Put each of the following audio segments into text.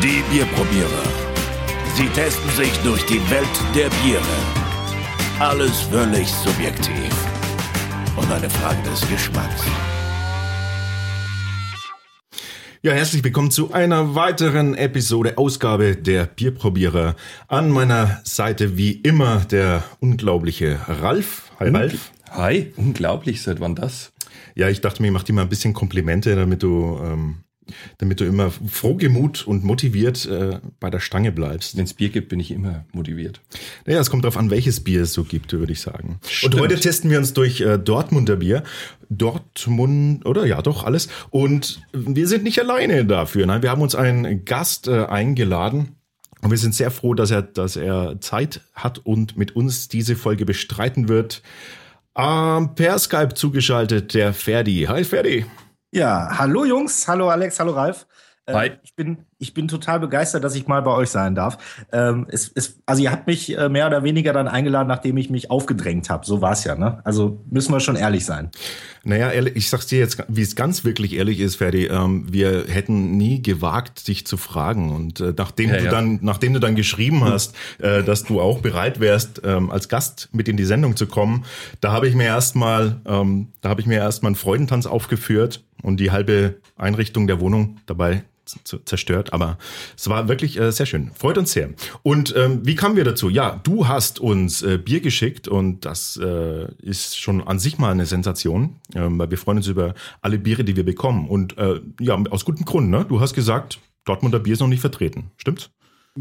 Die Bierprobierer. Sie testen sich durch die Welt der Biere. Alles völlig subjektiv. Und eine Frage des Geschmacks. Ja, herzlich willkommen zu einer weiteren Episode, Ausgabe der Bierprobierer. An meiner Seite wie immer der unglaubliche Ralf. Hi, Ralf. Hi, unglaublich, seit wann das? Ja, ich dachte mir, ich mach dir mal ein bisschen Komplimente, damit du ähm, damit du immer frohgemut und motiviert äh, bei der Stange bleibst. Wenn es Bier gibt, bin ich immer motiviert. Naja, es kommt darauf an, welches Bier es so gibt, würde ich sagen. Stimmt. Und heute testen wir uns durch äh, Dortmunder Bier. Dortmund, oder ja, doch, alles. Und wir sind nicht alleine dafür. Nein, wir haben uns einen Gast äh, eingeladen. Und wir sind sehr froh, dass er, dass er Zeit hat und mit uns diese Folge bestreiten wird. Ähm, per Skype zugeschaltet, der Ferdi. Hi, Ferdi. Ja, hallo Jungs, hallo Alex, hallo Ralf. Ähm, Hi. ich bin, ich bin total begeistert, dass ich mal bei euch sein darf. Ähm, es, es, also ihr habt mich äh, mehr oder weniger dann eingeladen, nachdem ich mich aufgedrängt habe. So war's ja, ne? Also müssen wir schon ehrlich sein. Naja, ehrlich, ich sag's dir jetzt, wie es ganz wirklich ehrlich ist, Ferdi. Ähm, wir hätten nie gewagt, dich zu fragen. Und äh, nachdem ja, du ja. dann, nachdem du dann geschrieben hast, äh, dass du auch bereit wärst, ähm, als Gast mit in die Sendung zu kommen, da habe ich mir erstmal, ähm, da habe ich mir erstmal einen Freudentanz aufgeführt und die halbe Einrichtung der Wohnung dabei zerstört, aber es war wirklich äh, sehr schön. Freut uns sehr. Und ähm, wie kamen wir dazu? Ja, du hast uns äh, Bier geschickt und das äh, ist schon an sich mal eine Sensation, ähm, weil wir freuen uns über alle Biere, die wir bekommen. Und äh, ja, aus gutem Grund, ne? Du hast gesagt, Dortmunder Bier ist noch nicht vertreten. Stimmt's?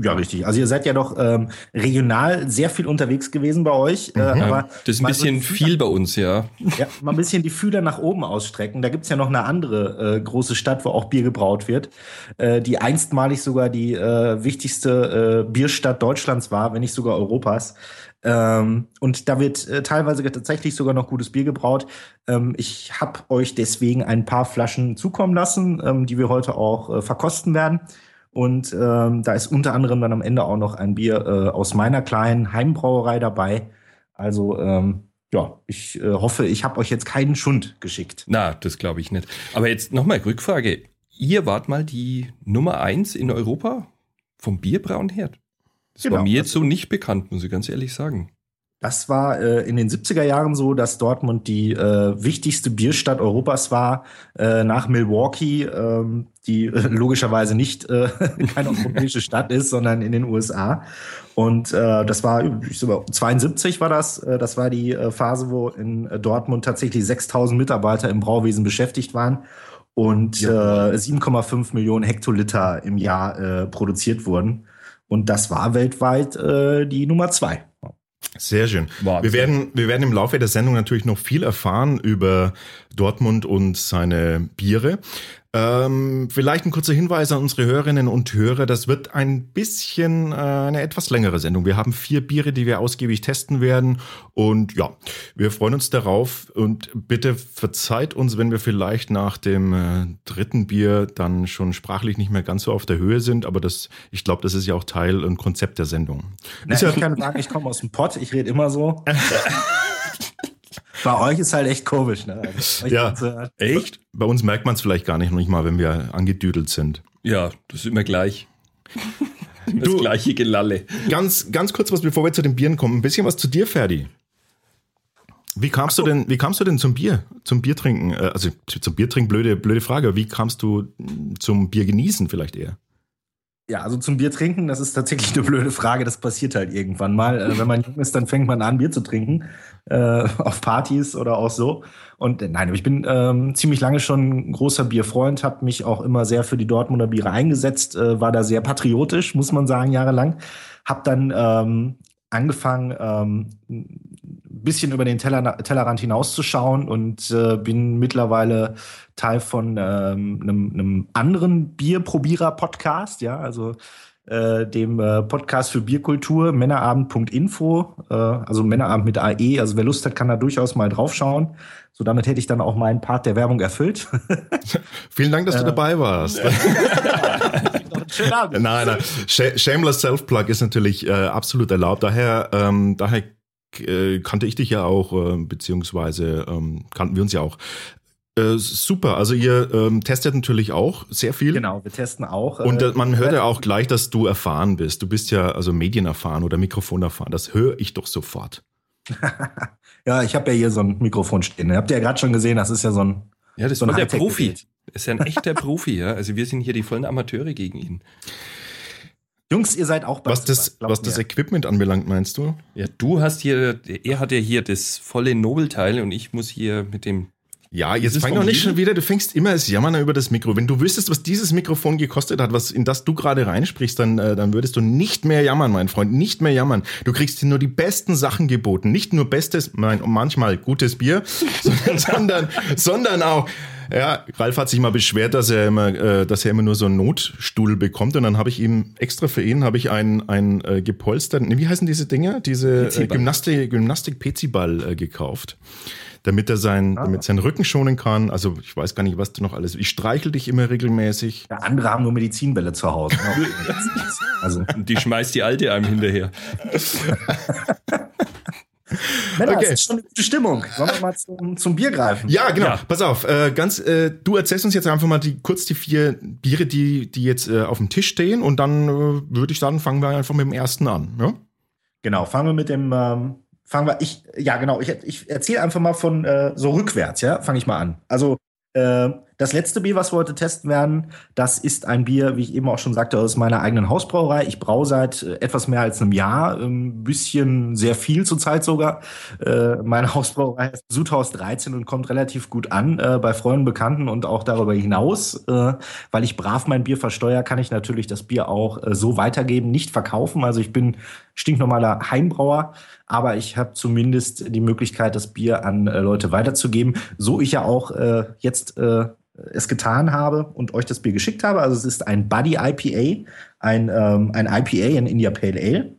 Ja, richtig. Also ihr seid ja doch ähm, regional sehr viel unterwegs gewesen bei euch. Äh, mhm. aber das ist ein bisschen viel bei uns, ja. Ja, mal ein bisschen die Fühler nach oben ausstrecken. Da gibt's ja noch eine andere äh, große Stadt, wo auch Bier gebraut wird, äh, die einstmalig sogar die äh, wichtigste äh, Bierstadt Deutschlands war, wenn nicht sogar Europas. Ähm, und da wird äh, teilweise tatsächlich sogar noch gutes Bier gebraut. Ähm, ich habe euch deswegen ein paar Flaschen zukommen lassen, ähm, die wir heute auch äh, verkosten werden. Und ähm, da ist unter anderem dann am Ende auch noch ein Bier äh, aus meiner kleinen Heimbrauerei dabei. Also ähm, ja, ich äh, hoffe, ich habe euch jetzt keinen Schund geschickt. Na, das glaube ich nicht. Aber jetzt nochmal Rückfrage. Ihr wart mal die Nummer eins in Europa vom Bierbrauen her. Das genau. war mir jetzt so nicht bekannt, muss ich ganz ehrlich sagen. Das war äh, in den 70er Jahren so, dass Dortmund die äh, wichtigste Bierstadt Europas war, äh, nach Milwaukee, ähm, die äh, logischerweise nicht äh, keine europäische Stadt ist, sondern in den USA. Und äh, das war, ich sag 72 war das, äh, das war die äh, Phase, wo in äh, Dortmund tatsächlich 6000 Mitarbeiter im Brauwesen beschäftigt waren und ja. äh, 7,5 Millionen Hektoliter im Jahr äh, produziert wurden. Und das war weltweit äh, die Nummer zwei. Sehr schön. Wahnsinn. Wir werden, wir werden im Laufe der Sendung natürlich noch viel erfahren über Dortmund und seine Biere. Ähm, vielleicht ein kurzer Hinweis an unsere Hörerinnen und Hörer. Das wird ein bisschen äh, eine etwas längere Sendung. Wir haben vier Biere, die wir ausgiebig testen werden. Und ja, wir freuen uns darauf. Und bitte verzeiht uns, wenn wir vielleicht nach dem äh, dritten Bier dann schon sprachlich nicht mehr ganz so auf der Höhe sind. Aber das, ich glaube, das ist ja auch Teil und Konzept der Sendung. Na, ich kann sagen, ich komme aus dem Pott. Ich rede immer so. Bei euch ist halt echt komisch, ne? Also, ja, echt? Bei uns merkt man es vielleicht gar nicht, noch nicht mal, wenn wir angedüdelt sind. Ja, das ist immer gleich. das du, gleiche Gelalle. Ganz, ganz kurz was, bevor wir zu den Bieren kommen. Ein bisschen was zu dir, Ferdi. Wie kamst so. du denn, wie kamst du denn zum Bier, zum Biertrinken? Äh, also zum Biertrinken, blöde, blöde Frage. Wie kamst du zum Bier genießen vielleicht eher? Ja, also zum Bier trinken, das ist tatsächlich eine blöde Frage. Das passiert halt irgendwann mal. Äh, wenn man jung ist, dann fängt man an, Bier zu trinken. Äh, auf Partys oder auch so. Und äh, nein, ich bin ähm, ziemlich lange schon ein großer Bierfreund, habe mich auch immer sehr für die Dortmunder Biere eingesetzt, äh, war da sehr patriotisch, muss man sagen, jahrelang. Hab dann ähm, angefangen, ähm, bisschen über den Teller, Tellerrand hinauszuschauen und äh, bin mittlerweile Teil von ähm, einem, einem anderen Bierprobierer-Podcast, ja, also äh, dem äh, Podcast für Bierkultur, Männerabend.info, äh, also Männerabend mit AE, also wer Lust hat, kann da durchaus mal draufschauen. So, damit hätte ich dann auch meinen Part der Werbung erfüllt. Vielen Dank, dass du äh, dabei warst. Schönen Abend. Nein, nein. Shameless Self-Plug ist natürlich äh, absolut erlaubt. Daher, ähm, daher äh, kannte ich dich ja auch, äh, beziehungsweise ähm, kannten wir uns ja auch. Äh, super, also ihr ähm, testet natürlich auch sehr viel. Genau, wir testen auch. Und äh, man hört ja auch gleich, dass du erfahren bist. Du bist ja also medienerfahren oder mikrofonerfahren. Das höre ich doch sofort. ja, ich habe ja hier so ein Mikrofon stehen. Habt ihr ja gerade schon gesehen, das ist ja so ein. Ja, das so ist der Profi. Das ist ja ein echter Profi, ja. Also wir sind hier die vollen Amateure gegen ihn. Jungs, ihr seid auch bei Was das, was das Equipment anbelangt, meinst du? Ja, du hast hier, er hat ja hier das volle Nobelteil und ich muss hier mit dem ja, jetzt fang doch nicht schon wieder, du fängst immer als Jammern über das Mikro. Wenn du wüsstest, was dieses Mikrofon gekostet hat, was in das du gerade reinsprichst, dann, äh, dann würdest du nicht mehr jammern, mein Freund, nicht mehr jammern. Du kriegst dir nur die besten Sachen geboten. Nicht nur bestes, nein, manchmal gutes Bier, sondern, sondern, sondern auch, ja, Ralf hat sich mal beschwert, dass er immer, äh, dass er immer nur so einen Notstuhl bekommt und dann habe ich ihm extra für ihn habe ich einen, einen äh, gepolsterten, wie heißen diese Dinger? Diese äh, Gymnastik, Gymnastik-Pezi-Ball äh, gekauft damit er sein, ah. damit seinen Rücken schonen kann. Also ich weiß gar nicht, was du noch alles. Ich streichel dich immer regelmäßig. Ja, andere haben nur Medizinbälle zu Hause. Ne? also. Die schmeißt die alte einem hinterher. Männer, okay. das ist schon eine gute Stimmung. Sollen wir mal zum, zum Bier greifen? Ja, genau. Ja. Pass auf. Äh, ganz, äh, du erzählst uns jetzt einfach mal die, kurz die vier Biere, die, die jetzt äh, auf dem Tisch stehen. Und dann äh, würde ich sagen, fangen wir einfach mit dem ersten an. Ja? Genau, fangen wir mit dem ähm, fangen wir, ich, ja genau, ich, ich erzähle einfach mal von äh, so rückwärts, ja, fange ich mal an. Also das letzte Bier, was wir heute testen werden, das ist ein Bier, wie ich eben auch schon sagte, aus meiner eigenen Hausbrauerei. Ich braue seit äh, etwas mehr als einem Jahr, ein bisschen sehr viel zurzeit sogar. Äh, meine Hausbrauerei ist Sudhaus 13 und kommt relativ gut an äh, bei Freunden, Bekannten und auch darüber hinaus. Weil ich brav mein Bier versteuere, kann ich natürlich das Bier auch so weitergeben, nicht verkaufen. Also ich bin stinknormaler Heimbrauer, aber ich habe zumindest die Möglichkeit, das Bier an äh, Leute weiterzugeben. So ich ja auch jetzt es getan habe und euch das Bier geschickt habe. Also es ist ein Buddy IPA, ein, ähm, ein IPA in India Pale Ale,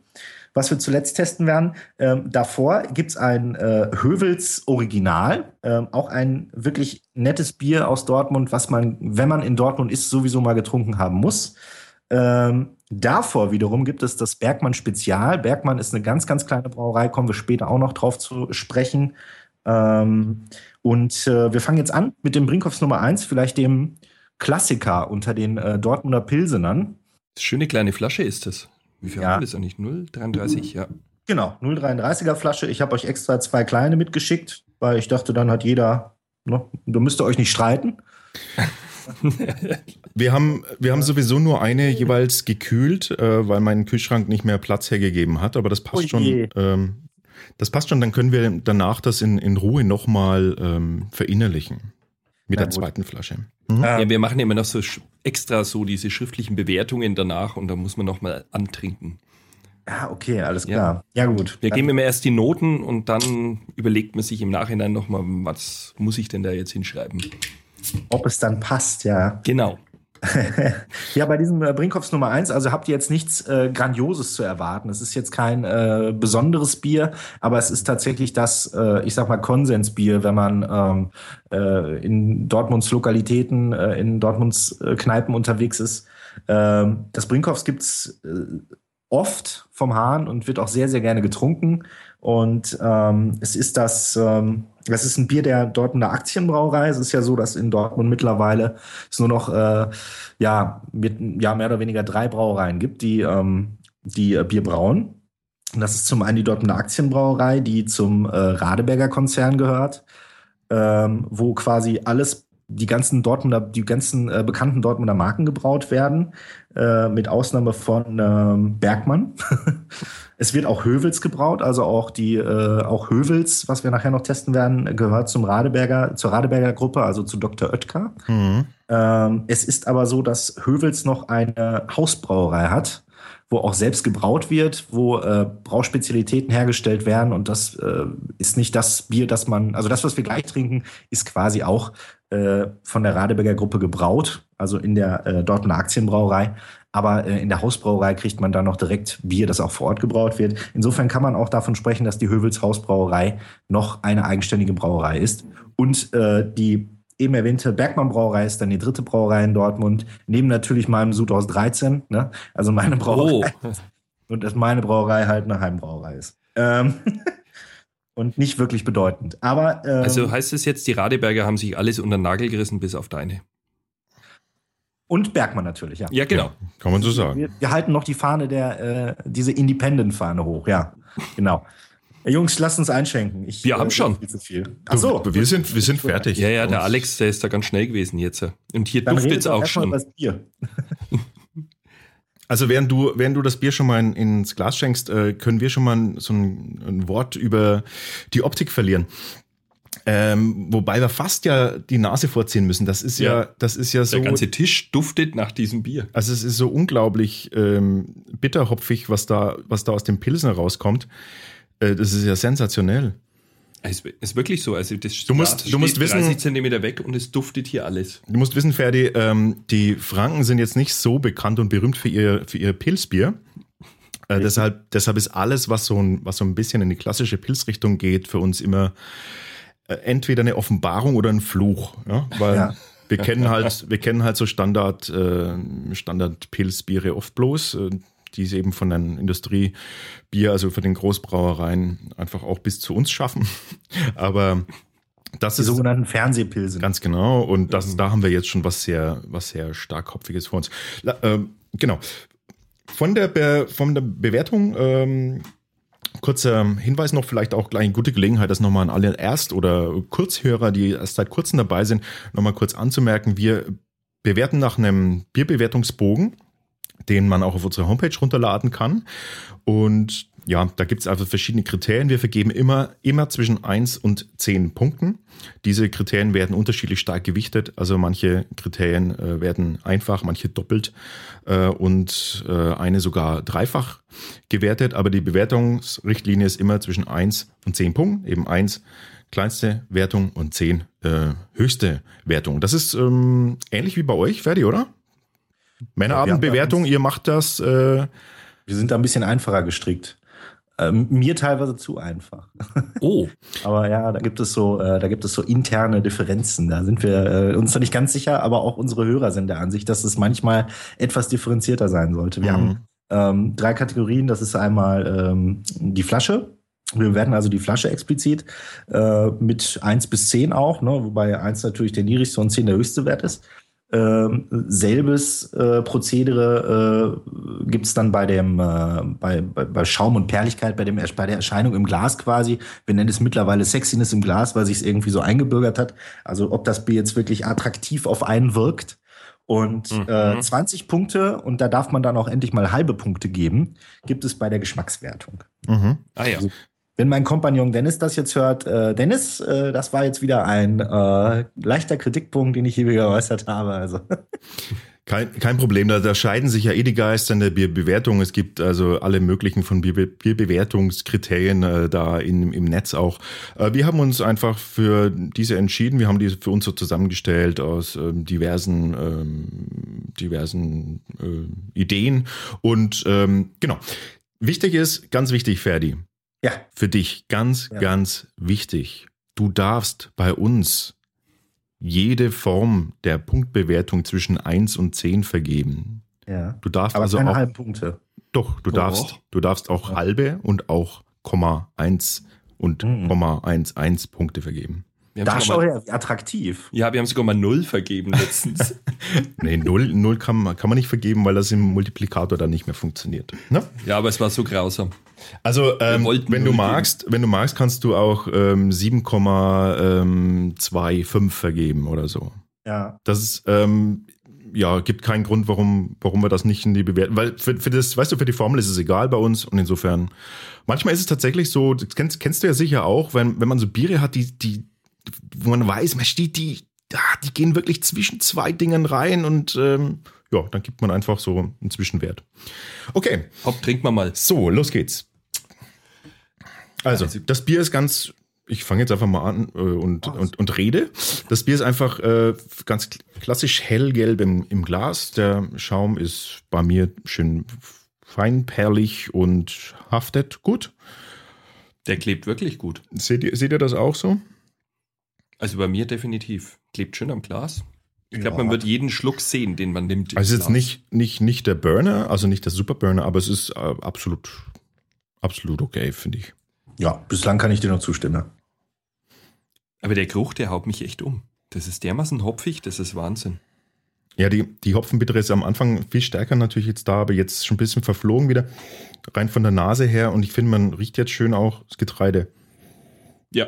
was wir zuletzt testen werden. Ähm, davor gibt es ein äh, Hövels Original, ähm, auch ein wirklich nettes Bier aus Dortmund, was man, wenn man in Dortmund ist, sowieso mal getrunken haben muss. Ähm, davor wiederum gibt es das Bergmann Spezial. Bergmann ist eine ganz, ganz kleine Brauerei, kommen wir später auch noch drauf zu sprechen. Ähm, und äh, wir fangen jetzt an mit dem Brinkhoffs Nummer 1, vielleicht dem Klassiker unter den äh, Dortmunder Pilsenern. Schöne kleine Flasche ist das. Wie viel ja. haben wir das eigentlich? 0,33, ja. Genau, 0,33er Flasche. Ich habe euch extra zwei kleine mitgeschickt, weil ich dachte, dann hat jeder, ne, da müsst ihr euch nicht streiten. wir haben, wir haben sowieso nur eine jeweils gekühlt, äh, weil mein Kühlschrank nicht mehr Platz hergegeben hat, aber das passt oh schon. Ähm, das passt schon, dann können wir danach das in, in Ruhe nochmal ähm, verinnerlichen. Mit Na der gut. zweiten Flasche. Mhm. Ja, wir machen immer noch so extra so diese schriftlichen Bewertungen danach und da muss man nochmal antrinken. Ja, okay, alles klar. Ja, ja gut. Wir geben immer erst die Noten und dann überlegt man sich im Nachhinein nochmal, was muss ich denn da jetzt hinschreiben? Ob es dann passt, ja. Genau. ja, bei diesem äh, Brinkhoffs Nummer 1, also habt ihr jetzt nichts äh, Grandioses zu erwarten. Es ist jetzt kein äh, besonderes Bier, aber es ist tatsächlich das, äh, ich sag mal, Konsensbier, wenn man ähm, äh, in Dortmunds Lokalitäten, in Dortmunds Kneipen unterwegs ist. Ähm, das Brinkhoffs gibt's äh, oft vom Hahn und wird auch sehr, sehr gerne getrunken. Und ähm, es ist das, ähm, das ist ein Bier der Dortmunder Aktienbrauerei. Es ist ja so, dass in Dortmund mittlerweile es nur noch äh, ja, mit, ja mehr oder weniger drei Brauereien gibt, die, ähm, die äh, Bier brauen. Und das ist zum einen die Dortmunder Aktienbrauerei, die zum äh, Radeberger Konzern gehört, ähm, wo quasi alles die ganzen Dortmunder, die ganzen äh, bekannten Dortmunder Marken gebraut werden, äh, mit Ausnahme von ähm, Bergmann. es wird auch Hövels gebraut, also auch die äh, auch Hövels, was wir nachher noch testen werden, gehört zum Radeberger, zur Radeberger Gruppe, also zu Dr. Oetker. Mhm. Ähm, es ist aber so, dass Hövels noch eine Hausbrauerei hat wo auch selbst gebraut wird, wo äh, Brauspezialitäten hergestellt werden. Und das äh, ist nicht das Bier, das man, also das, was wir gleich trinken, ist quasi auch äh, von der Radeberger Gruppe gebraut, also in der äh, Dortmunder Aktienbrauerei. Aber äh, in der Hausbrauerei kriegt man dann noch direkt Bier, das auch vor Ort gebraut wird. Insofern kann man auch davon sprechen, dass die Hövels Hausbrauerei noch eine eigenständige Brauerei ist. Und äh, die eben erwähnte Bergmann Brauerei ist dann die dritte Brauerei in Dortmund, neben natürlich meinem Sudhaus 13, ne? also meine Brauerei. Oh. Und dass meine Brauerei halt eine Heimbrauerei ist. Ähm und nicht wirklich bedeutend. Aber ähm, also heißt es jetzt, die Radeberger haben sich alles unter den Nagel gerissen, bis auf deine. Und Bergmann natürlich, ja. Ja, genau. Ja, kann man so sagen. Wir, wir, halten noch die Fahne der, äh, diese Independent-Fahne hoch, ja. Genau. Jungs, lasst uns einschenken. Ich, wir äh, haben schon. Viel zu viel. Ach so. Wir sind, wir sind fertig. Ja, ja, der Alex, der ist da ganz schnell gewesen jetzt. Und hier duftet es auch schon. Das Bier. Also während du, während du das Bier schon mal in, ins Glas schenkst, äh, können wir schon mal so ein, ein Wort über die Optik verlieren. Ähm, wobei wir fast ja die Nase vorziehen müssen. Das ist ja, ja das ist ja so. Der ganze Tisch duftet nach diesem Bier. Also es ist so unglaublich ähm, bitterhopfig, was da, was da aus dem Pilsen rauskommt. Äh, das ist ja sensationell. Es ist wirklich so. Also das du musst, du musst wissen, 30 Zentimeter weg und es duftet hier alles. Du musst wissen, Ferdi, ähm, die Franken sind jetzt nicht so bekannt und berühmt für ihr, für ihr Pilzbier. Äh, deshalb, deshalb ist alles, was so, ein, was so ein bisschen in die klassische Pilzrichtung geht, für uns immer äh, entweder eine Offenbarung oder ein Fluch. Ja? Weil ja. wir kennen halt, wir kennen halt so Standard, äh, Standard Pilzbiere oft bloß. Die es eben von den Industriebier, also von den Großbrauereien, einfach auch bis zu uns schaffen. Aber das die ist sogenannten Fernsehpilzen. Ganz genau. Und das, mhm. da haben wir jetzt schon was sehr, was sehr starkkopfiges vor uns. Äh, genau. Von der, Be von der Bewertung, ähm, kurzer Hinweis noch, vielleicht auch gleich eine gute Gelegenheit, das nochmal an alle Erst- oder Kurzhörer, die erst seit kurzem dabei sind, nochmal kurz anzumerken. Wir bewerten nach einem Bierbewertungsbogen den man auch auf unserer Homepage runterladen kann. Und ja, da gibt es also verschiedene Kriterien. Wir vergeben immer, immer zwischen 1 und 10 Punkten. Diese Kriterien werden unterschiedlich stark gewichtet. Also manche Kriterien äh, werden einfach, manche doppelt äh, und äh, eine sogar dreifach gewertet. Aber die Bewertungsrichtlinie ist immer zwischen 1 und 10 Punkten. Eben 1 kleinste Wertung und 10 äh, höchste Wertung. Das ist ähm, ähnlich wie bei euch, Ferdi, oder? Männerabendbewertung, ihr macht das. Äh wir sind da ein bisschen einfacher gestrickt. Ähm, mir teilweise zu einfach. Oh. aber ja, da gibt es so, äh, da gibt es so interne Differenzen. Da sind wir äh, uns noch nicht ganz sicher, aber auch unsere Hörer sind der Ansicht, dass es manchmal etwas differenzierter sein sollte. Wir mhm. haben ähm, drei Kategorien. Das ist einmal ähm, die Flasche. Wir werden also die Flasche explizit äh, mit eins bis zehn auch, ne, wobei eins natürlich der niedrigste und zehn der höchste Wert ist. Ähm, selbes äh, Prozedere äh, gibt es dann bei dem äh, bei, bei, bei Schaum und Perligkeit, bei, dem, bei der Erscheinung im Glas quasi. Wir nennen es mittlerweile Sexiness im Glas, weil sich es irgendwie so eingebürgert hat. Also ob das Bier jetzt wirklich attraktiv auf einen wirkt. Und mhm. äh, 20 Punkte, und da darf man dann auch endlich mal halbe Punkte geben, gibt es bei der Geschmackswertung. Mhm. Ah ja. Also wenn mein Kompagnon Dennis das jetzt hört, äh, Dennis, äh, das war jetzt wieder ein äh, leichter Kritikpunkt, den ich hier geäußert habe. Also. Kein, kein Problem, da, da scheiden sich ja eh die Geister in der Bierbewertung. Es gibt also alle möglichen von Bier, Bierbewertungskriterien äh, da in, im Netz auch. Äh, wir haben uns einfach für diese entschieden. Wir haben diese für uns so zusammengestellt aus ähm, diversen, ähm, diversen äh, Ideen. Und ähm, genau. Wichtig ist, ganz wichtig, Ferdi, ja. Für dich ganz, ja. ganz wichtig. Du darfst bei uns jede Form der Punktbewertung zwischen 1 und 10 vergeben. Ja. Du darfst Aber also keine auch. halben Punkte. Doch, du doch. darfst, du darfst auch ja. halbe und auch Komma 1 und mhm. Komma 1, 1 Punkte vergeben. Da schau her, wie attraktiv. Ja, wir haben sogar mal null vergeben letztens. nee, null, null kann, man, kann man nicht vergeben, weil das im Multiplikator dann nicht mehr funktioniert. Ne? Ja, aber es war so grausam. Also, ähm, wenn du magst, wenn du magst, kannst du auch ähm, 7,25 ähm, vergeben oder so. Ja. Das ist, ähm, ja, gibt keinen Grund, warum, warum wir das nicht in die Bewertung, weil für, für das, weißt du, für die Formel ist es egal bei uns und insofern, manchmal ist es tatsächlich so, das kennst, kennst du ja sicher auch, wenn, wenn man so Biere hat, die, die, wo man weiß, man steht die, die gehen wirklich zwischen zwei Dingen rein und ähm, ja, dann gibt man einfach so einen Zwischenwert. Okay. Hopp, trinken wir mal. So, los geht's. Also, das Bier ist ganz, ich fange jetzt einfach mal an äh, und, und, und rede. Das Bier ist einfach äh, ganz klassisch hellgelb im, im Glas. Der Schaum ist bei mir schön feinperlig und haftet gut. Der klebt wirklich gut. Seht ihr, seht ihr das auch so? Also bei mir definitiv. Klebt schön am Glas. Ich glaube, ja. man wird jeden Schluck sehen, den man nimmt. Also jetzt nicht, nicht, nicht der Burner, also nicht der Super Burner, aber es ist äh, absolut, absolut okay, finde ich. Ja, bislang kann ich dir nur zustimmen. Aber der Geruch, der haut mich echt um. Das ist dermaßen hopfig, das ist Wahnsinn. Ja, die, die Hopfenbittere ist am Anfang viel stärker natürlich jetzt da, aber jetzt schon ein bisschen verflogen wieder. Rein von der Nase her und ich finde, man riecht jetzt schön auch das Getreide. Ja.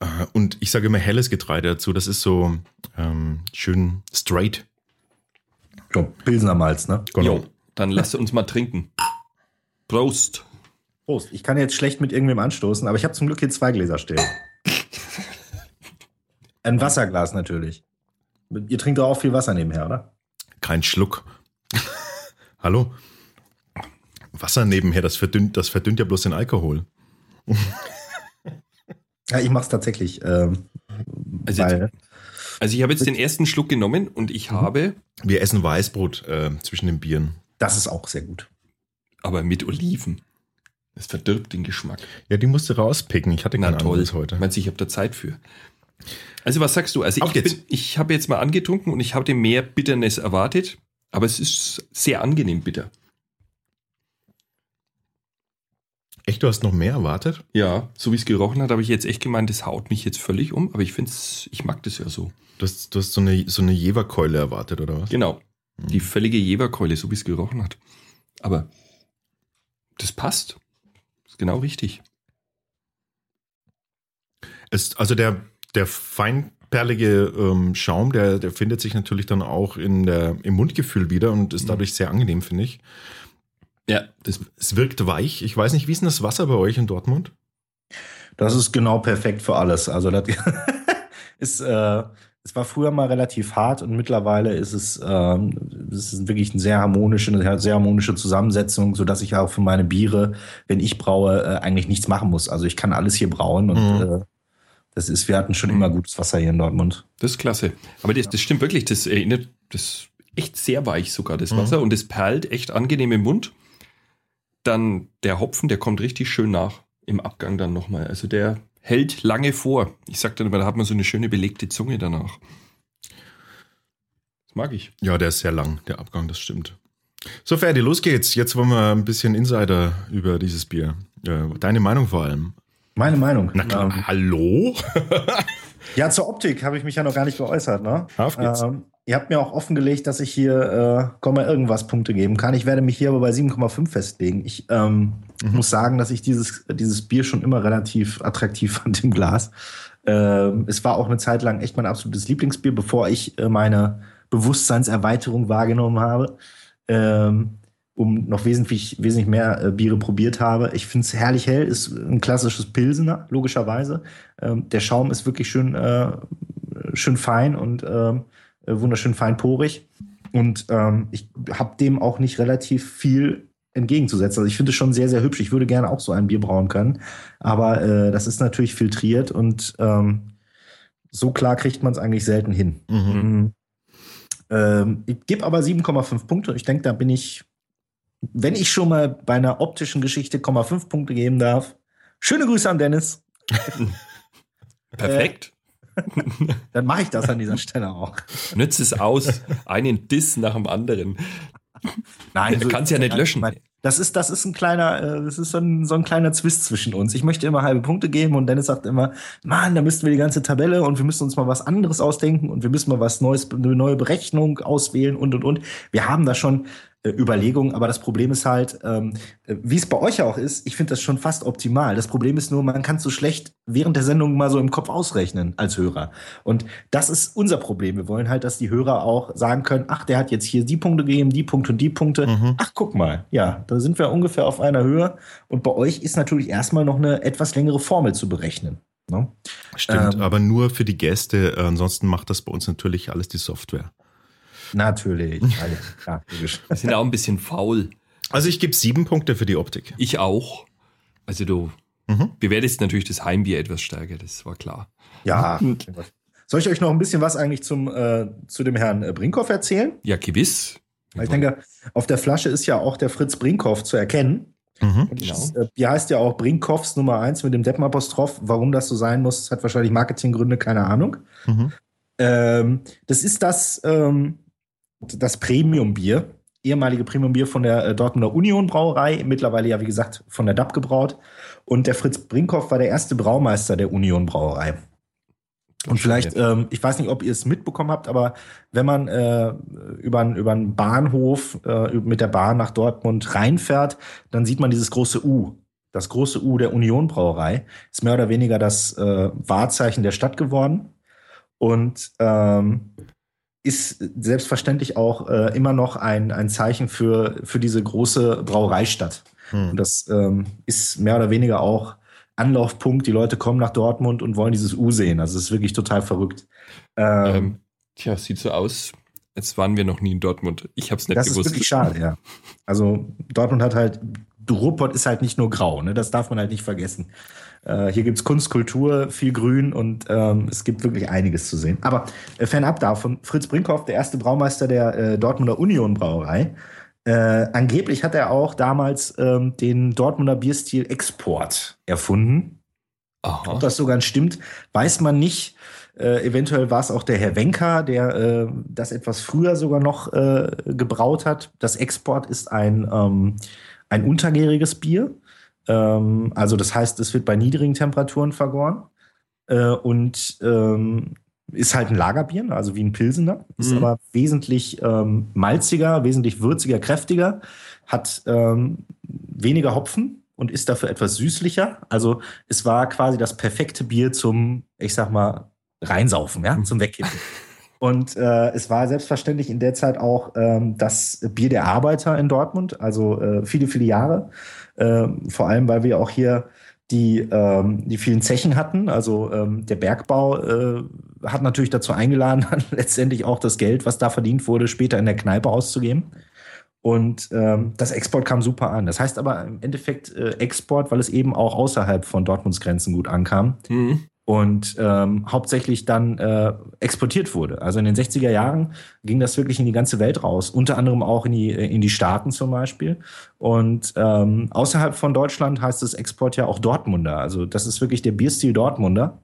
Äh, und ich sage immer helles Getreide dazu. Das ist so ähm, schön straight. So, Pilsener Malz, ne? Genau. Jo, dann lass uns mal trinken. Prost. Prost. Ich kann jetzt schlecht mit irgendwem anstoßen, aber ich habe zum Glück hier zwei Gläser stehen. Ein Wasserglas natürlich. Ihr trinkt doch auch viel Wasser nebenher, oder? Kein Schluck. Hallo? Wasser nebenher, das verdünnt, das verdünnt ja bloß den Alkohol. ja, ich mach's tatsächlich. Ähm, also, weil, also ich habe jetzt den ersten Schluck genommen und ich mhm. habe. Wir essen Weißbrot äh, zwischen den Bieren. Das ist auch sehr gut. Aber mit Oliven. Das verdirbt den Geschmack. Ja, die musste rauspicken. Ich hatte keinen toll. heute. Meinst du, ich habe da Zeit für? Also was sagst du? Also ich, bin, ich habe jetzt mal angetrunken und ich habe mehr Bitternis erwartet, aber es ist sehr angenehm bitter. Echt, du hast noch mehr erwartet? Ja, so wie es gerochen hat, habe ich jetzt echt gemeint, das haut mich jetzt völlig um, aber ich finde es, ich mag das ja so. Du hast, du hast so eine, so eine Jeverkeule erwartet, oder was? Genau. Mhm. Die völlige Jeverkeule, so wie es gerochen hat. Aber das passt. Ist genau richtig. Es, also der, der feinperlige ähm, Schaum, der, der findet sich natürlich dann auch in der, im Mundgefühl wieder und ist mhm. dadurch sehr angenehm, finde ich. Ja, das, es wirkt weich. Ich weiß nicht, wie ist denn das Wasser bei euch in Dortmund? Das ist genau perfekt für alles. Also das ist, äh, es war früher mal relativ hart und mittlerweile ist es, ähm, es ist wirklich eine sehr harmonische, eine sehr harmonische Zusammensetzung, so dass ich auch für meine Biere, wenn ich braue, äh, eigentlich nichts machen muss. Also ich kann alles hier brauen und mhm. äh, das ist, wir hatten schon immer gutes Wasser hier in Dortmund. Das ist klasse. Aber das, das stimmt wirklich, das erinnert, das ist echt sehr weich sogar, das Wasser. Mhm. Und es perlt echt angenehm im Mund dann der Hopfen, der kommt richtig schön nach im Abgang dann nochmal. Also der hält lange vor. Ich sag dann immer, da hat man so eine schöne belegte Zunge danach. Das mag ich. Ja, der ist sehr lang, der Abgang, das stimmt. So, Ferdi, los geht's. Jetzt wollen wir ein bisschen Insider über dieses Bier. Deine Meinung vor allem. Meine Meinung. Na klar, ähm, hallo? ja, zur Optik habe ich mich ja noch gar nicht geäußert. Ne? Auf geht's. Ähm, Ihr habt mir auch offengelegt, dass ich hier äh, Komma irgendwas Punkte geben kann. Ich werde mich hier aber bei 7,5 festlegen. Ich ähm, mhm. muss sagen, dass ich dieses, dieses Bier schon immer relativ attraktiv fand im Glas. Ähm, es war auch eine Zeit lang echt mein absolutes Lieblingsbier, bevor ich äh, meine Bewusstseinserweiterung wahrgenommen habe. Ähm, um noch wesentlich, wesentlich mehr äh, Biere probiert habe. Ich finde es herrlich hell, ist ein klassisches Pilsener, logischerweise. Ähm, der Schaum ist wirklich schön, äh, schön fein und ähm, äh, wunderschön feinporig. Und ähm, ich habe dem auch nicht relativ viel entgegenzusetzen. Also ich finde es schon sehr, sehr hübsch. Ich würde gerne auch so ein Bier brauen können. Aber äh, das ist natürlich filtriert und ähm, so klar kriegt man es eigentlich selten hin. Mhm. Mhm. Ähm, ich gebe aber 7,5 Punkte. Ich denke, da bin ich, wenn ich schon mal bei einer optischen Geschichte 0,5 Punkte geben darf. Schöne Grüße an Dennis. Perfekt. Dann mache ich das an dieser Stelle auch. Nütze es aus, einen Diss nach dem anderen. Nein, du kannst ja nicht löschen. Das ist, das ist ein kleiner, äh, das ist so ein, so ein kleiner Zwist zwischen uns. Ich möchte immer halbe Punkte geben und Dennis sagt immer, Mann, da müssten wir die ganze Tabelle und wir müssen uns mal was anderes ausdenken und wir müssen mal was Neues, eine neue Berechnung auswählen und und und. Wir haben da schon äh, Überlegung. Aber das Problem ist halt, ähm, äh, wie es bei euch auch ist, ich finde das schon fast optimal. Das Problem ist nur, man kann es so schlecht während der Sendung mal so im Kopf ausrechnen als Hörer. Und das ist unser Problem. Wir wollen halt, dass die Hörer auch sagen können, ach, der hat jetzt hier die Punkte gegeben, die Punkte und die Punkte. Mhm. Ach, guck mal, ja, da sind wir ungefähr auf einer Höhe. Und bei euch ist natürlich erstmal noch eine etwas längere Formel zu berechnen. Ne? Stimmt, ähm, aber nur für die Gäste. Äh, ansonsten macht das bei uns natürlich alles die Software. Natürlich. ja, Wir sind auch ein bisschen faul. Also ich gebe sieben Punkte für die Optik. Ich auch. Also du mhm. bewertest natürlich das Heimbier etwas stärker, das war klar. Ja. Soll ich euch noch ein bisschen was eigentlich zum, äh, zu dem Herrn äh, Brinkhoff erzählen? Ja, gewiss. Ich denke, auf der Flasche ist ja auch der Fritz Brinkhoff zu erkennen. Mhm, genau. Das, äh, die heißt ja auch Brinkhoffs Nummer 1 mit dem Deppenapostroph. Warum das so sein muss, hat wahrscheinlich Marketinggründe, keine Ahnung. Mhm. Ähm, das ist das, ähm, das Premium-Bier. ehemalige Premium-Bier von der äh, Dortmunder Union Brauerei, mittlerweile ja, wie gesagt, von der DAP gebraut. Und der Fritz Brinkhoff war der erste Braumeister der Union Brauerei. Und vielleicht, ähm, ich weiß nicht, ob ihr es mitbekommen habt, aber wenn man äh, über, über einen Bahnhof äh, mit der Bahn nach Dortmund reinfährt, dann sieht man dieses große U. Das große U der Union Brauerei ist mehr oder weniger das äh, Wahrzeichen der Stadt geworden und ähm, ist selbstverständlich auch äh, immer noch ein, ein Zeichen für, für diese große Brauereistadt. Hm. Und das ähm, ist mehr oder weniger auch Anlaufpunkt. Die Leute kommen nach Dortmund und wollen dieses U sehen. Also es ist wirklich total verrückt. Ähm, ähm, tja, sieht so aus, als waren wir noch nie in Dortmund. Ich habe es nicht das gewusst. Das ist wirklich schade, ja. Also Dortmund hat halt, Ruhrpott ist halt nicht nur grau, ne? das darf man halt nicht vergessen. Äh, hier gibt's Kunst, Kultur, viel Grün und ähm, es gibt wirklich einiges zu sehen. Aber äh, fernab davon, Fritz Brinkhoff, der erste Braumeister der äh, Dortmunder Union Brauerei, äh, angeblich hat er auch damals ähm, den Dortmunder Bierstil Export erfunden. Aha. Ob das sogar stimmt, weiß man nicht. Äh, eventuell war es auch der Herr Wenker, der das etwas früher sogar noch gebraut hat. Das Export ist ein, ähm, ein untergäriges Bier. Ähm, also das heißt, es wird bei niedrigen Temperaturen vergoren. Äh, und ähm, ist halt ein Lagerbier, also wie ein Pilsener, ist mhm. aber wesentlich ähm, malziger, wesentlich würziger, kräftiger, hat ähm, weniger Hopfen und ist dafür etwas süßlicher. Also es war quasi das perfekte Bier zum, ich sag mal, reinsaufen, ja, zum Wegkippen. Und äh, es war selbstverständlich in der Zeit auch ähm, das Bier der Arbeiter in Dortmund, also äh, viele, viele Jahre. Äh, vor allem, weil wir auch hier die, ähm, die vielen Zechen hatten. Also ähm, der Bergbau äh, hat natürlich dazu eingeladen, letztendlich auch das Geld, was da verdient wurde, später in der Kneipe auszugeben. Und ähm, das Export kam super an. Das heißt aber im Endeffekt äh, Export, weil es eben auch außerhalb von Dortmunds Grenzen gut ankam. Mhm und ähm, hauptsächlich dann äh, exportiert wurde. Also in den 60er Jahren ging das wirklich in die ganze Welt raus, unter anderem auch in die, in die Staaten zum Beispiel. Und ähm, außerhalb von Deutschland heißt das Export ja auch Dortmunder. Also das ist wirklich der Bierstil Dortmunder.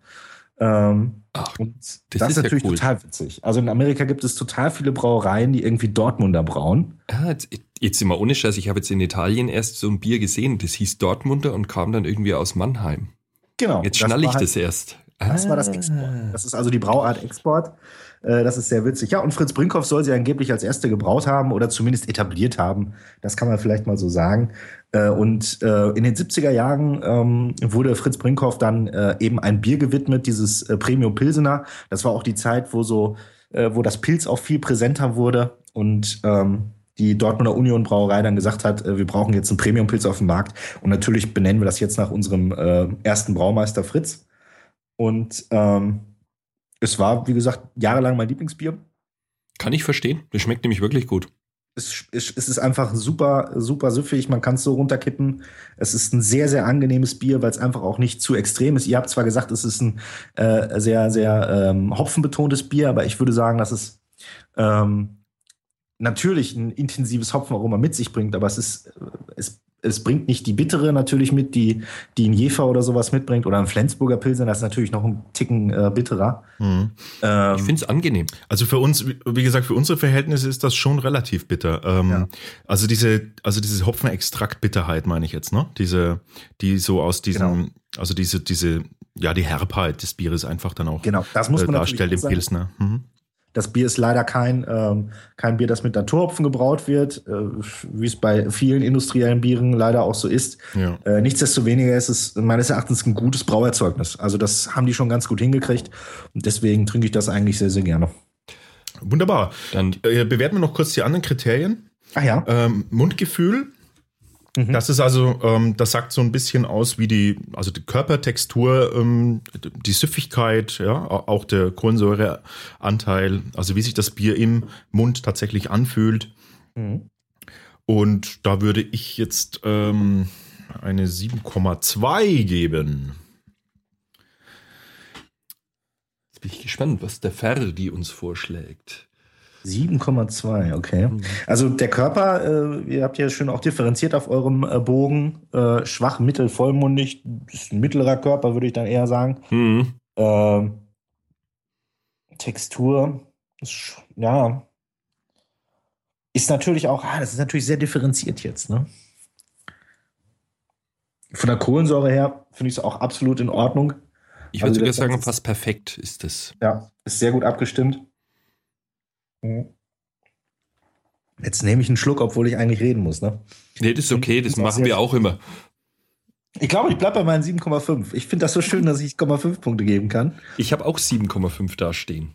Ähm, Ach, und das, das ist natürlich ja cool. total witzig. Also in Amerika gibt es total viele Brauereien, die irgendwie Dortmunder brauen. Ja, jetzt, jetzt immer ohne Scheiß, ich habe jetzt in Italien erst so ein Bier gesehen, das hieß Dortmunder und kam dann irgendwie aus Mannheim. Genau. Jetzt schnalle ich halt, das erst. Das war das ah. Export. Das ist also die Brauart Export. Äh, das ist sehr witzig. Ja, und Fritz Brinkhoff soll sie angeblich als erste gebraut haben oder zumindest etabliert haben. Das kann man vielleicht mal so sagen. Äh, und äh, in den 70er Jahren ähm, wurde Fritz Brinkhoff dann eben ein Bier gewidmet, dieses Premium Pilsener. Das war auch die Zeit, wo so, wo das Pilz auch viel präsenter wurde und ähm, die Dortmunder Union Brauerei dann gesagt hat, wir brauchen jetzt einen Premium-Pilz auf dem Markt. Und natürlich benennen wir das jetzt nach unserem ersten Braumeister Fritz. Und ähm, es war, wie gesagt, jahrelang mein Lieblingsbier. Kann ich verstehen. Das schmeckt nämlich wirklich gut. Es, es, es ist einfach super, super süffig. Man kann es so runterkippen. Es ist ein sehr, sehr angenehmes Bier, weil es einfach auch nicht zu extrem ist. Ihr habt zwar gesagt, es ist ein äh, sehr, sehr ähm, hopfenbetontes Bier, aber ich würde sagen, dass es ähm, natürlich ein intensives Hopfenaroma mit sich bringt, aber es ist, es es bringt nicht die bittere natürlich mit, die, die ein Jefer oder sowas mitbringt oder ein Flensburger Pilsen, das ist natürlich noch ein Ticken äh, bitterer. Mhm. Ähm, ich finde es angenehm. Also für uns, wie gesagt, für unsere Verhältnisse ist das schon relativ bitter. Ähm, ja. Also diese, also diese Hopfenextrakt-Bitterheit meine ich jetzt, ne? Diese, die so aus diesem, genau. also diese, diese, ja, die Herbheit des Bieres einfach dann auch genau, das muss man äh, darstellt im Pilsner. Mhm. Das Bier ist leider kein, ähm, kein Bier, das mit Naturhopfen gebraut wird, äh, wie es bei vielen industriellen Bieren leider auch so ist. Ja. Äh, nichtsdestoweniger ist es meines Erachtens ein gutes Brauerzeugnis. Also das haben die schon ganz gut hingekriegt und deswegen trinke ich das eigentlich sehr, sehr gerne. Wunderbar. Dann äh, bewerten wir noch kurz die anderen Kriterien. Ach ja. Ähm, Mundgefühl, Mhm. Das ist also, ähm, das sagt so ein bisschen aus, wie die, also die Körpertextur, ähm, die Süffigkeit, ja, auch der Kohlensäureanteil, also wie sich das Bier im Mund tatsächlich anfühlt. Mhm. Und da würde ich jetzt ähm, eine 7,2 geben. Jetzt bin ich gespannt, was der Ferdi uns vorschlägt. 7,2, okay. Also der Körper, äh, ihr habt ja schön auch differenziert auf eurem äh, Bogen, äh, schwach, mittel, vollmundig, ist ein mittlerer Körper, würde ich dann eher sagen. Mhm. Ähm, Textur, ist, ja, ist natürlich auch, ah, das ist natürlich sehr differenziert jetzt, ne? Von der Kohlensäure her finde ich es auch absolut in Ordnung. Ich würde also sogar sagen, fast perfekt ist das. Ja, ist sehr gut abgestimmt. Mhm. Jetzt nehme ich einen Schluck, obwohl ich eigentlich reden muss, ne? Nee, das ist okay, das, das machen wir auch immer. Ich glaube, ich bleibe bei meinen 7,5. Ich finde das so schön, dass ich 0,5 Punkte geben kann. Ich habe auch 7,5 da stehen.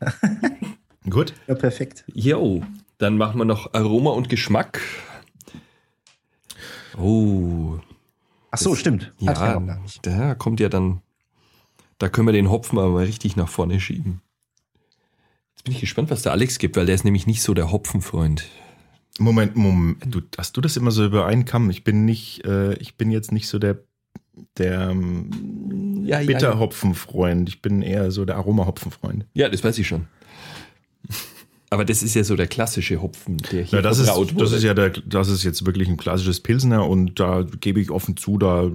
Gut. Ja, perfekt. Jo, dann machen wir noch Aroma und Geschmack. Oh. Ach so, das, stimmt. Ja, da kommt ja dann, da können wir den Hopfen aber mal richtig nach vorne schieben. Jetzt bin ich gespannt, was der Alex gibt, weil der ist nämlich nicht so der Hopfenfreund. Moment, Moment, du, hast du das immer so über einen Kamm? Ich bin nicht, äh, ich bin jetzt nicht so der der ähm, ja, Bitterhopfenfreund. Ich bin eher so der Aromahopfenfreund. Ja, das weiß ich schon. Aber das ist ja so der klassische Hopfen, der hier ja, das ist, das ist ja der, das ist jetzt wirklich ein klassisches Pilsner und da gebe ich offen zu, da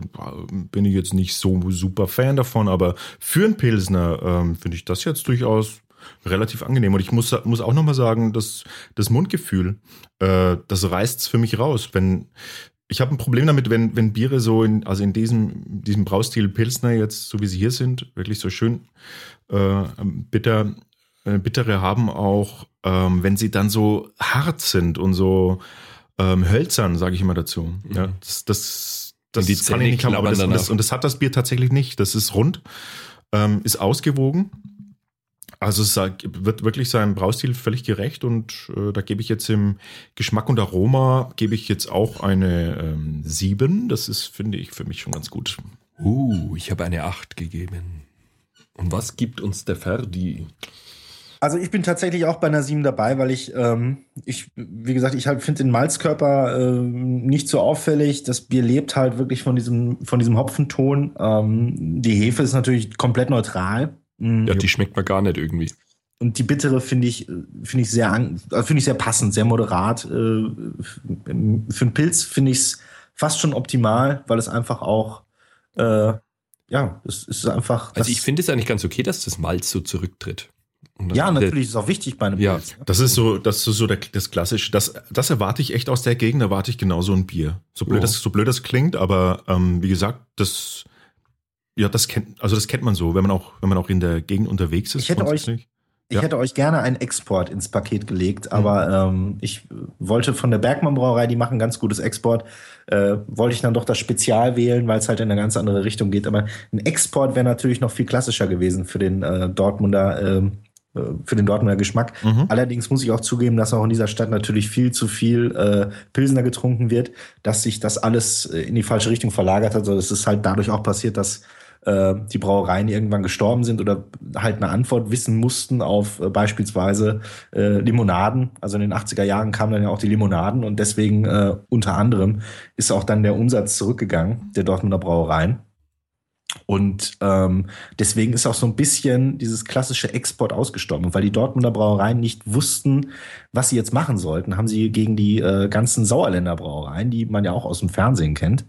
bin ich jetzt nicht so super Fan davon, aber für einen Pilsner ähm, finde ich das jetzt durchaus relativ angenehm. Und ich muss, muss auch nochmal sagen, dass das Mundgefühl, äh, das reißt es für mich raus. Wenn, ich habe ein Problem damit, wenn, wenn Biere so in, also in diesem, diesem Braustil Pilsner jetzt, so wie sie hier sind, wirklich so schön äh, bitter, äh, bittere haben, auch ähm, wenn sie dann so hart sind und so ähm, hölzern, sage ich immer dazu. Mhm. Ja, das, das, das kann ich nicht haben, aber das, und, das, und das hat das Bier tatsächlich nicht. Das ist rund, ähm, ist ausgewogen also es wird wirklich seinem Braustil völlig gerecht und äh, da gebe ich jetzt im Geschmack und Aroma gebe ich jetzt auch eine ähm, 7. Das ist, finde ich, für mich schon ganz gut. Uh, ich habe eine 8 gegeben. Und was gibt uns der Ferdi? Also ich bin tatsächlich auch bei einer 7 dabei, weil ich, ähm, ich wie gesagt, ich halt finde den Malzkörper äh, nicht so auffällig. Das Bier lebt halt wirklich von diesem, von diesem Hopfenton. Ähm, die Hefe ist natürlich komplett neutral. Mhm. Ja, die schmeckt man gar nicht irgendwie. Und die bittere finde ich, finde ich sehr, finde ich sehr passend, sehr moderat. Äh, für einen Pilz finde ich es fast schon optimal, weil es einfach auch, äh, ja, es ist einfach. Also ich finde es eigentlich ganz okay, dass das Malz so zurücktritt. Ja, natürlich ist es auch wichtig bei einem ja, Pilz. Das ist so, das ist so der, das klassische. Das, das erwarte ich echt aus der Gegend. Erwarte ich genauso ein Bier. So blöd, oh. das, so blöd das klingt, aber ähm, wie gesagt, das ja, das kennt, also das kennt man so, wenn man auch, wenn man auch in der Gegend unterwegs ist. Ich hätte euch, ich ja. hätte euch gerne einen Export ins Paket gelegt, aber mhm. ähm, ich wollte von der Bergmann Brauerei, die machen ganz gutes Export, äh, wollte ich dann doch das Spezial wählen, weil es halt in eine ganz andere Richtung geht. Aber ein Export wäre natürlich noch viel klassischer gewesen für den äh, Dortmunder, ähm, äh, für den Dortmunder Geschmack. Mhm. Allerdings muss ich auch zugeben, dass auch in dieser Stadt natürlich viel zu viel äh, Pilsener getrunken wird, dass sich das alles äh, in die falsche Richtung verlagert hat. Also es ist halt dadurch auch passiert, dass äh, die Brauereien irgendwann gestorben sind oder halt eine Antwort wissen mussten auf äh, beispielsweise äh, Limonaden. Also in den 80er Jahren kamen dann ja auch die Limonaden und deswegen äh, unter anderem ist auch dann der Umsatz zurückgegangen der Dortmunder Brauereien. Und ähm, deswegen ist auch so ein bisschen dieses klassische Export ausgestorben. Und weil die Dortmunder Brauereien nicht wussten, was sie jetzt machen sollten, haben sie gegen die äh, ganzen Sauerländer Brauereien, die man ja auch aus dem Fernsehen kennt,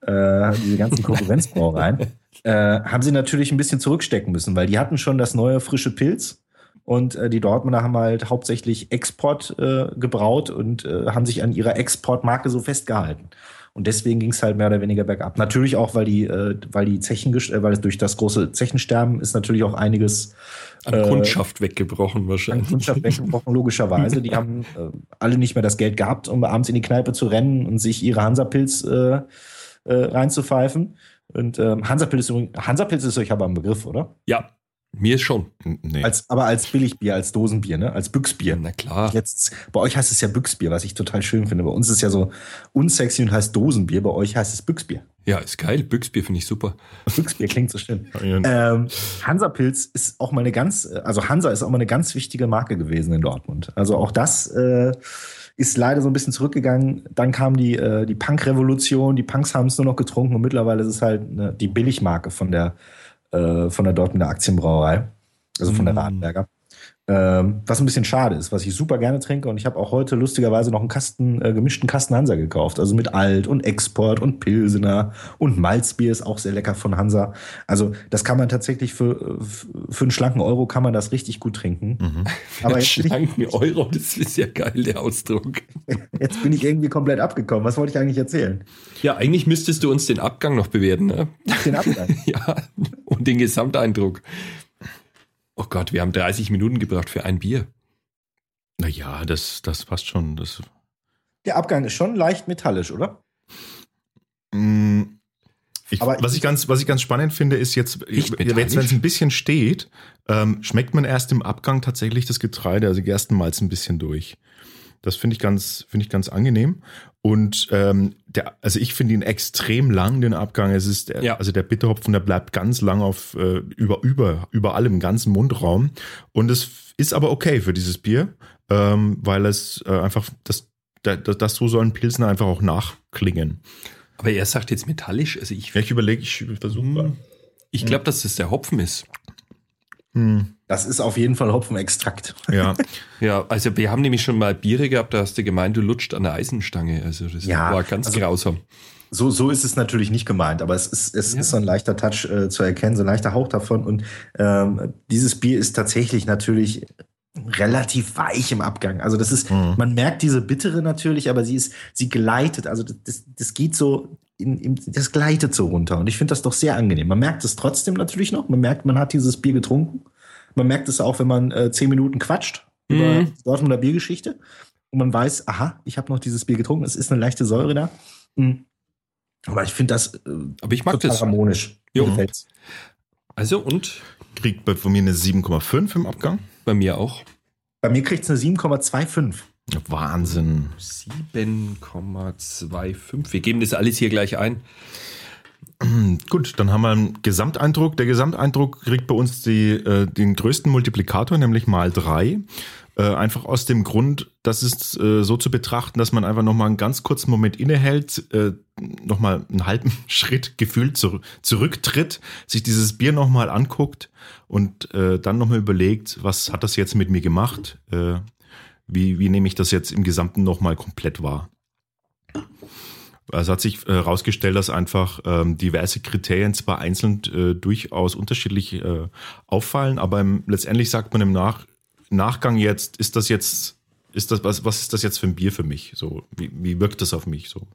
äh, diese ganzen Konkurrenzbrauereien, äh, haben sie natürlich ein bisschen zurückstecken müssen, weil die hatten schon das neue frische Pilz und äh, die Dortmunder haben halt hauptsächlich Export äh, gebraut und äh, haben sich an ihrer Exportmarke so festgehalten. Und deswegen ging es halt mehr oder weniger bergab. Natürlich auch, weil die, äh, weil die Zechen, äh, weil es durch das große Zechensterben ist natürlich auch einiges an äh, Kundschaft weggebrochen wahrscheinlich. An Kundschaft weggebrochen, logischerweise. Die haben äh, alle nicht mehr das Geld gehabt, um abends in die Kneipe zu rennen und sich ihre Hansapilz äh, äh, reinzupfeifen. Und ähm, Hansapilz ist übrigens, Hansapilz ist euch aber ein Begriff, oder? Ja, mir schon. Nee. Als, aber als Billigbier, als Dosenbier, ne? Als Büchsbier. Na klar. Jetzt, bei euch heißt es ja Büchsbier, was ich total schön finde. Bei uns ist es ja so unsexy und heißt Dosenbier. Bei euch heißt es Büchsbier. Ja, ist geil. Büchsbier finde ich super. Büchsbier klingt so schön. ähm, Hansa Pilz ist auch mal eine ganz, also Hansa ist auch mal eine ganz wichtige Marke gewesen in Dortmund. Also auch das äh, ist leider so ein bisschen zurückgegangen. Dann kam die, äh, die Punk-Revolution, die Punks haben es nur noch getrunken und mittlerweile ist es halt ne, die Billigmarke von der, äh, von der Dortmunder Aktienbrauerei, also von der Radenberger. Ähm, was ein bisschen schade ist, was ich super gerne trinke. Und ich habe auch heute lustigerweise noch einen Kasten, äh, gemischten Kasten Hansa gekauft. Also mit Alt und Export und Pilsener und Malzbier ist auch sehr lecker von Hansa. Also das kann man tatsächlich für, für einen schlanken Euro kann man das richtig gut trinken. Mhm. Aber jetzt schlanken ich, Euro, das ist ja geil, der Ausdruck. Jetzt bin ich irgendwie komplett abgekommen. Was wollte ich eigentlich erzählen? Ja, eigentlich müsstest du uns den Abgang noch bewerten, ne? Den Abgang? ja, und den Gesamteindruck. Oh Gott, wir haben 30 Minuten gebraucht für ein Bier. Naja, das, das passt schon. Das Der Abgang ist schon leicht metallisch, oder? Mm, ich, Aber was ich ganz, was ich ganz spannend finde, ist jetzt, jetzt wenn es ein bisschen steht, ähm, schmeckt man erst im Abgang tatsächlich das Getreide, also Gerstenmalz ein bisschen durch. Das finde ich ganz, finde ich ganz angenehm. Und ähm, der, also ich finde ihn extrem lang, den Abgang. Es ist, der, ja. also der Bitterhopfen, der bleibt ganz lang auf äh, über, über, überall im ganzen Mundraum. Und es ist aber okay für dieses Bier, ähm, weil es äh, einfach, das, das, das so sollen Pilsner einfach auch nachklingen. Aber er sagt jetzt metallisch, also ich. Ja, ich überlege, ich versuche mal. Ich glaube, dass das der Hopfen ist. Hm. Das ist auf jeden Fall Hopfenextrakt. Ja. ja, also wir haben nämlich schon mal Biere gehabt, da hast du gemeint, du lutscht an der Eisenstange. Also das ja, war ganz also, grausam. So, so ist es natürlich nicht gemeint, aber es ist, es ja. ist so ein leichter Touch äh, zu erkennen, so ein leichter Hauch davon. Und ähm, dieses Bier ist tatsächlich natürlich relativ weich im Abgang. Also das ist, mhm. man merkt diese Bittere natürlich, aber sie ist, sie gleitet. Also das, das geht so in, in, das gleitet so runter. Und ich finde das doch sehr angenehm. Man merkt es trotzdem natürlich noch. Man merkt, man hat dieses Bier getrunken. Man merkt es auch, wenn man äh, zehn Minuten quatscht mhm. über die Dortmunder Biergeschichte. Und man weiß, aha, ich habe noch dieses Bier getrunken. Es ist eine leichte Säure da. Mhm. Aber ich finde das äh, Aber ich mag total das. harmonisch. Jo. Also und? Kriegt von mir eine 7,5 im Abgang. Bei mir auch. Bei mir kriegt es eine 7,25. Wahnsinn. 7,25. Wir geben das alles hier gleich ein. Gut, dann haben wir einen Gesamteindruck. Der Gesamteindruck kriegt bei uns die, äh, den größten Multiplikator, nämlich mal drei. Äh, einfach aus dem Grund, das ist äh, so zu betrachten, dass man einfach nochmal einen ganz kurzen Moment innehält, äh, nochmal einen halben Schritt gefühlt zur, zurücktritt, sich dieses Bier nochmal anguckt und äh, dann nochmal überlegt, was hat das jetzt mit mir gemacht? Äh, wie, wie nehme ich das jetzt im Gesamten nochmal komplett wahr? Also hat sich herausgestellt, äh, dass einfach ähm, diverse Kriterien zwar einzeln äh, durchaus unterschiedlich äh, auffallen, aber im, letztendlich sagt man im Nach, Nachgang jetzt, ist das jetzt, ist das, was, was ist das jetzt für ein Bier für mich? So, wie, wie wirkt das auf mich? So.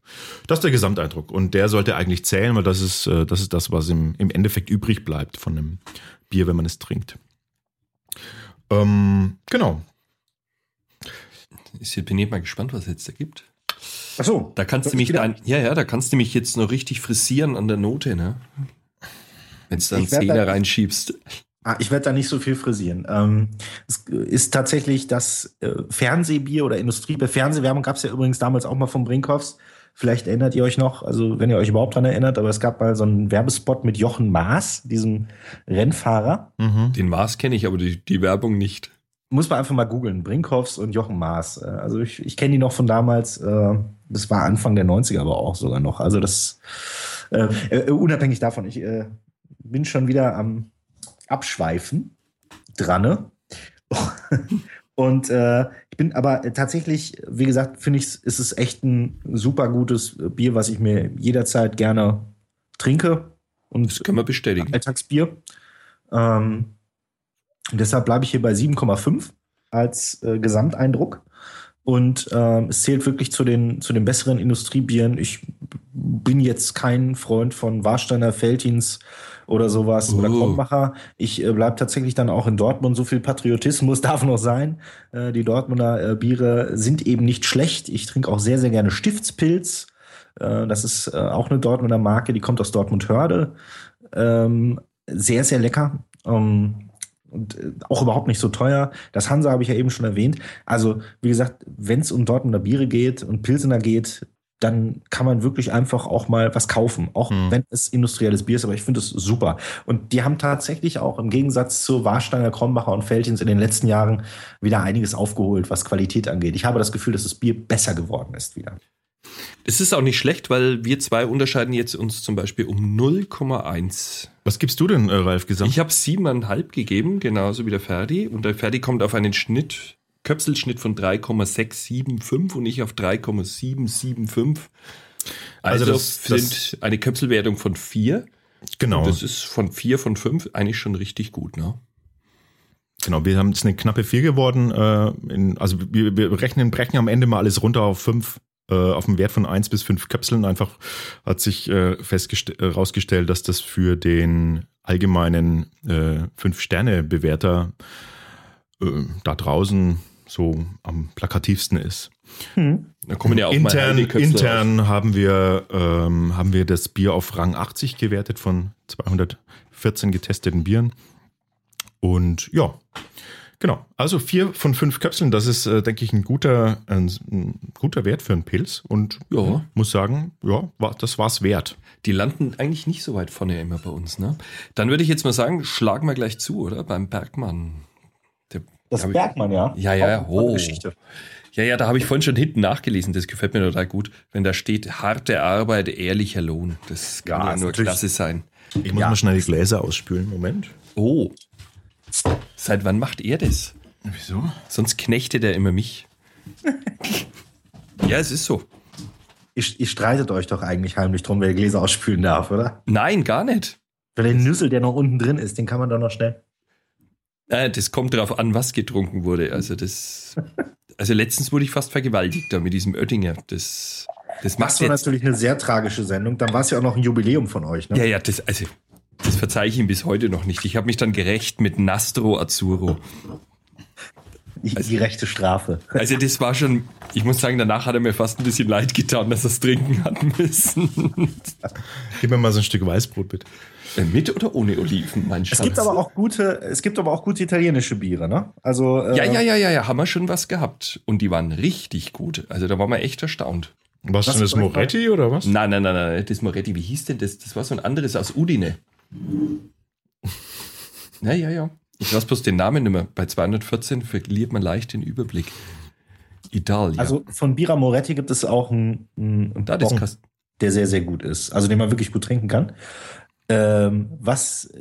Das ist der Gesamteindruck. Und der sollte eigentlich zählen, weil das ist, äh, das ist das, was im, im Endeffekt übrig bleibt von einem Bier, wenn man es trinkt. Ähm, genau, ich bin jetzt mal gespannt, was es jetzt da gibt. Ach so. Da kannst du mich dann, ja, ja, da kannst du mich jetzt noch richtig frisieren an der Note, ne? Wenn du dann Zähler reinschiebst. Ah, ich werde da nicht so viel frisieren. Ähm, es ist tatsächlich das äh, Fernsehbier oder Industriebier. Fernsehwerbung gab es ja übrigens damals auch mal von Brinkhoffs. Vielleicht erinnert ihr euch noch, also wenn ihr euch überhaupt daran erinnert, aber es gab mal so einen Werbespot mit Jochen Maas, diesem Rennfahrer. Mhm. Den Maas kenne ich, aber die, die Werbung nicht muss man einfach mal googeln. Brinkhoffs und Jochen Maas. Äh, also ich, ich kenne die noch von damals. Äh, das war Anfang der 90er aber auch sogar noch. Also das äh, äh, unabhängig davon, ich äh, bin schon wieder am Abschweifen dran. Ne? und äh, ich bin aber tatsächlich, wie gesagt, finde ich, ist es echt ein super gutes Bier, was ich mir jederzeit gerne trinke. Und das können wir bestätigen. Alltagsbier. Ähm, und deshalb bleibe ich hier bei 7,5 als äh, Gesamteindruck. Und äh, es zählt wirklich zu den, zu den besseren Industriebieren. Ich bin jetzt kein Freund von Warsteiner Feltins oder sowas uh. oder Krombacher. Ich äh, bleibe tatsächlich dann auch in Dortmund. So viel Patriotismus darf noch sein. Äh, die Dortmunder äh, Biere sind eben nicht schlecht. Ich trinke auch sehr, sehr gerne Stiftspilz. Äh, das ist äh, auch eine Dortmunder Marke, die kommt aus Dortmund-Hörde. Ähm, sehr, sehr lecker. Ähm, und äh, auch überhaupt nicht so teuer. Das Hansa habe ich ja eben schon erwähnt. Also, wie gesagt, wenn es um Dortmunder Biere geht und Pilsener geht, dann kann man wirklich einfach auch mal was kaufen, auch mhm. wenn es industrielles Bier ist, aber ich finde es super. Und die haben tatsächlich auch im Gegensatz zu Warsteiner, Krombacher und Feldins in den letzten Jahren wieder einiges aufgeholt, was Qualität angeht. Ich habe das Gefühl, dass das Bier besser geworden ist wieder. Es ist auch nicht schlecht, weil wir zwei unterscheiden jetzt uns zum Beispiel um 0,1. Was gibst du denn, äh, Ralf, gesagt? Ich habe siebeneinhalb gegeben, genauso wie der Ferdi. Und der Ferdi kommt auf einen Schnitt, Köpselschnitt von 3,675 und ich auf 3,775. Also, also das sind eine Köpselwertung von 4. Genau. Und das ist von 4 von 5 eigentlich schon richtig gut, ne? Genau, wir haben es eine knappe 4 geworden. Äh, in, also wir, wir rechnen, brechen am Ende mal alles runter auf 5 äh, auf einen Wert von 1 bis 5 Köpseln. Einfach hat sich äh, herausgestellt, dass das für den allgemeinen äh, 5-Sterne-Bewerter äh, da draußen so am plakativsten ist. Hm. Da kommen ja auch intern, intern haben wir ähm, haben wir das Bier auf Rang 80 gewertet von 214 getesteten Bieren. Und ja, genau. Also vier von fünf Köpseln, das ist, äh, denke ich, ein guter, ein, ein, guter Wert für einen Pilz. Und ja. muss sagen, ja, war, das war's wert. Die landen eigentlich nicht so weit vorne immer bei uns, ne? Dann würde ich jetzt mal sagen, schlagen wir gleich zu, oder? Beim Bergmann. Der, das Bergmann, ja. Ja, ja, oh. Geschichte. Ja, ja, da habe ich vorhin schon hinten nachgelesen. Das gefällt mir total gut. Wenn da steht, harte Arbeit, ehrlicher Lohn. Das kann ja, ja nur klasse sein. Ich muss ja. mal schnell die Gläser ausspülen. Moment. Oh. Seit wann macht er das? Wieso? Sonst knechtet er immer mich. ja, es ist so. Ihr, ihr, streitet euch doch eigentlich heimlich drum, wer die Gläser ausspülen darf, oder? Nein, gar nicht. Weil der Nüssel, der noch unten drin ist, den kann man doch noch schnell. Äh, das kommt darauf an, was getrunken wurde. Also das. Also letztens wurde ich fast vergewaltigt da mit diesem Oettinger. Das, das macht das war jetzt natürlich eine sehr tragische Sendung. Dann war es ja auch noch ein Jubiläum von euch, ne? Ja, ja, das, also, das verzeihe ich ihm bis heute noch nicht. Ich habe mich dann gerecht mit Nastro Azzurro. Die, also, die rechte Strafe. Also das war schon, ich muss sagen, danach hat er mir fast ein bisschen leid getan, dass er es trinken hat müssen. Gib mir mal so ein Stück Weißbrot, bitte. Äh, mit oder ohne Oliven, mein Schatz? Es gibt aber auch gute, es gibt aber auch gute italienische Biere, ne? Also äh, ja, ja, ja, ja, ja, haben wir schon was gehabt und die waren richtig gut. Also da waren wir echt erstaunt. Was, was denn das Moretti oder was? Nein, nein, nein, nein, das Moretti. Wie hieß denn das? Das war so ein anderes aus Udine. Ja, ja, ja. Ich weiß bloß den Namen nicht mehr. Bei 214 verliert man leicht den Überblick. Italia. Also von Bira Moretti gibt es auch einen, einen Bon, der sehr, sehr gut ist. Also den man wirklich gut trinken kann. Ähm, was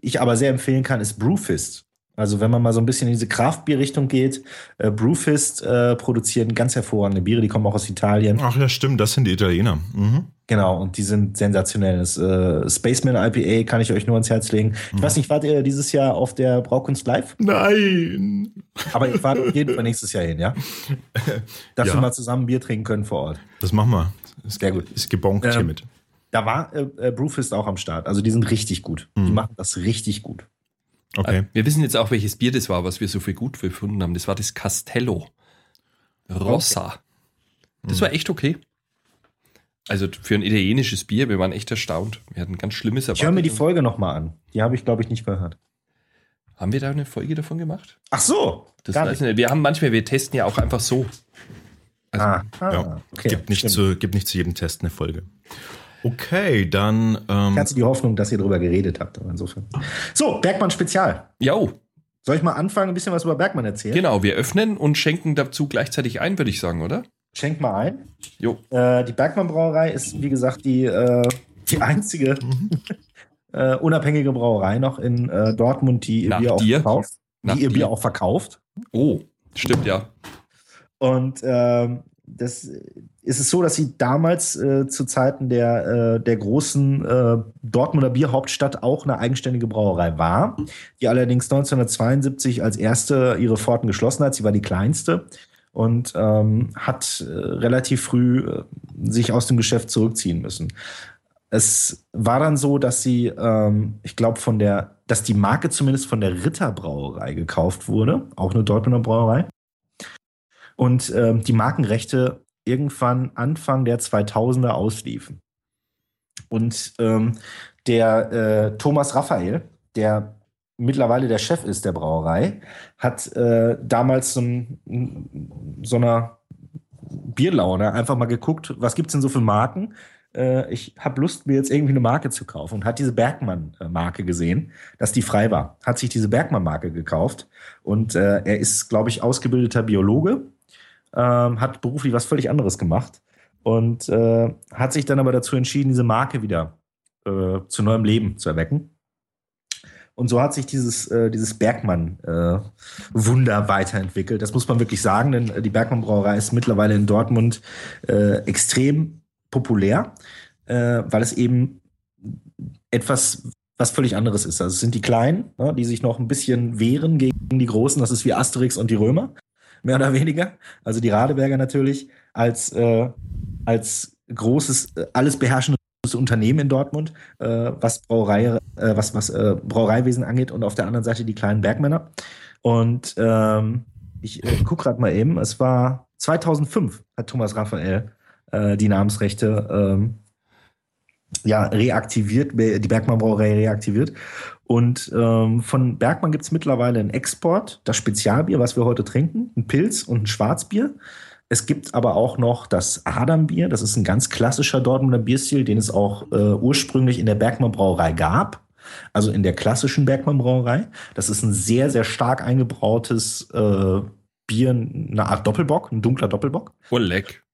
ich aber sehr empfehlen kann, ist Brewfist. Also wenn man mal so ein bisschen in diese Kraftbier-Richtung geht, äh, Brewfist äh, produzieren ganz hervorragende Biere, die kommen auch aus Italien. Ach ja, stimmt, das sind die Italiener. Mhm. Genau, und die sind sensationell. Das äh, Spaceman IPA kann ich euch nur ans Herz legen. Ich mhm. weiß nicht, wart ihr dieses Jahr auf der Braukunst Live? Nein. Aber ich fahre auf jeden Fall nächstes Jahr hin, ja? Dass ja. wir mal zusammen Bier trinken können vor Ort. Das machen wir. Ist, Sehr gut. Ist gebonkt ähm, hiermit. Da war äh, äh, Brewfist auch am Start. Also die sind richtig gut. Mhm. Die machen das richtig gut. Okay. Äh, wir wissen jetzt auch, welches Bier das war, was wir so viel gut gefunden haben. Das war das Castello Rossa. Okay. Das war echt okay. Also für ein italienisches Bier, wir waren echt erstaunt. Wir hatten ein ganz schlimmes erwartet. Ich höre mir die Folge nochmal an. Die habe ich, glaube ich, nicht gehört. Haben wir da eine Folge davon gemacht? Ach so. Das weiß nicht. Wir haben manchmal, wir testen ja auch einfach so. Also, ah, ah, ja. okay, gibt, nicht zu, gibt nicht zu jedem Test eine Folge. Okay, dann. Ähm ich hatte die Hoffnung, dass ihr darüber geredet habt. insofern. So, Bergmann Spezial. Jo. Soll ich mal anfangen, ein bisschen was über Bergmann erzählen? Genau, wir öffnen und schenken dazu gleichzeitig ein, würde ich sagen, oder? Schenk mal ein. Jo. Äh, die Bergmann Brauerei ist, wie gesagt, die, äh, die einzige äh, unabhängige Brauerei noch in äh, Dortmund, die ihr Bier auch verkauft. die ihr Bier auch verkauft. Oh, stimmt, ja. Und ähm, das ist es so, dass sie damals äh, zu Zeiten der, äh, der großen äh, Dortmunder Bierhauptstadt auch eine eigenständige Brauerei war, die allerdings 1972 als erste ihre Pforten geschlossen hat. Sie war die kleinste und ähm, hat äh, relativ früh äh, sich aus dem Geschäft zurückziehen müssen. Es war dann so, dass sie, ähm, ich glaube, von der, dass die Marke zumindest von der Ritterbrauerei gekauft wurde, auch eine Dortmunder Brauerei und ähm, die Markenrechte irgendwann Anfang der 2000er ausliefen. Und ähm, der äh, Thomas Raphael, der mittlerweile der Chef ist der Brauerei, hat äh, damals so, so einer Bierlaune einfach mal geguckt, was gibt es denn so für Marken? Äh, ich habe Lust, mir jetzt irgendwie eine Marke zu kaufen und hat diese Bergmann-Marke gesehen, dass die frei war. Hat sich diese Bergmann-Marke gekauft und äh, er ist, glaube ich, ausgebildeter Biologe ähm, hat beruflich was völlig anderes gemacht und äh, hat sich dann aber dazu entschieden, diese Marke wieder äh, zu neuem Leben zu erwecken. Und so hat sich dieses, äh, dieses Bergmann-Wunder äh, weiterentwickelt. Das muss man wirklich sagen, denn die Bergmann-Brauerei ist mittlerweile in Dortmund äh, extrem populär, äh, weil es eben etwas was völlig anderes ist. Also es sind die Kleinen, ne, die sich noch ein bisschen wehren gegen die Großen. Das ist wie Asterix und die Römer, mehr oder weniger. Also die Radeberger natürlich als, äh, als großes, äh, alles beherrschendes Unternehmen in Dortmund, äh, was Brauerei, äh, was, was äh, Brauereiwesen angeht und auf der anderen Seite die kleinen Bergmänner. Und ähm, ich äh, gucke gerade mal eben, es war 2005 hat Thomas Raphael die Namensrechte ähm, ja, reaktiviert, die Bergmann Brauerei reaktiviert. Und ähm, von Bergmann gibt es mittlerweile einen Export, das Spezialbier, was wir heute trinken, ein Pilz und ein Schwarzbier. Es gibt aber auch noch das Adambier, das ist ein ganz klassischer Dortmunder Bierstil, den es auch äh, ursprünglich in der Bergmann Brauerei gab. Also in der klassischen Bergmann Brauerei. Das ist ein sehr, sehr stark eingebrautes äh, Bier, eine Art Doppelbock, ein dunkler Doppelbock. Oh, leck.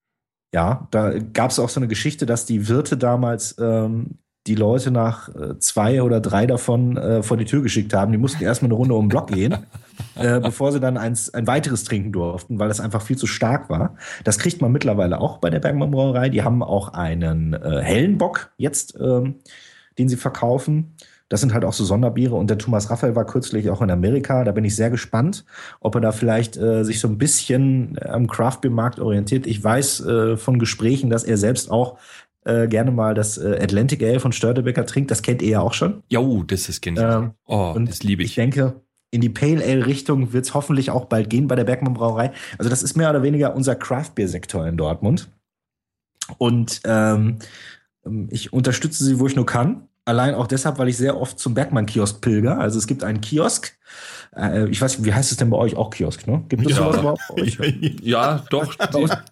Ja, da gab es auch so eine Geschichte, dass die Wirte damals ähm, die Leute nach äh, zwei oder drei davon äh, vor die Tür geschickt haben. Die mussten erstmal eine Runde um den Block gehen, äh, bevor sie dann eins, ein weiteres trinken durften, weil das einfach viel zu stark war. Das kriegt man mittlerweile auch bei der Bergmann Brauerei. Die haben auch einen äh, hellen Bock jetzt, ähm, den sie verkaufen. Das sind halt auch so Sonderbiere. Und der Thomas Raphael war kürzlich auch in Amerika. Da bin ich sehr gespannt, ob er da vielleicht äh, sich so ein bisschen am Craft-Beer-Markt orientiert. Ich weiß äh, von Gesprächen, dass er selbst auch äh, gerne mal das äh, Atlantic Ale von Störtebecker trinkt. Das kennt ihr ja auch schon. Jo, das ist genial. Ähm, oh, das liebe ich. Ich denke, in die Pale Ale Richtung wird es hoffentlich auch bald gehen bei der Bergmann Brauerei. Also das ist mehr oder weniger unser Craft Beer Sektor in Dortmund. Und ähm, ich unterstütze sie, wo ich nur kann. Allein auch deshalb, weil ich sehr oft zum Bergmann-Kiosk pilger. Also es gibt einen Kiosk. Äh, ich weiß, wie heißt es denn bei euch? Auch Kiosk, ne? Gibt es ja. sowas überhaupt bei euch? Ja, doch.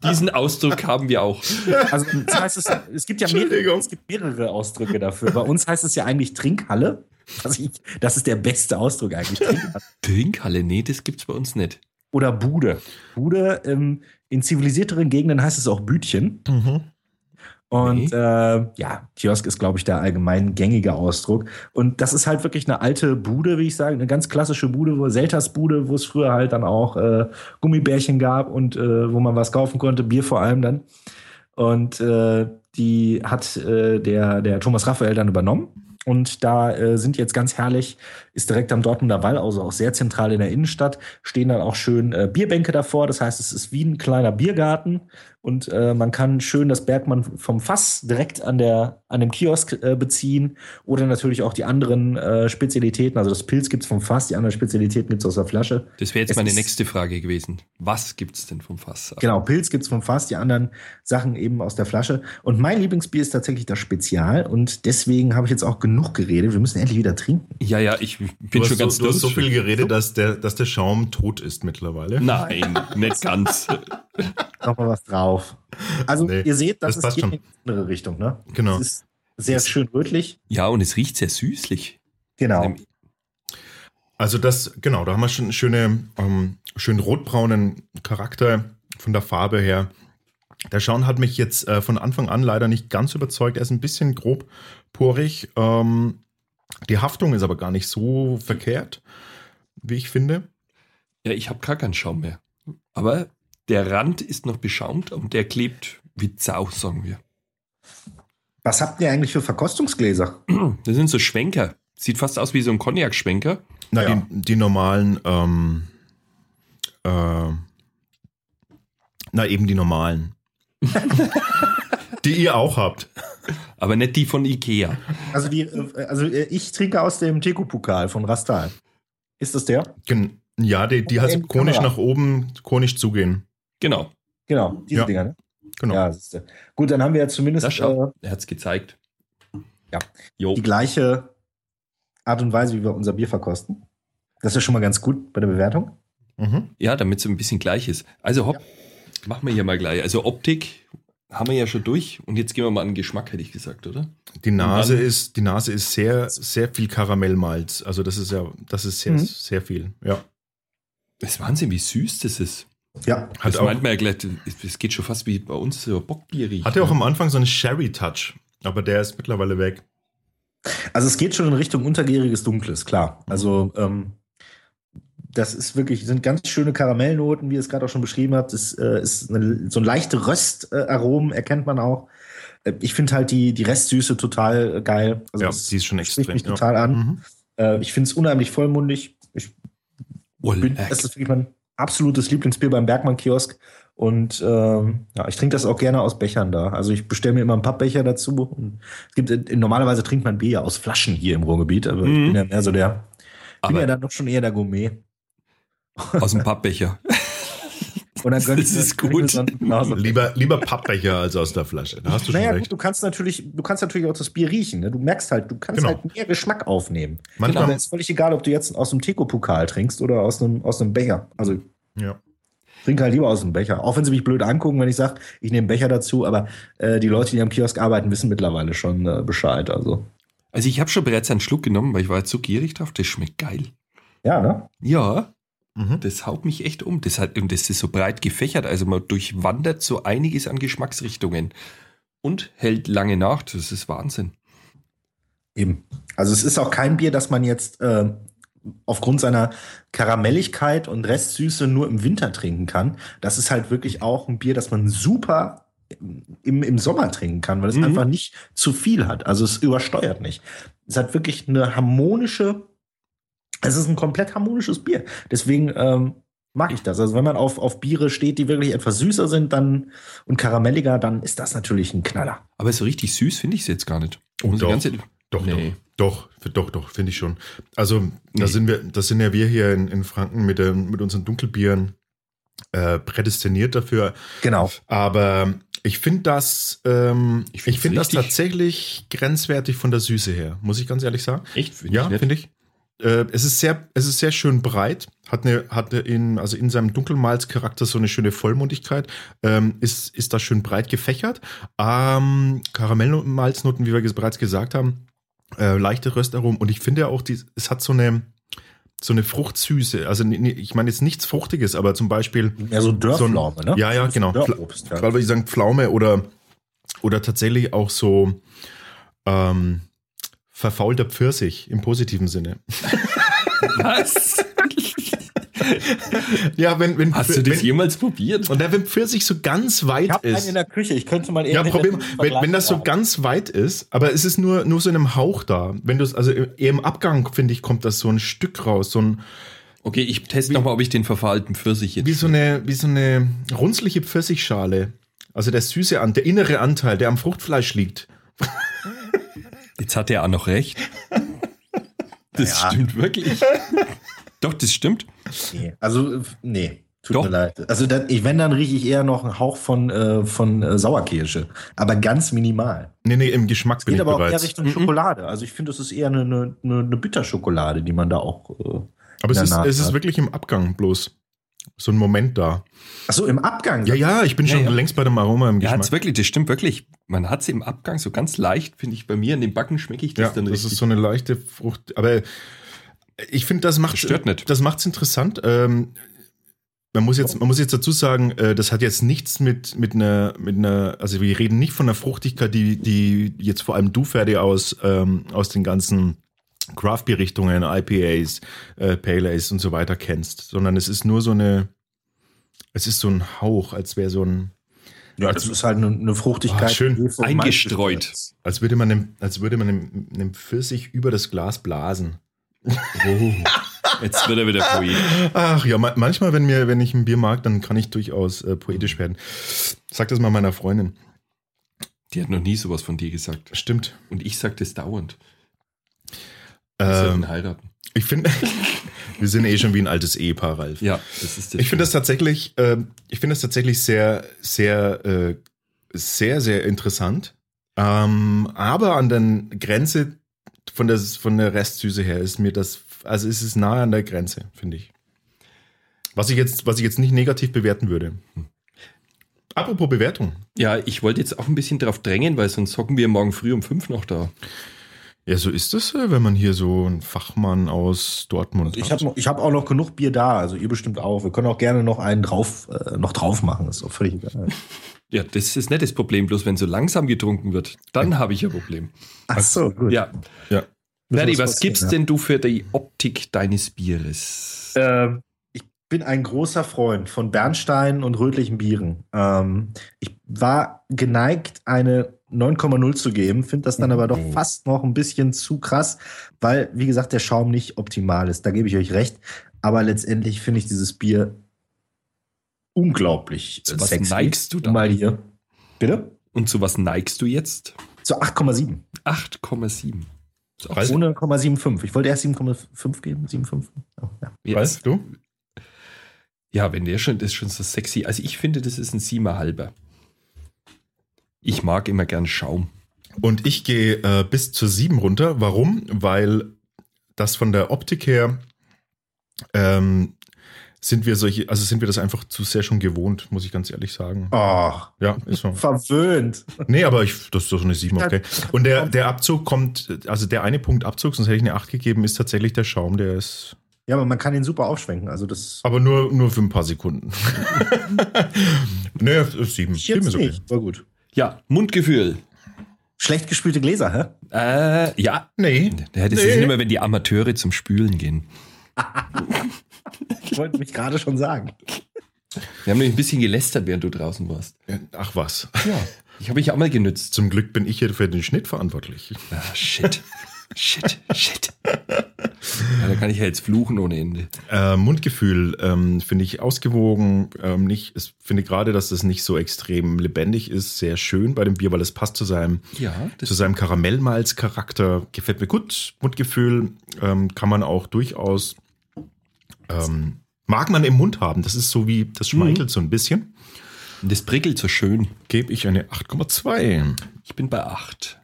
diesen Ausdruck haben wir auch. Also das heißt es, es gibt ja mehrere, es gibt mehrere Ausdrücke dafür. Bei uns heißt es ja eigentlich Trinkhalle. Also ich, das ist der beste Ausdruck eigentlich. Trinkhalle. Trinkhalle? Nee, das gibt's bei uns nicht. Oder Bude. Bude, ähm, in zivilisierteren Gegenden heißt es auch Bütchen. Mhm. Und nee. äh, ja, Kiosk ist, glaube ich, der allgemein gängige Ausdruck. Und das ist halt wirklich eine alte Bude, wie ich sage, eine ganz klassische Bude, wo Selters Bude, wo es früher halt dann auch äh, Gummibärchen gab und äh, wo man was kaufen konnte, Bier vor allem dann. Und äh, die hat äh, der, der Thomas Raphael dann übernommen. Und da äh, sind jetzt ganz herrlich, ist direkt am Dortmunder Wall, also auch sehr zentral in der Innenstadt, stehen dann auch schön äh, Bierbänke davor. Das heißt, es ist wie ein kleiner Biergarten und äh, man kann schön das Bergmann vom Fass direkt an, der, an dem Kiosk äh, beziehen oder natürlich auch die anderen äh, Spezialitäten. Also das Pilz gibt es vom Fass, die anderen Spezialitäten gibt es aus der Flasche. Das wäre jetzt es meine nächste Frage gewesen. Was gibt es denn vom Fass? Genau, Pilz gibt es vom Fass, die anderen Sachen eben aus der Flasche. Und mein Lieblingsbier ist tatsächlich das Spezial und deswegen habe ich jetzt auch genug geredet. Wir müssen endlich wieder trinken. Ja, ja, ich bin schon so, ganz Du hast so viel geredet, dass der, dass der Schaum tot ist mittlerweile. Nein, nicht ganz. Noch mal was drauf. Also nee, ihr seht, das, das ist in die andere Richtung, ne? Genau. Es ist sehr das schön rötlich. Ja, und es riecht sehr süßlich. Genau. Also das, genau, da haben wir schon einen schöne, ähm, schön rotbraunen Charakter von der Farbe her. Der Schaum hat mich jetzt äh, von Anfang an leider nicht ganz überzeugt. Er ist ein bisschen grob porig. Ähm, die Haftung ist aber gar nicht so verkehrt, wie ich finde. Ja, ich habe gar keinen Schaum mehr. Aber der Rand ist noch beschaumt und der klebt wie Zau, sagen wir. Was habt ihr eigentlich für Verkostungsgläser? Das sind so Schwenker. Sieht fast aus wie so ein Cognac-Schwenker. Naja. Die, die normalen, ähm, äh, na eben die normalen. die ihr auch habt. Aber nicht die von Ikea. Also, die, äh, also äh, ich trinke aus dem Teku-Pokal von Rastal. Ist das der? Ja, die, die hat konisch nach oben, konisch zugehen. Genau. Genau, diese ja. Dinger, ne? Genau. Ja, Gut, dann haben wir ja zumindest. Das äh, er hat es gezeigt. Ja. Jo. Die gleiche Art und Weise, wie wir unser Bier verkosten. Das ist ja schon mal ganz gut bei der Bewertung. Mhm. Ja, damit es ein bisschen gleich ist. Also hopp, ja. machen wir hier mal gleich. Also Optik haben wir ja schon durch und jetzt gehen wir mal an den Geschmack, hätte ich gesagt, oder? Die Nase ist, die Nase ist sehr, sehr viel Karamellmalz. Also das ist ja, das ist sehr, mhm. sehr viel, ja. Das ist Wahnsinn, wie süß das ist. Ja, hat das auch, meint man ja gleich, es geht schon fast wie bei uns so Bockbier riecht. Hatte auch am Anfang so einen Sherry-Touch, aber der ist mittlerweile weg. Also es geht schon in Richtung untergäriges Dunkles, klar. Also ähm, das ist wirklich, sind ganz schöne Karamellnoten, wie ihr es gerade auch schon beschrieben habt. Das äh, ist eine, so ein leichte Röstaromen, erkennt man auch. Äh, ich finde halt die, die Restsüße total geil. Also ja, die ist schon extrem. mich ja. total an. Mhm. Äh, ich finde es unheimlich vollmundig. Ich bin, das ist wirklich mein absolutes Lieblingsbier beim Bergmann-Kiosk. Und ähm, ja, ich trinke das auch gerne aus Bechern da. Also ich bestelle mir immer einen Pappbecher dazu. Und es gibt äh, normalerweise trinkt man Bier aus Flaschen hier im Ruhrgebiet, aber mhm. ich bin ja mehr so der, bin ja dann doch schon eher der Gourmet. Aus dem Pappbecher. Und dann das ist gut. Lieber, lieber Pappbecher als aus der Flasche. Da hast du naja, schon recht. Gut, du kannst natürlich, du kannst natürlich auch das Bier riechen. Ne? Du merkst halt, du kannst genau. halt mehr Geschmack aufnehmen. Manchmal genau. ist völlig egal, ob du jetzt aus einem Teko-Pokal trinkst oder aus einem, aus einem Becher. Also ja. Trink halt lieber aus dem Becher. Auch wenn sie mich blöd angucken, wenn ich sage, ich nehme Becher dazu, aber äh, die Leute, die am Kiosk arbeiten, wissen mittlerweile schon äh, Bescheid. Also. also ich habe schon bereits einen Schluck genommen, weil ich war jetzt so gierig drauf. Das schmeckt geil. Ja, ne? Ja. Mhm. Das haut mich echt um. Das, hat, und das ist so breit gefächert. Also man durchwandert so einiges an Geschmacksrichtungen und hält lange nach. Das ist Wahnsinn. Eben. Also es ist auch kein Bier, das man jetzt äh, aufgrund seiner Karamelligkeit und Restsüße nur im Winter trinken kann. Das ist halt wirklich auch ein Bier, das man super im, im Sommer trinken kann, weil es mhm. einfach nicht zu viel hat. Also es übersteuert nicht. Es hat wirklich eine harmonische es ist ein komplett harmonisches Bier. Deswegen ähm, mag ich das. Also wenn man auf, auf Biere steht, die wirklich etwas süßer sind dann und karamelliger, dann ist das natürlich ein Knaller. Aber so richtig süß finde ich es jetzt gar nicht. Oh, doch, ganze, doch, nee. doch, doch, doch, doch, finde ich schon. Also nee. da sind wir, das sind ja wir hier in, in Franken mit, den, mit unseren Dunkelbieren äh, prädestiniert dafür. Genau. Aber ich finde das, ähm, ich finde find das tatsächlich grenzwertig von der Süße her, muss ich ganz ehrlich sagen. Echt? Find ja, finde ich. Äh, es ist sehr, es ist sehr schön breit, hat eine, hat in, also in seinem Dunkelmalzcharakter so eine schöne Vollmundigkeit, ähm, ist, ist da schön breit gefächert. Ähm, Karamellmalznoten, wie wir bereits gesagt haben, äh, leichte Röstaromen und ich finde auch, die, es hat so eine, so eine Fruchtsüße. Also ich meine jetzt nichts Fruchtiges, aber zum Beispiel. Ja, so Dörrpflaume, so ein, ne? Ja, ja, genau. Dörrobst, ja. Gerade würde ich sagen Pflaume oder, oder tatsächlich auch so, ähm, verfaulter Pfirsich im positiven Sinne. Was? ja, wenn, wenn Hast du das wenn, jemals probiert? Und wenn Pfirsich so ganz weit ich hab ist. Einen in der Küche, ich könnte mal Ja, Problem, wenn, wenn das so ganz weit ist, aber es ist nur, nur so in einem Hauch da. Wenn du es, also eher im Abgang, finde ich, kommt das so ein Stück raus, so ein. Okay, ich teste nochmal, ob ich den verfaulten Pfirsich jetzt. Wie so eine, wie so eine runzliche Pfirsichschale. Also der süße Anteil, der innere Anteil, der am Fruchtfleisch liegt. Jetzt hat er auch noch recht. Das ja. stimmt wirklich. Doch, das stimmt. Nee, also, nee. Tut Doch. mir leid. Also, dann, wenn, dann rieche ich eher noch einen Hauch von, äh, von äh, Sauerkirsche. Aber ganz minimal. Nee, nee, im Geschmack es bin geht ich aber bereits. auch eher Richtung mhm. Schokolade. Also, ich finde, das ist eher eine, eine, eine Bitterschokolade, die man da auch. Äh, aber es ist, es ist wirklich im Abgang bloß so ein Moment da. Ach so, im Abgang? Ja, ja, ich bin ja, schon ja. längst bei dem Aroma im Geschmack. Ja, wirklich, das stimmt wirklich. Man hat sie im Abgang so ganz leicht, finde ich, bei mir in den Backen schmecke ich das ja, dann richtig. das ist so eine leichte Frucht. Aber ich finde, das macht stört nicht. Das macht's interessant. Ähm, man muss jetzt, man muss jetzt dazu sagen, äh, das hat jetzt nichts mit mit einer mit einer, also wir reden nicht von einer Fruchtigkeit, die die jetzt vor allem du Ferdi aus ähm, aus den ganzen Craft Beer Richtungen, IPAs, äh, Pale Ales und so weiter kennst, sondern es ist nur so eine, es ist so ein Hauch, als wäre so ein ja, das ist halt eine, eine Fruchtigkeit. Oh, schön eingestreut. Als würde man, einem, als würde man einem, einem Pfirsich über das Glas blasen. Oh, jetzt wird er wieder poetisch. Ach ja, manchmal, wenn, mir, wenn ich ein Bier mag, dann kann ich durchaus äh, poetisch werden. Sag das mal meiner Freundin. Die hat noch nie sowas von dir gesagt. Stimmt. Und ich sag das dauernd. Ähm, heiraten. Ich finde, wir sind eh schon wie ein altes Ehepaar, Ralf. Ja, das ist Ich finde das tatsächlich, äh, ich finde das tatsächlich sehr, sehr, äh, sehr, sehr interessant. Ähm, aber an der Grenze von der, von der Restsüße her ist mir das, also ist es nahe an der Grenze, finde ich. Was ich jetzt, was ich jetzt nicht negativ bewerten würde. Hm. Apropos Bewertung. Ja, ich wollte jetzt auch ein bisschen drauf drängen, weil sonst hocken wir morgen früh um fünf noch da. Ja, so ist es, äh, wenn man hier so einen Fachmann aus Dortmund also ich hat. Ich habe auch noch genug Bier da, also ihr bestimmt auch. Wir können auch gerne noch einen drauf, äh, noch drauf machen, das ist auch völlig egal. Ja, das ist nicht das Problem, bloß wenn so langsam getrunken wird, dann habe ich ein Problem. Ach so, gut. Ja. ja. Ferdi, was gibst ja. denn du für die Optik deines Bieres? Ähm, ich bin ein großer Freund von Bernstein und rötlichen Bieren. Ähm, ich war geneigt, eine 9,0 zu geben, finde das dann aber doch oh. fast noch ein bisschen zu krass, weil, wie gesagt, der Schaum nicht optimal ist. Da gebe ich euch recht. Aber letztendlich finde ich dieses Bier unglaublich zu was sexy. neigst du da? Mal hier. Bitte? Und zu was neigst du jetzt? Zu 8,7. 8,7. Ohne 0,75. Ich wollte erst 7,5 geben. 7,5. Oh, ja. Weißt du? Ja, wenn der schon, das ist schon so sexy. Also ich finde, das ist ein 7,5. Ich mag immer gern Schaum. Und ich gehe äh, bis zu 7 runter. Warum? Weil das von der Optik her ähm, sind wir solche, also sind wir das einfach zu sehr schon gewohnt, muss ich ganz ehrlich sagen. Ach, ja, ist so. Verwöhnt. Nee, aber ich, das ist doch eine 7, okay. Und der, der Abzug kommt, also der eine Punkt Abzug, sonst hätte ich eine 8 gegeben, ist tatsächlich der Schaum, der ist. Ja, aber man kann ihn super aufschwenken, also das. Aber nur, nur für ein paar Sekunden. nee, 7. Ich jetzt okay. nicht, war gut. Ja, Mundgefühl. Schlecht gespülte Gläser, hä? Äh, ja. Nee. Das nee. ist immer, wenn die Amateure zum Spülen gehen. ich wollte mich gerade schon sagen. Wir haben nämlich ein bisschen gelästert, während du draußen warst. Ach was. Ja. Ich habe mich auch mal genützt. Zum Glück bin ich hier für den Schnitt verantwortlich. Ah, shit. Shit, shit. Ja, da kann ich ja jetzt fluchen ohne Ende. Äh, Mundgefühl ähm, finde ich ausgewogen. Ähm, nicht, ich finde gerade, dass es nicht so extrem lebendig ist, sehr schön bei dem Bier, weil es passt zu seinem, ja, zu seinem Karamellmalz-Charakter. Gefällt mir gut. Mundgefühl ähm, kann man auch durchaus ähm, mag man im Mund haben. Das ist so wie, das schmeichelt mhm. so ein bisschen. Das prickelt so schön. Gebe ich eine 8,2. Ich bin bei 8.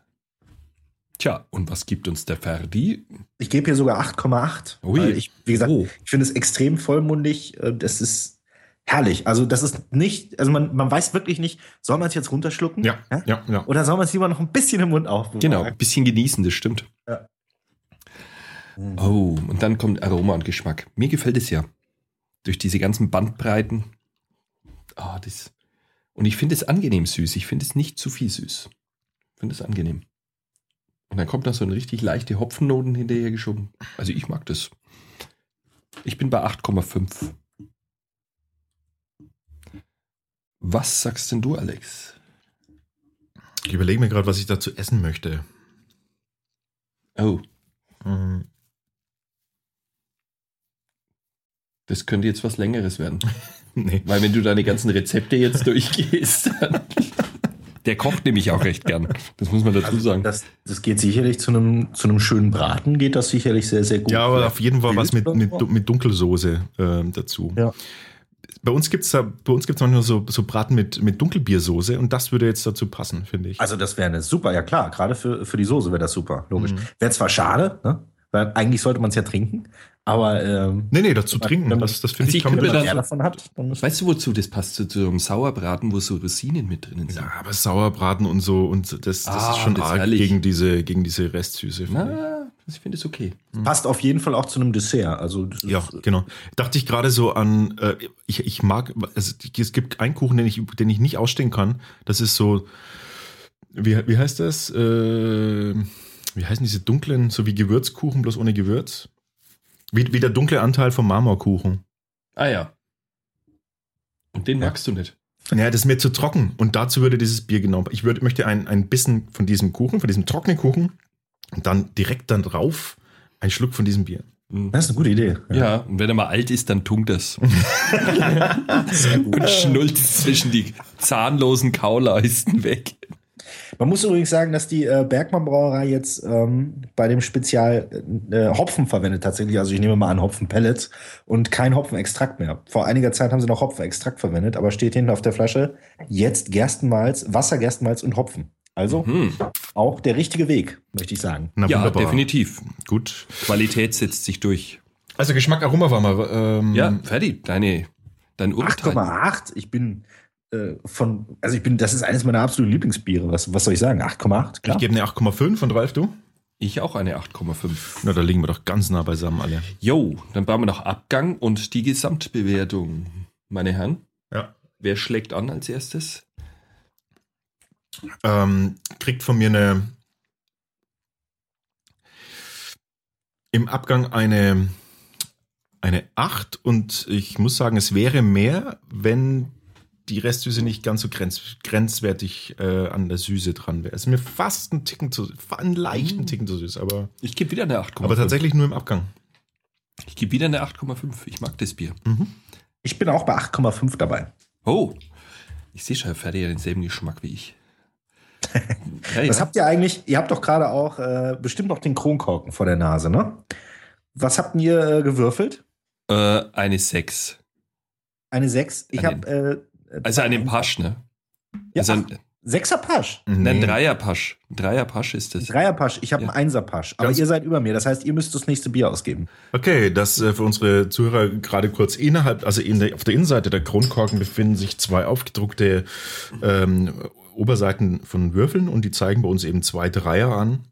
Tja, und was gibt uns der Ferdi? Ich gebe hier sogar 8,8. Ui. Ich, wie gesagt, oh. ich finde es extrem vollmundig. Äh, das ist herrlich. Also, das ist nicht, also man, man weiß wirklich nicht, soll man es jetzt runterschlucken? Ja, ja, ja. ja. Oder soll man es lieber noch ein bisschen im Mund aufbewahren? Genau, ein bisschen genießen, das stimmt. Ja. Oh, und dann kommt Aroma und Geschmack. Mir gefällt es ja. Durch diese ganzen Bandbreiten. Ah, oh, das. Und ich finde es angenehm süß. Ich finde es nicht zu viel süß. Ich finde es angenehm. Und dann kommt noch so eine richtig leichte Hopfennoten hinterher geschoben. Also ich mag das. Ich bin bei 8,5. Was sagst denn du, Alex? Ich überlege mir gerade, was ich dazu essen möchte. Oh. Mhm. Das könnte jetzt was Längeres werden. nee. Weil wenn du deine ganzen Rezepte jetzt durchgehst, dann der kocht nämlich auch recht gern. Das muss man dazu also sagen. Das, das, geht sicherlich zu einem, zu einem schönen Braten, geht das sicherlich sehr, sehr gut. Ja, aber auf jeden Fall was mit, mit, mit Dunkelsoße äh, dazu. Ja. Bei uns gibt es bei uns gibt's manchmal so, so Braten mit, mit Dunkelbiersoße und das würde jetzt dazu passen, finde ich. Also das wäre eine super, ja klar, gerade für, für die Soße wäre das super, logisch. Mhm. Wäre zwar schade, ne? weil eigentlich sollte man es ja trinken, aber ähm, nee, nee, dazu trinken, man, das, das finde also ich, kann man dann, davon hat. Weißt du, wozu das passt? Zu, so einem Sauerbraten, wo so Rosinen mit drin sind. Ja, aber Sauerbraten und so und das, das ah, ist schon das arg gegen diese, gegen diese Restsüße. Na, ich finde es okay. Passt auf jeden Fall auch zu einem Dessert. Also ja, genau. Dachte ich gerade so an, äh, ich, ich mag, also, es gibt einen Kuchen, den ich, den ich nicht ausstehen kann. Das ist so, wie, wie heißt das? Äh, wie heißen diese dunklen, so wie Gewürzkuchen, bloß ohne Gewürz? Wie, wie der dunkle Anteil vom Marmorkuchen. Ah ja. Und den ja. magst du nicht. Naja, das ist mir zu trocken. Und dazu würde dieses Bier genommen. Ich würde, möchte ein, ein Bissen von diesem Kuchen, von diesem trockenen Kuchen und dann direkt dann drauf ein Schluck von diesem Bier. Mhm. Das ist eine gute Idee. Ja, ja und wenn er mal alt ist, dann tunkt das. und schnulzt zwischen die zahnlosen Kauleisten weg. Man muss übrigens sagen, dass die äh, Bergmann Brauerei jetzt ähm, bei dem Spezial äh, Hopfen verwendet tatsächlich. Also ich nehme mal an Hopfenpellets und kein Hopfenextrakt mehr. Vor einiger Zeit haben sie noch Hopfenextrakt verwendet, aber steht hinten auf der Flasche jetzt Gerstenmalz, Wasser, Gerstenmalz und Hopfen. Also mhm. auch der richtige Weg, möchte ich sagen. Na, ja, wunderbar. definitiv. Gut. Qualität setzt sich durch. Also Geschmack Aroma war mal. Ähm, ja, fertig. Deine, dein Urteil. 8,8. Ich bin äh, von, also ich bin, das ist eines meiner absoluten Lieblingsbiere. Was, was soll ich sagen? 8,8? Ich gebe eine 8,5 von Ralf, du? Ich auch eine 8,5. Na, da liegen wir doch ganz nah beisammen alle. Jo, dann brauchen wir noch Abgang und die Gesamtbewertung. Meine Herren, Ja. wer schlägt an als erstes? Ähm, kriegt von mir eine im Abgang eine eine 8 und ich muss sagen, es wäre mehr, wenn die Restsüße nicht ganz so grenz, grenzwertig äh, an der Süße dran wäre. Es ist mir fast ein Ticken zu, einen leichten Mm. Ticken zu süß, aber, Ich gebe wieder eine 8,5. aber tatsächlich nur im Abgang. Ich gebe wieder eine 8,5. Ich mag das Bier. Ich bin auch bei 8,5 dabei. Oh, ich sehe schon, Herr Ferdi hat denselben Geschmack wie ich. ja, Was ja. habt ihr eigentlich? Ihr habt doch gerade auch äh, bestimmt noch den Kronkorken vor der Nase, ne? Was habt ihr äh, gewürfelt? Äh, eine 6. Eine 6. Ich habe Also einen Pasch, ne? Ja, also ein, ach, Sechser Pasch. Nein, Dreierpasch. Ein Dreierpasch ist das. Dreier Pasch. Ich habe Ja. einen Einser Pasch. Aber Ganz- ihr seid über mir. Das heißt, ihr müsst das nächste Bier ausgeben. Okay, das äh, für unsere Zuhörer gerade kurz innerhalb, also in der, auf der Innenseite der Kronkorken befinden sich zwei aufgedruckte ähm, Oberseiten von Würfeln und die zeigen bei uns eben zwei Dreier an.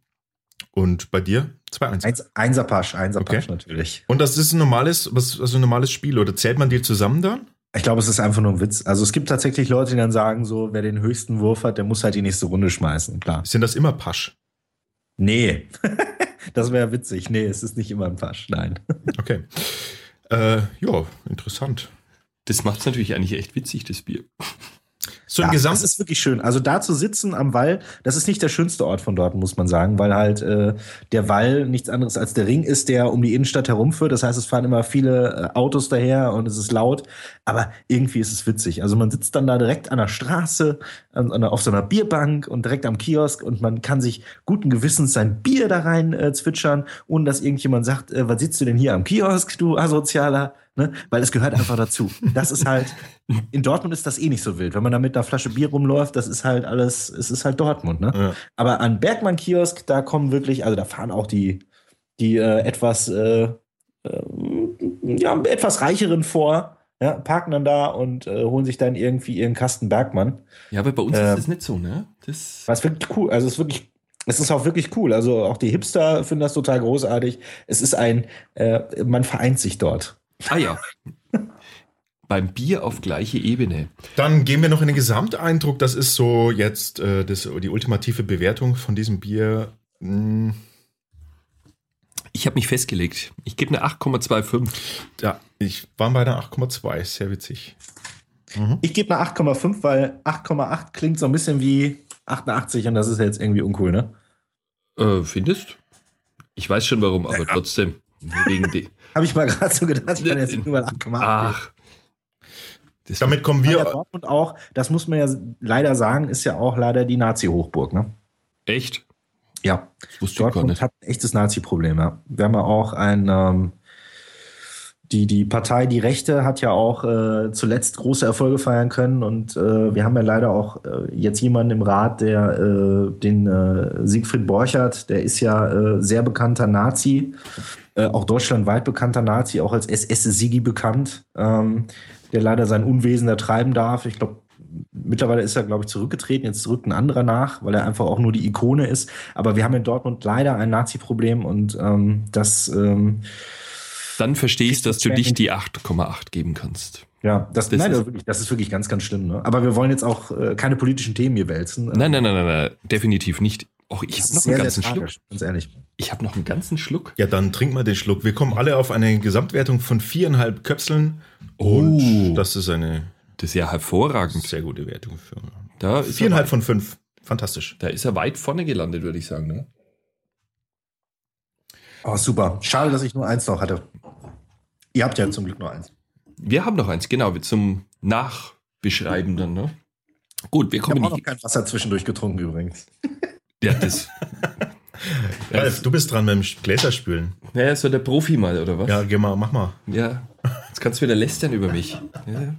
Und bei dir zwei Eins. Eins, Einser Pasch. Einser Okay. Pasch natürlich. Und das ist ein normales, was, also ein normales Spiel oder zählt man die zusammen dann? Ich glaube, es ist einfach nur ein Witz. Also es gibt tatsächlich Leute, die dann sagen so, wer den höchsten Wurf hat, der muss halt die nächste Runde schmeißen. Klar. Sind das immer Pasch? Nee. das wäre witzig. Nee, es ist nicht immer ein Pasch. Nein. Okay. Äh, ja, interessant. Das macht es natürlich eigentlich echt witzig, das Bier. So im Ja, Gesamt das ist wirklich schön. Also da zu sitzen am Wall, das ist nicht der schönste Ort von dort, muss man sagen, weil halt äh, der Wall nichts anderes als der Ring ist, der um die Innenstadt herumführt. Das heißt, es fahren immer viele äh, Autos daher und es ist laut. Aber irgendwie ist es witzig. Also man sitzt dann da direkt an der Straße, an, an, auf so einer Bierbank und direkt am Kiosk und man kann sich guten Gewissens sein Bier da rein äh, zwitschern, ohne dass irgendjemand sagt, äh, was sitzt du denn hier am Kiosk, du Asozialer? Ne? Weil es gehört einfach dazu. Das ist halt, in Dortmund ist das eh nicht so wild. Wenn man da mit einer Flasche Bier rumläuft, das ist halt alles, es ist halt Dortmund, ne? Ja. Aber an Bergmann-Kiosk, da kommen wirklich, also da fahren auch die, die äh, etwas, äh, äh, ja, etwas reicheren vor, ja, parken dann da und äh, holen sich dann irgendwie ihren Kasten Bergmann. Ja, aber bei uns Ähm. ist das nicht so, ne? Das, Was wirklich cool, also es ist wirklich, es ist auch wirklich cool. Also auch die Hipster finden das total großartig. Es ist ein, äh, man vereint sich dort. ah ja. Beim Bier auf gleiche Ebene. Dann gehen wir noch in den Gesamteindruck. Das ist so jetzt äh, das, die ultimative Bewertung von diesem Bier. Hm, Ich habe mich festgelegt. Ich gebe eine 8,25. ja, ich war bei der 8,2. Sehr witzig. Ich gebe eine 8,5, weil 8,8 klingt so ein bisschen wie 88 und das ist jetzt irgendwie uncool, ne? Äh, findest? Ich weiß schon warum, aber trotzdem. Wegen de Habe ich mal gerade so gedacht, ich kann jetzt nur mal 8,8. Ach. Das Damit kommen wir. Dortmund auch, das muss man ja leider sagen, ist ja auch leider die Nazi-Hochburg, ne? echt? Ja. Das wusste ich gar Dortmund nicht. hat ein echtes Nazi-Problem, ja. Wir haben ja auch ein, ähm, die, die Partei Die Rechte hat ja auch äh, zuletzt große Erfolge feiern können und äh, wir haben ja leider auch äh, jetzt jemanden im Rat, der äh, den äh, Siegfried Borchert, der ist ja äh, sehr bekannter Nazi, auch deutschlandweit bekannter Nazi, auch als SS-Sigi bekannt, ähm, der leider sein Unwesen da treiben darf. Ich glaube, mittlerweile ist er, glaube ich, zurückgetreten. Jetzt rückt ein anderer nach, weil er einfach auch nur die Ikone ist. Aber wir haben in Dortmund leider ein Nazi-Problem und ähm, das, ähm, Dann verstehe ich, dass du dich die 8,8 geben kannst. ja, das, Das nein, ist- das, ist wirklich, das ist wirklich ganz, ganz schlimm. Ne? Aber wir wollen jetzt auch äh, keine politischen Themen hier wälzen. Nein, nein, nein, nein, nein definitiv nicht. Och, ich habe noch sehr, einen ganzen Schluck. tragisch, ganz ehrlich. Ich habe noch einen ganzen Schluck. Ja, dann trink mal den Schluck. Wir kommen alle auf eine Gesamtwertung von viereinhalb Köpseln. Und Oh. das ist eine Das ist ja hervorragend. sehr gute Wertung. Für Da ist, er, viereinhalb von fünf. Fantastisch. da ist er weit vorne gelandet, würde ich sagen. Ne? Oh, super. Schade, dass ich nur eins noch hatte. Ihr habt ja zum Glück nur eins. Wir haben noch eins, genau, zum Nachbeschreiben dann. Ne? Gut, wir Ich habe kommen auch noch nicht. kein Wasser zwischendurch getrunken übrigens. Ja, das. Ralf, du bist dran dem Gläserspülen. Naja, so der Profi mal, oder was? Ja, geh mal, mach mal. Ja, jetzt kannst du wieder lästern über mich. Ja.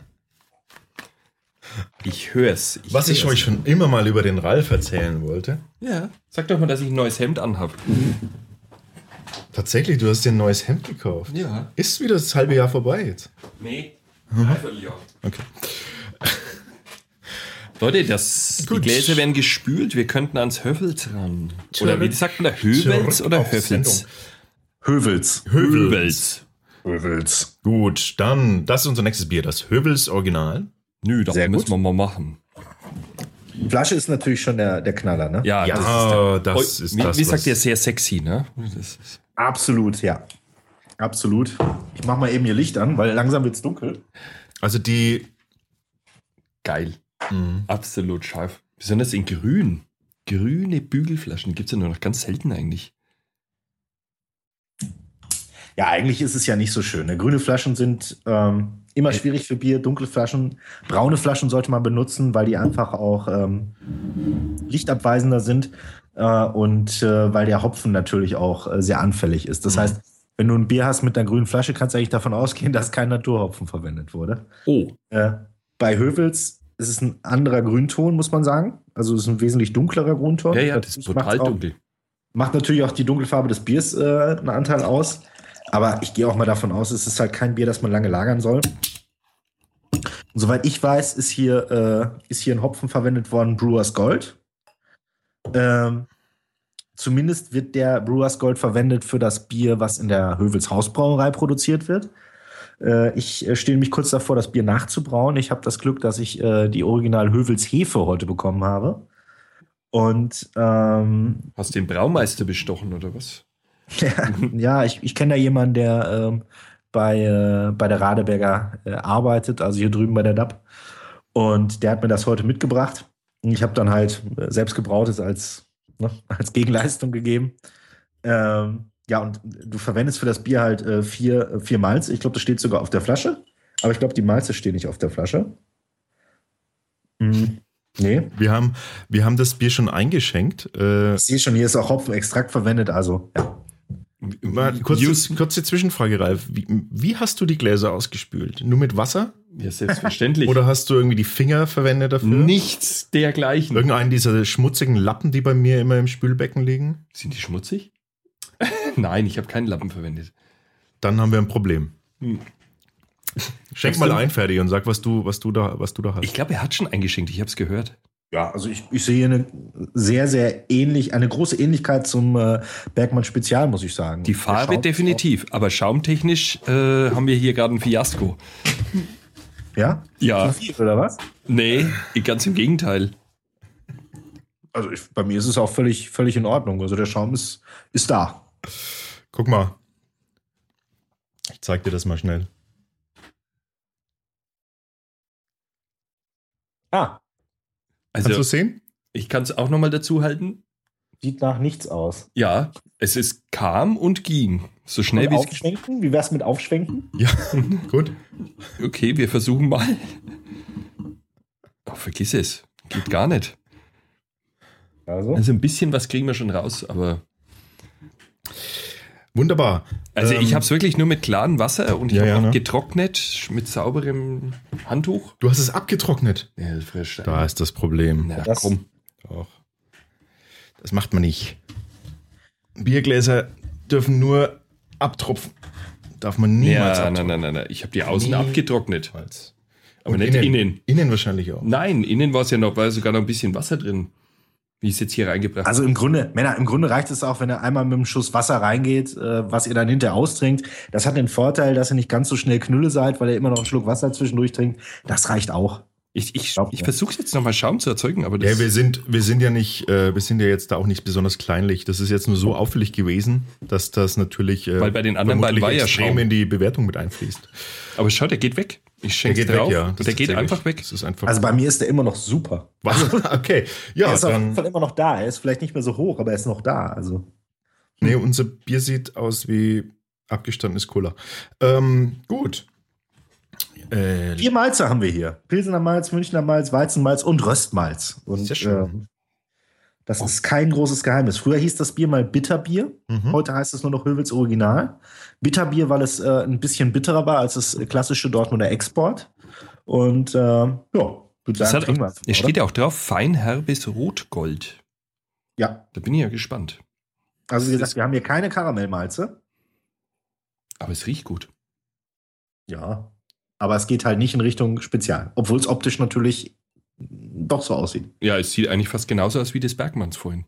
Ich hör's. Was ich euch schon immer mal über den Ralf erzählen wollte. Ja, sag doch mal, dass ich ein neues Hemd anhab. Tatsächlich, du hast dir ein neues Hemd gekauft. Ja. Ist wieder das halbe Jahr vorbei jetzt. Nee, dreiviertel Jahr. Okay. Leute, das, die Gläser werden gespült. Wir könnten ans Höfels ran. Oder wie sagt man da? Hövels oder Höfels? Hövels. Hövels. Hövels. Gut, dann, das ist unser nächstes Bier, das Hövels Original. Nö, das müssen wir mal machen. Die Flasche ist natürlich schon der, der Knaller, ne? Ja, Ja, das ist, der, das ist wie, das, wie sagt ihr, sehr sexy, ne? Absolut, ja. Absolut. Ich mach mal eben hier Licht an, weil langsam wird's dunkel. Also die, geil. Mhm. Absolut scharf. Besonders in grün. Grüne Bügelflaschen gibt es ja nur noch ganz selten eigentlich. Ja, eigentlich ist es ja nicht so schön. ne? Grüne Flaschen sind ähm, immer schwierig für Bier. Dunkle Flaschen, braune Flaschen sollte man benutzen, weil die einfach auch ähm, lichtabweisender sind äh, und äh, weil der Hopfen natürlich auch äh, sehr anfällig ist. Das heißt, wenn du ein Bier hast mit einer grünen Flasche, kannst du eigentlich davon ausgehen, dass kein Naturhopfen verwendet wurde. Oh, Äh, bei Hövels ist es ein anderer Grünton, muss man sagen. Also es ist ein wesentlich dunklerer Grünton. ja, ja, das ist auch- dunkel. Macht natürlich auch die Dunkelfarbe des Biers äh, einen Anteil aus. Aber ich gehe auch mal davon aus, es ist halt kein Bier, das man lange lagern soll. Und soweit ich weiß, ist hier, äh, ist hier ein Hopfen verwendet worden, Brewers Gold. Ähm, zumindest wird der Brewers Gold verwendet für das Bier, was in der Hövels Hausbrauerei produziert wird. Äh, ich äh, stehe nämlich kurz davor, das Bier nachzubrauen. Ich habe das Glück, dass ich äh, die Original Hövels Hefe heute bekommen habe. Und ähm, Hast den Braumeister bestochen oder was? Ja, ich, ich kenne da jemanden, der ähm, bei, äh, bei der Radeberger äh, arbeitet, also hier drüben bei der DAP. Und der hat mir das heute mitgebracht. Und ich habe dann halt äh, selbst gebrautes als, ne, als Gegenleistung gegeben. Ähm, ja, und du verwendest für das Bier halt äh, vier, äh, vier Malz. Ich glaube, das steht sogar auf der Flasche. Aber ich glaube, die Malze stehen nicht auf der Flasche. Hm, nee. wir haben, wir haben das Bier schon eingeschenkt. Äh, Ich sehe schon, hier ist auch Hopfenextrakt verwendet. Also, ja. Mal kurze, Use- kurze Zwischenfrage, Ralf. Wie, wie hast du die Gläser ausgespült? Nur mit Wasser? Ja, selbstverständlich. Oder hast du irgendwie die Finger verwendet dafür? Nichts dergleichen. Irgendeinen dieser schmutzigen Lappen, die bei mir immer im Spülbecken liegen? Sind die schmutzig? Nein, ich habe keinen Lappen verwendet. Dann haben wir ein Problem. Hm. Schenk mal ein, Ferdi, und sag, was du, was du da, was du da hast. Ich glaube, er hat schon eingeschenkt. Ich habe es gehört. Ja, also ich, ich sehe hier eine sehr, sehr ähnlich, eine große Ähnlichkeit zum äh, Bergmann Spezial, muss ich sagen. Die Farbe definitiv, aber schaumtechnisch äh, haben wir hier gerade ein Fiasko. Auch, ja? Ja, viel, oder was? nee, ganz im Gegenteil. Also ich, bei mir ist es auch völlig, völlig in Ordnung. Also der Schaum ist, ist da. Guck mal. Ich zeig dir das mal schnell. Ah, Kannst du Also, sehen? ich kann es auch nochmal dazu halten. sieht nach nichts aus. Ja, es ist kam und ging. So schnell wie es. aufschwenken? Wie wär's mit Aufschwenken? Ja, gut. Okay, wir versuchen mal. Oh, vergiss es. Geht gar nicht. Also, Also ein bisschen was kriegen wir schon raus, aber. Wunderbar. Also Ähm, ich habe es wirklich nur mit klarem Wasser und ich Ja, habe ja, auch ne? getrocknet mit sauberem Handtuch. Du hast es abgetrocknet. Ja, frisch. Da ist das Problem. Na, Das- komm. Doch. Das macht man nicht. Biergläser dürfen nur abtropfen. Darf man niemals Ja, nein, abtropfen. nein, nein, nein. Ich habe die außen Nie. abgetrocknet. Aber Und nicht innen. Innen wahrscheinlich auch. Nein, innen war es ja noch, war sogar noch ein bisschen Wasser drin. Wie ich es jetzt hier reingebracht also im Grunde, Männer, im Grunde reicht es auch, wenn er einmal mit einem Schuss Wasser reingeht, äh, was ihr dann hinterher austrinkt. Das hat den Vorteil, dass ihr nicht ganz so schnell Knülle seid, weil ihr immer noch einen Schluck Wasser zwischendurch trinkt. Das reicht auch. Ich, ich, ich mir. versuche jetzt nochmal Schaum zu erzeugen, aber das. Ja, wir sind, wir sind ja nicht, äh, wir sind ja jetzt da auch nicht besonders kleinlich. Das ist jetzt nur so auffällig gewesen, dass das natürlich äh, Weil bei den anderen beiden war ja Schaum. in die Bewertung mit einfließt. aber schau, der geht weg. Ich Der schenke geht drauf. weg, ja. Das der geht einfach weg. Das ist einfach. Also bei mir ist der immer noch super. Was? Okay. Ja, er ist auf jeden dann. Fall immer noch da. Er ist vielleicht nicht mehr so hoch, aber er ist noch da. Also Nee, unser Bier sieht aus wie abgestandenes Cola. Ähm, gut. Äh, vier Malze haben wir hier: Pilsener Malz, Münchner Malz, Weizenmalz und Röstmalz. Und Sehr schön. ähm, das ist kein großes Geheimnis. Früher hieß das Bier mal Bitterbier. mhm. Heute heißt es nur noch Hövels Original. Bitterbier, weil es äh, ein bisschen bitterer war als das klassische Dortmunder Export. Und äh, ja, würde sagen, hat, trinken wir es steht ja auch drauf, feinherbes Rotgold. Ja, Da bin ich ja gespannt. also wie gesagt, wir haben hier keine Karamellmalze. Aber es riecht gut. Ja, aber es geht halt nicht in Richtung Spezial. Obwohl es optisch natürlich doch so aussieht. Ja, es sieht eigentlich fast genauso aus wie das Bergmanns vorhin.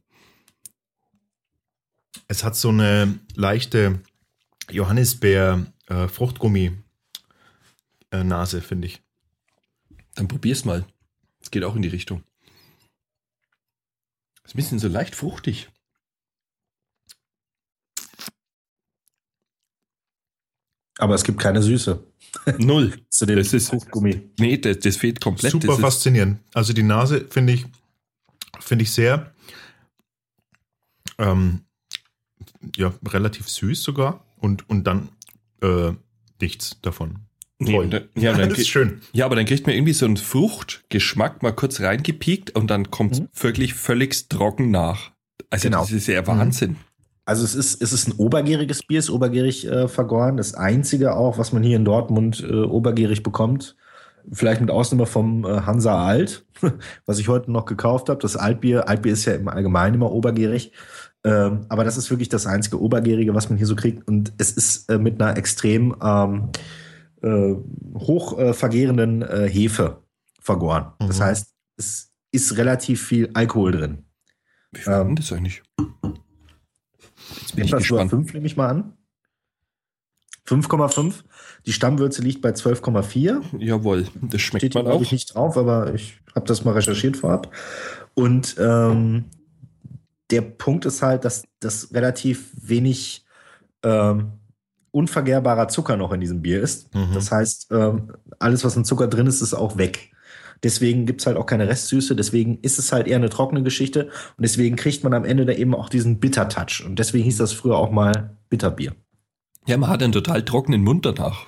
Es hat so eine leichte Johannisbeer-Fruchtgummi-Nase, äh, finde ich. Dann probier's mal. Es geht auch in die Richtung. Ist ein bisschen so leicht fruchtig. Aber es gibt keine Süße. Null. Zu dem Das ist- Fruchtgummi. Nee, das, das fehlt komplett. Super das ist, faszinierend. Also die Nase finde ich, finde ich sehr, ähm, ja, relativ süß sogar und, und dann äh, nichts davon. Nee, und dann- ja, dann das ist schön. ja, aber dann kriegt man irgendwie so einen Fruchtgeschmack mal kurz reingepiekt und dann kommt Mhm. wirklich völlig trocken nach. Also Genau. das ist ja Wahnsinn. Also es ist, es ist ein obergäriges Bier, ist obergärig äh, vergoren. Das einzige auch, was man hier in Dortmund äh, obergärig bekommt. Vielleicht mit Ausnahme vom äh, Hansa Alt, was ich heute noch gekauft habe. Das Altbier, Altbier ist ja im Allgemeinen immer obergärig. Ähm, aber das ist wirklich das einzige Obergärige, was man hier so kriegt. Und es ist äh, mit einer extrem ähm, äh, hoch äh, vergärenden äh, Hefe vergoren. Das Mhm. heißt, es ist relativ viel Alkohol drin. Wie viel Ähm, das eigentlich? Jetzt bin ich Etwas über gespannt. 5 nehme ich mal an. 5,5. Die Stammwürze liegt bei 12,4. Jawohl, das schmeckt Steht man auch. ich, nicht drauf, aber ich habe das mal recherchiert vorab. Und ähm, der Punkt ist halt, dass das relativ wenig ähm, unvergehrbarer Zucker noch in diesem Bier ist. Mhm. Das heißt, ähm, alles, was an Zucker drin ist, ist auch weg. Deswegen gibt es halt auch keine Restsüße, deswegen ist es halt eher eine trockene Geschichte und deswegen kriegt man am Ende da eben auch diesen Bitter-Touch. Und deswegen hieß das früher auch mal Bitterbier. Ja, man hat einen total trockenen Mund danach.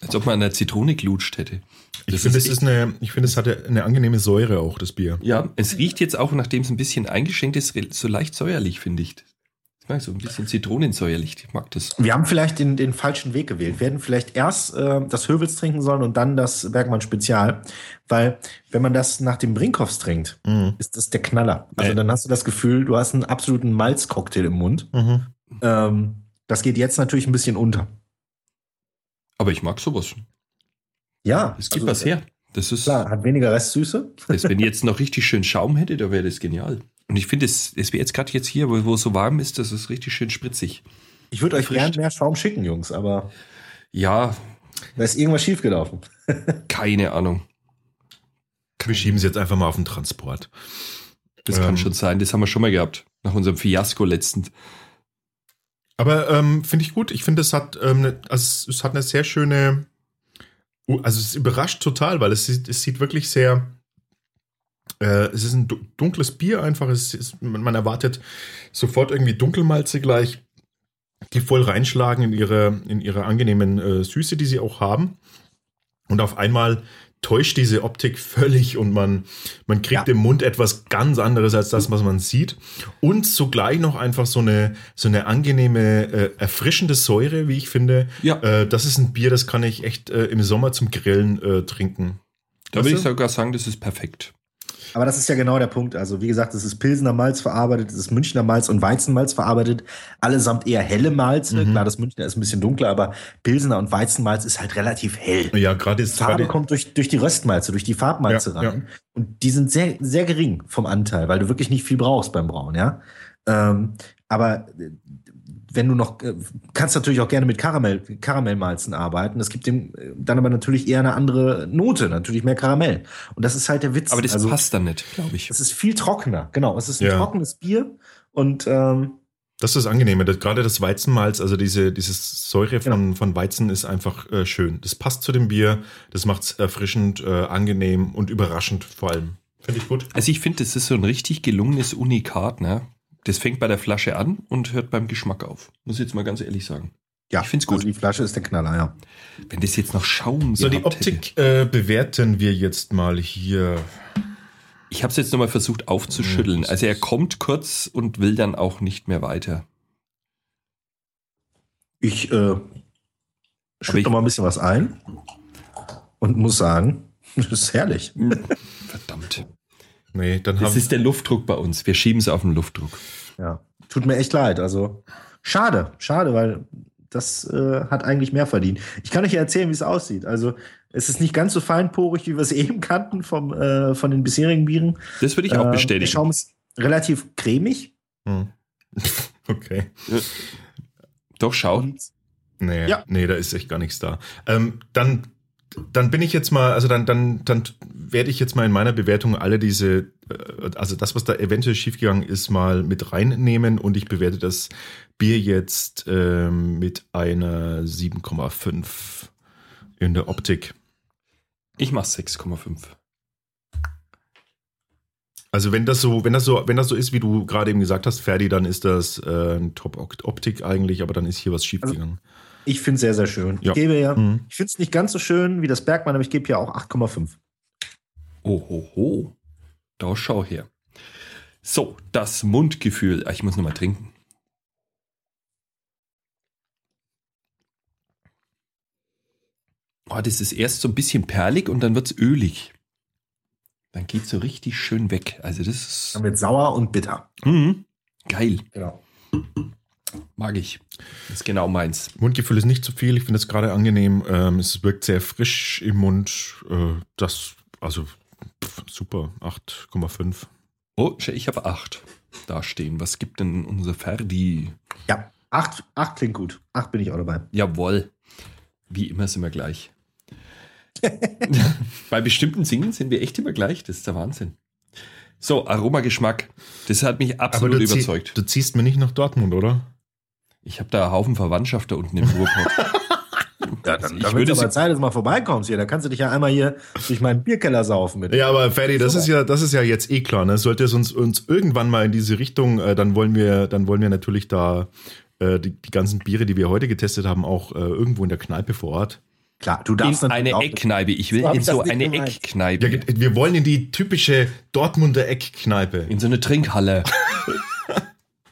Als ob man an der Zitrone glutscht hätte. Ich finde, es ist eine, ich finde, es hat eine angenehme Säure auch, das Bier. Ja, es riecht jetzt auch, nachdem es ein bisschen eingeschenkt ist, so leicht säuerlich, finde ich. Ich mag so ein bisschen zitronensäuerlich. Ich mag das. Wir haben vielleicht den, den falschen Weg gewählt. Wir hätten vielleicht erst äh, das Hövels trinken sollen und dann das Bergmann Spezial. Weil, wenn man das nach dem Brinkhoffs trinkt, Mhm. ist das der Knaller. Also Äh. dann hast du das Gefühl, du hast einen absoluten Malzcocktail im Mund. Mhm. Ähm, das geht jetzt natürlich ein bisschen unter. Aber ich mag sowas. Ja, Es gibt also, was her. Das ist, Klar, hat weniger Restsüße. das, wenn ich jetzt noch richtig schön Schaum hätte, da wäre das genial. Und ich finde, es, es wäre jetzt gerade jetzt hier, wo, wo es so warm ist, das ist richtig schön spritzig. Ich würde euch Erfrischt. gern mehr Schaum schicken, Jungs, aber Ja, da ist irgendwas schiefgelaufen. keine Ahnung. Wir schieben sie jetzt einfach mal auf den Transport. Das kann Ähm. schon sein. Das haben wir schon mal gehabt. Nach unserem Fiasko letztens. Aber ähm, finde ich gut. Ich finde, es hat, ähm, ne, also es, es hat eine sehr schöne, also es überrascht total, weil es, sieht- es sieht wirklich sehr, äh, es ist ein du- dunkles Bier einfach. Es ist, man erwartet sofort irgendwie Dunkelmalze gleich, die voll reinschlagen in ihre, in ihre angenehmen äh, Süße, die sie auch haben. Und auf einmal täuscht diese Optik völlig und man, man kriegt Ja. im Mund etwas ganz anderes als das, was man sieht. Und zugleich noch einfach so eine, so eine angenehme, äh, erfrischende Säure, wie ich finde. Ja. Äh, das ist ein Bier, das kann ich echt äh, im Sommer zum Grillen äh, trinken. Da würde ich sogar sagen, das ist perfekt. Aber das ist ja genau der Punkt. Also, wie gesagt, es ist Pilsener Malz verarbeitet, es ist Münchner Malz und Weizenmalz verarbeitet. Allesamt eher helle Malze. Mhm. Klar, das Münchner ist ein bisschen dunkler, aber Pilsener und Weizenmalz ist halt relativ hell. Ja, gerade Die ist Farbe gerade. kommt durch, durch die Röstmalze, durch die Farbmalze Ja, rein. Und die sind sehr, sehr gering vom Anteil, weil du wirklich nicht viel brauchst beim Brauen, ja. Ähm, aber wenn du noch, äh, kannst natürlich auch gerne mit Karamell, Karamellmalzen arbeiten. Das gibt dem äh, dann aber natürlich eher eine andere Note, natürlich mehr Karamell. Und das ist halt der Witz. Aber das Also, passt dann nicht, glaube ich. Es ist viel trockener, genau. Es ist ein Ja. trockenes Bier und ähm, Das ist das Angenehme. Das, gerade das Weizenmalz, also diese, dieses Säure von, Genau. von Weizen ist einfach äh, schön. Das passt zu dem Bier. Das macht es erfrischend, äh, angenehm und überraschend vor allem. Finde ich gut. Also ich finde, das ist so ein richtig gelungenes Unikat, ne? Das fängt bei der Flasche an und hört beim Geschmack auf. Muss ich jetzt mal ganz ehrlich sagen. ja, Ich find's gut. Also die Flasche ist der Knaller, ja. Wenn das jetzt noch Schaum So, die. Optik äh, bewerten wir jetzt mal hier. Ich habe es jetzt nochmal versucht aufzuschütteln. Ja, Also er kommt kurz und will dann auch nicht mehr weiter. Ich äh, schütte ich- noch mal ein bisschen was ein und muss sagen, das ist herrlich. Verdammt. Nee, dann Das haben ist der Luftdruck bei uns. Wir schieben es auf den Luftdruck. Ja, tut mir echt leid. Also schade, schade, weil das äh, hat eigentlich mehr verdient. Ich kann euch ja erzählen, wie es aussieht. Also Es ist nicht ganz so feinporig, wie wir es eben kannten vom, äh, von den bisherigen Bieren. Das würde ich auch Äh, bestätigen. Der Schaum ist relativ cremig. Hm. Okay. Doch, schau. Nee, Ja. nee, da ist echt gar nichts da. Ähm, dann, dann bin ich jetzt mal, also dann, dann, dann werde ich jetzt mal in meiner Bewertung alle diese, äh, also das, was da eventuell schiefgegangen ist, mal mit reinnehmen und ich bewerte das Bier jetzt ähm, mit einer 7,5 in der Optik. Ich mach 6,5. Also wenn das so, wenn das so, wenn das so ist, wie du gerade eben gesagt hast, Ferdi, dann ist das äh, Top-Optik eigentlich, aber dann ist hier was schiefgegangen. Ich finde es sehr, sehr schön. Ja. Ich gebe ja, Mhm. ich finde es nicht ganz so schön wie das Bergmann, aber ich gebe ja auch 8,5. Ohoho. Da schau her. So, das Mundgefühl. Ah, Ich muss nochmal trinken. Oh, das ist erst so ein bisschen perlig und dann wird's ölig. Dann geht's so richtig schön weg. Also das ist Dann wird sauer und bitter. mhm. geil. Genau. Mag ich. Das ist genau meins. Mundgefühl ist nicht zu viel. Ich finde es gerade angenehm. Ähm, es wirkt sehr frisch im Mund. Äh, das, also pff, super. 8,5. Oh, ich habe acht da stehen. Was gibt denn unser Ferdi? Ja, 8, 8 klingt gut. 8 bin ich auch dabei. Jawohl. Wie immer sind wir gleich. Bei bestimmten Singen sind wir echt immer gleich. Das ist der Wahnsinn. So, Aromageschmack. Das hat mich absolut du, zieh- überzeugt. du ziehst mir nicht nach Dortmund, oder? Ich habe da einen Haufen Verwandtschaft da unten im Ruhrpott. Ja, dann- ich dann würde aber Zeit, dass du mal vorbeikommst hier. Da kannst du dich ja einmal hier durch meinen Bierkeller saufen mit. Ja, aber Ferdi, das ist ja, das ist ja jetzt eh klar. Ne? Sollte es uns, uns irgendwann mal in diese Richtung, äh, dann wollen wir, dann wollen wir natürlich da äh, die, die ganzen Biere, die wir heute getestet haben, auch äh, irgendwo in der Kneipe vor Ort. Klar, du In darfst natürlich eine Eckkneipe. Ich will in so eine gemeint. Eckkneipe. Ja, wir wollen in die typische Dortmunder Eckkneipe. in so eine Trinkhalle.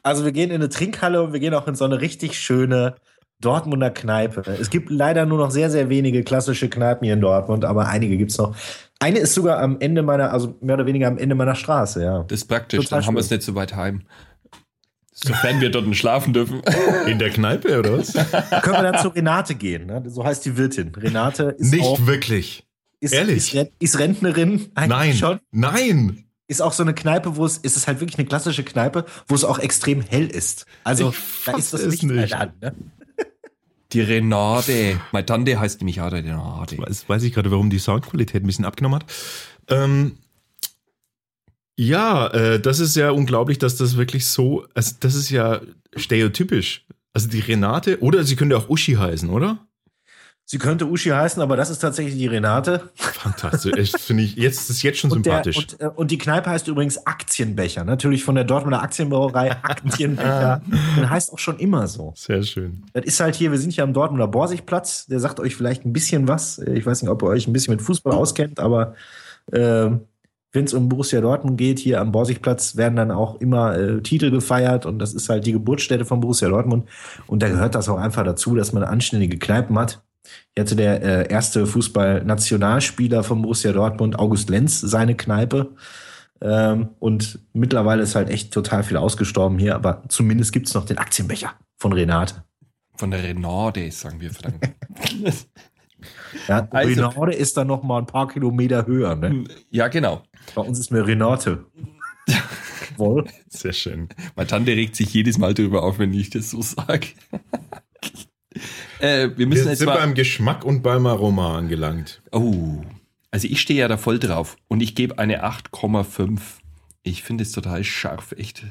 Also wir gehen in eine Trinkhalle und wir gehen auch in so eine richtig schöne Dortmunder Kneipe. Es gibt leider nur noch sehr, sehr wenige klassische Kneipen hier in Dortmund, aber einige gibt's noch. Eine ist sogar am Ende meiner, also mehr oder weniger am Ende meiner Straße, ja. Das ist praktisch. Total Dann haben wir es schön. nicht so weit heim. Sofern wir dort schlafen dürfen. In der Kneipe, oder was? Können wir dann zu Renate gehen, ne? so heißt die Wirtin. Renate ist Nicht auch, wirklich. ist, ehrlich? Ist, ist Rentnerin eigentlich Nein. schon. Nein. Ist auch so eine Kneipe, wo es, ist es halt wirklich eine klassische Kneipe, wo es auch extrem hell ist. Also Ich da fass ist das Licht halt nicht. an, ne? Die Renate. Meine Tante heißt nämlich auch der Renate. Weiß, weiß ich gerade, warum die Soundqualität ein bisschen abgenommen hat. Ähm, ja, äh, das ist ja unglaublich, dass das wirklich so, also das ist ja stereotypisch. Also die Renate, oder sie könnte auch Uschi heißen, oder? Sie könnte Uschi heißen, aber das ist tatsächlich die Renate. Fantastisch. Echt, finde ich, jetzt das ist jetzt schon Und, der, sympathisch. und, äh, und die Kneipe heißt übrigens Aktienbecher. Natürlich von der Dortmunder Aktienbrauerei Aktienbecher. Den heißt auch schon immer so. Sehr schön. Das ist halt hier, wir sind hier am Dortmunder Borsigplatz. Der sagt euch vielleicht ein bisschen was. Ich weiß nicht, ob ihr euch ein bisschen mit Fußball auskennt, aber äh, wenn es um Borussia Dortmund geht, hier am Borsigplatz werden dann auch immer äh, Titel gefeiert und das ist halt die Geburtsstätte von Borussia Dortmund. Und da gehört das auch einfach dazu, dass man anständige Kneipen hat. Hier hatte der äh, erste Fußball-Nationalspieler von Borussia Dortmund, August Lenz, seine Kneipe. Ähm, und mittlerweile ist halt echt total viel ausgestorben hier, aber zumindest gibt's noch den Aktienbecher von Renate. Von der Renate, sagen wir verdammt. Ja, Also- Renate ist dann noch mal ein paar Kilometer höher. Ne? ja, genau. Bei uns ist mir Renate. Wohl. Sehr schön. Meine Tante regt sich jedes Mal darüber auf, wenn ich das so sage. Äh, wir müssen Wir jetzt sind beim Geschmack und beim Aroma angelangt. Oh, also ich stehe ja da voll drauf und ich gebe eine 8,5. Ich finde es total scharf, echt.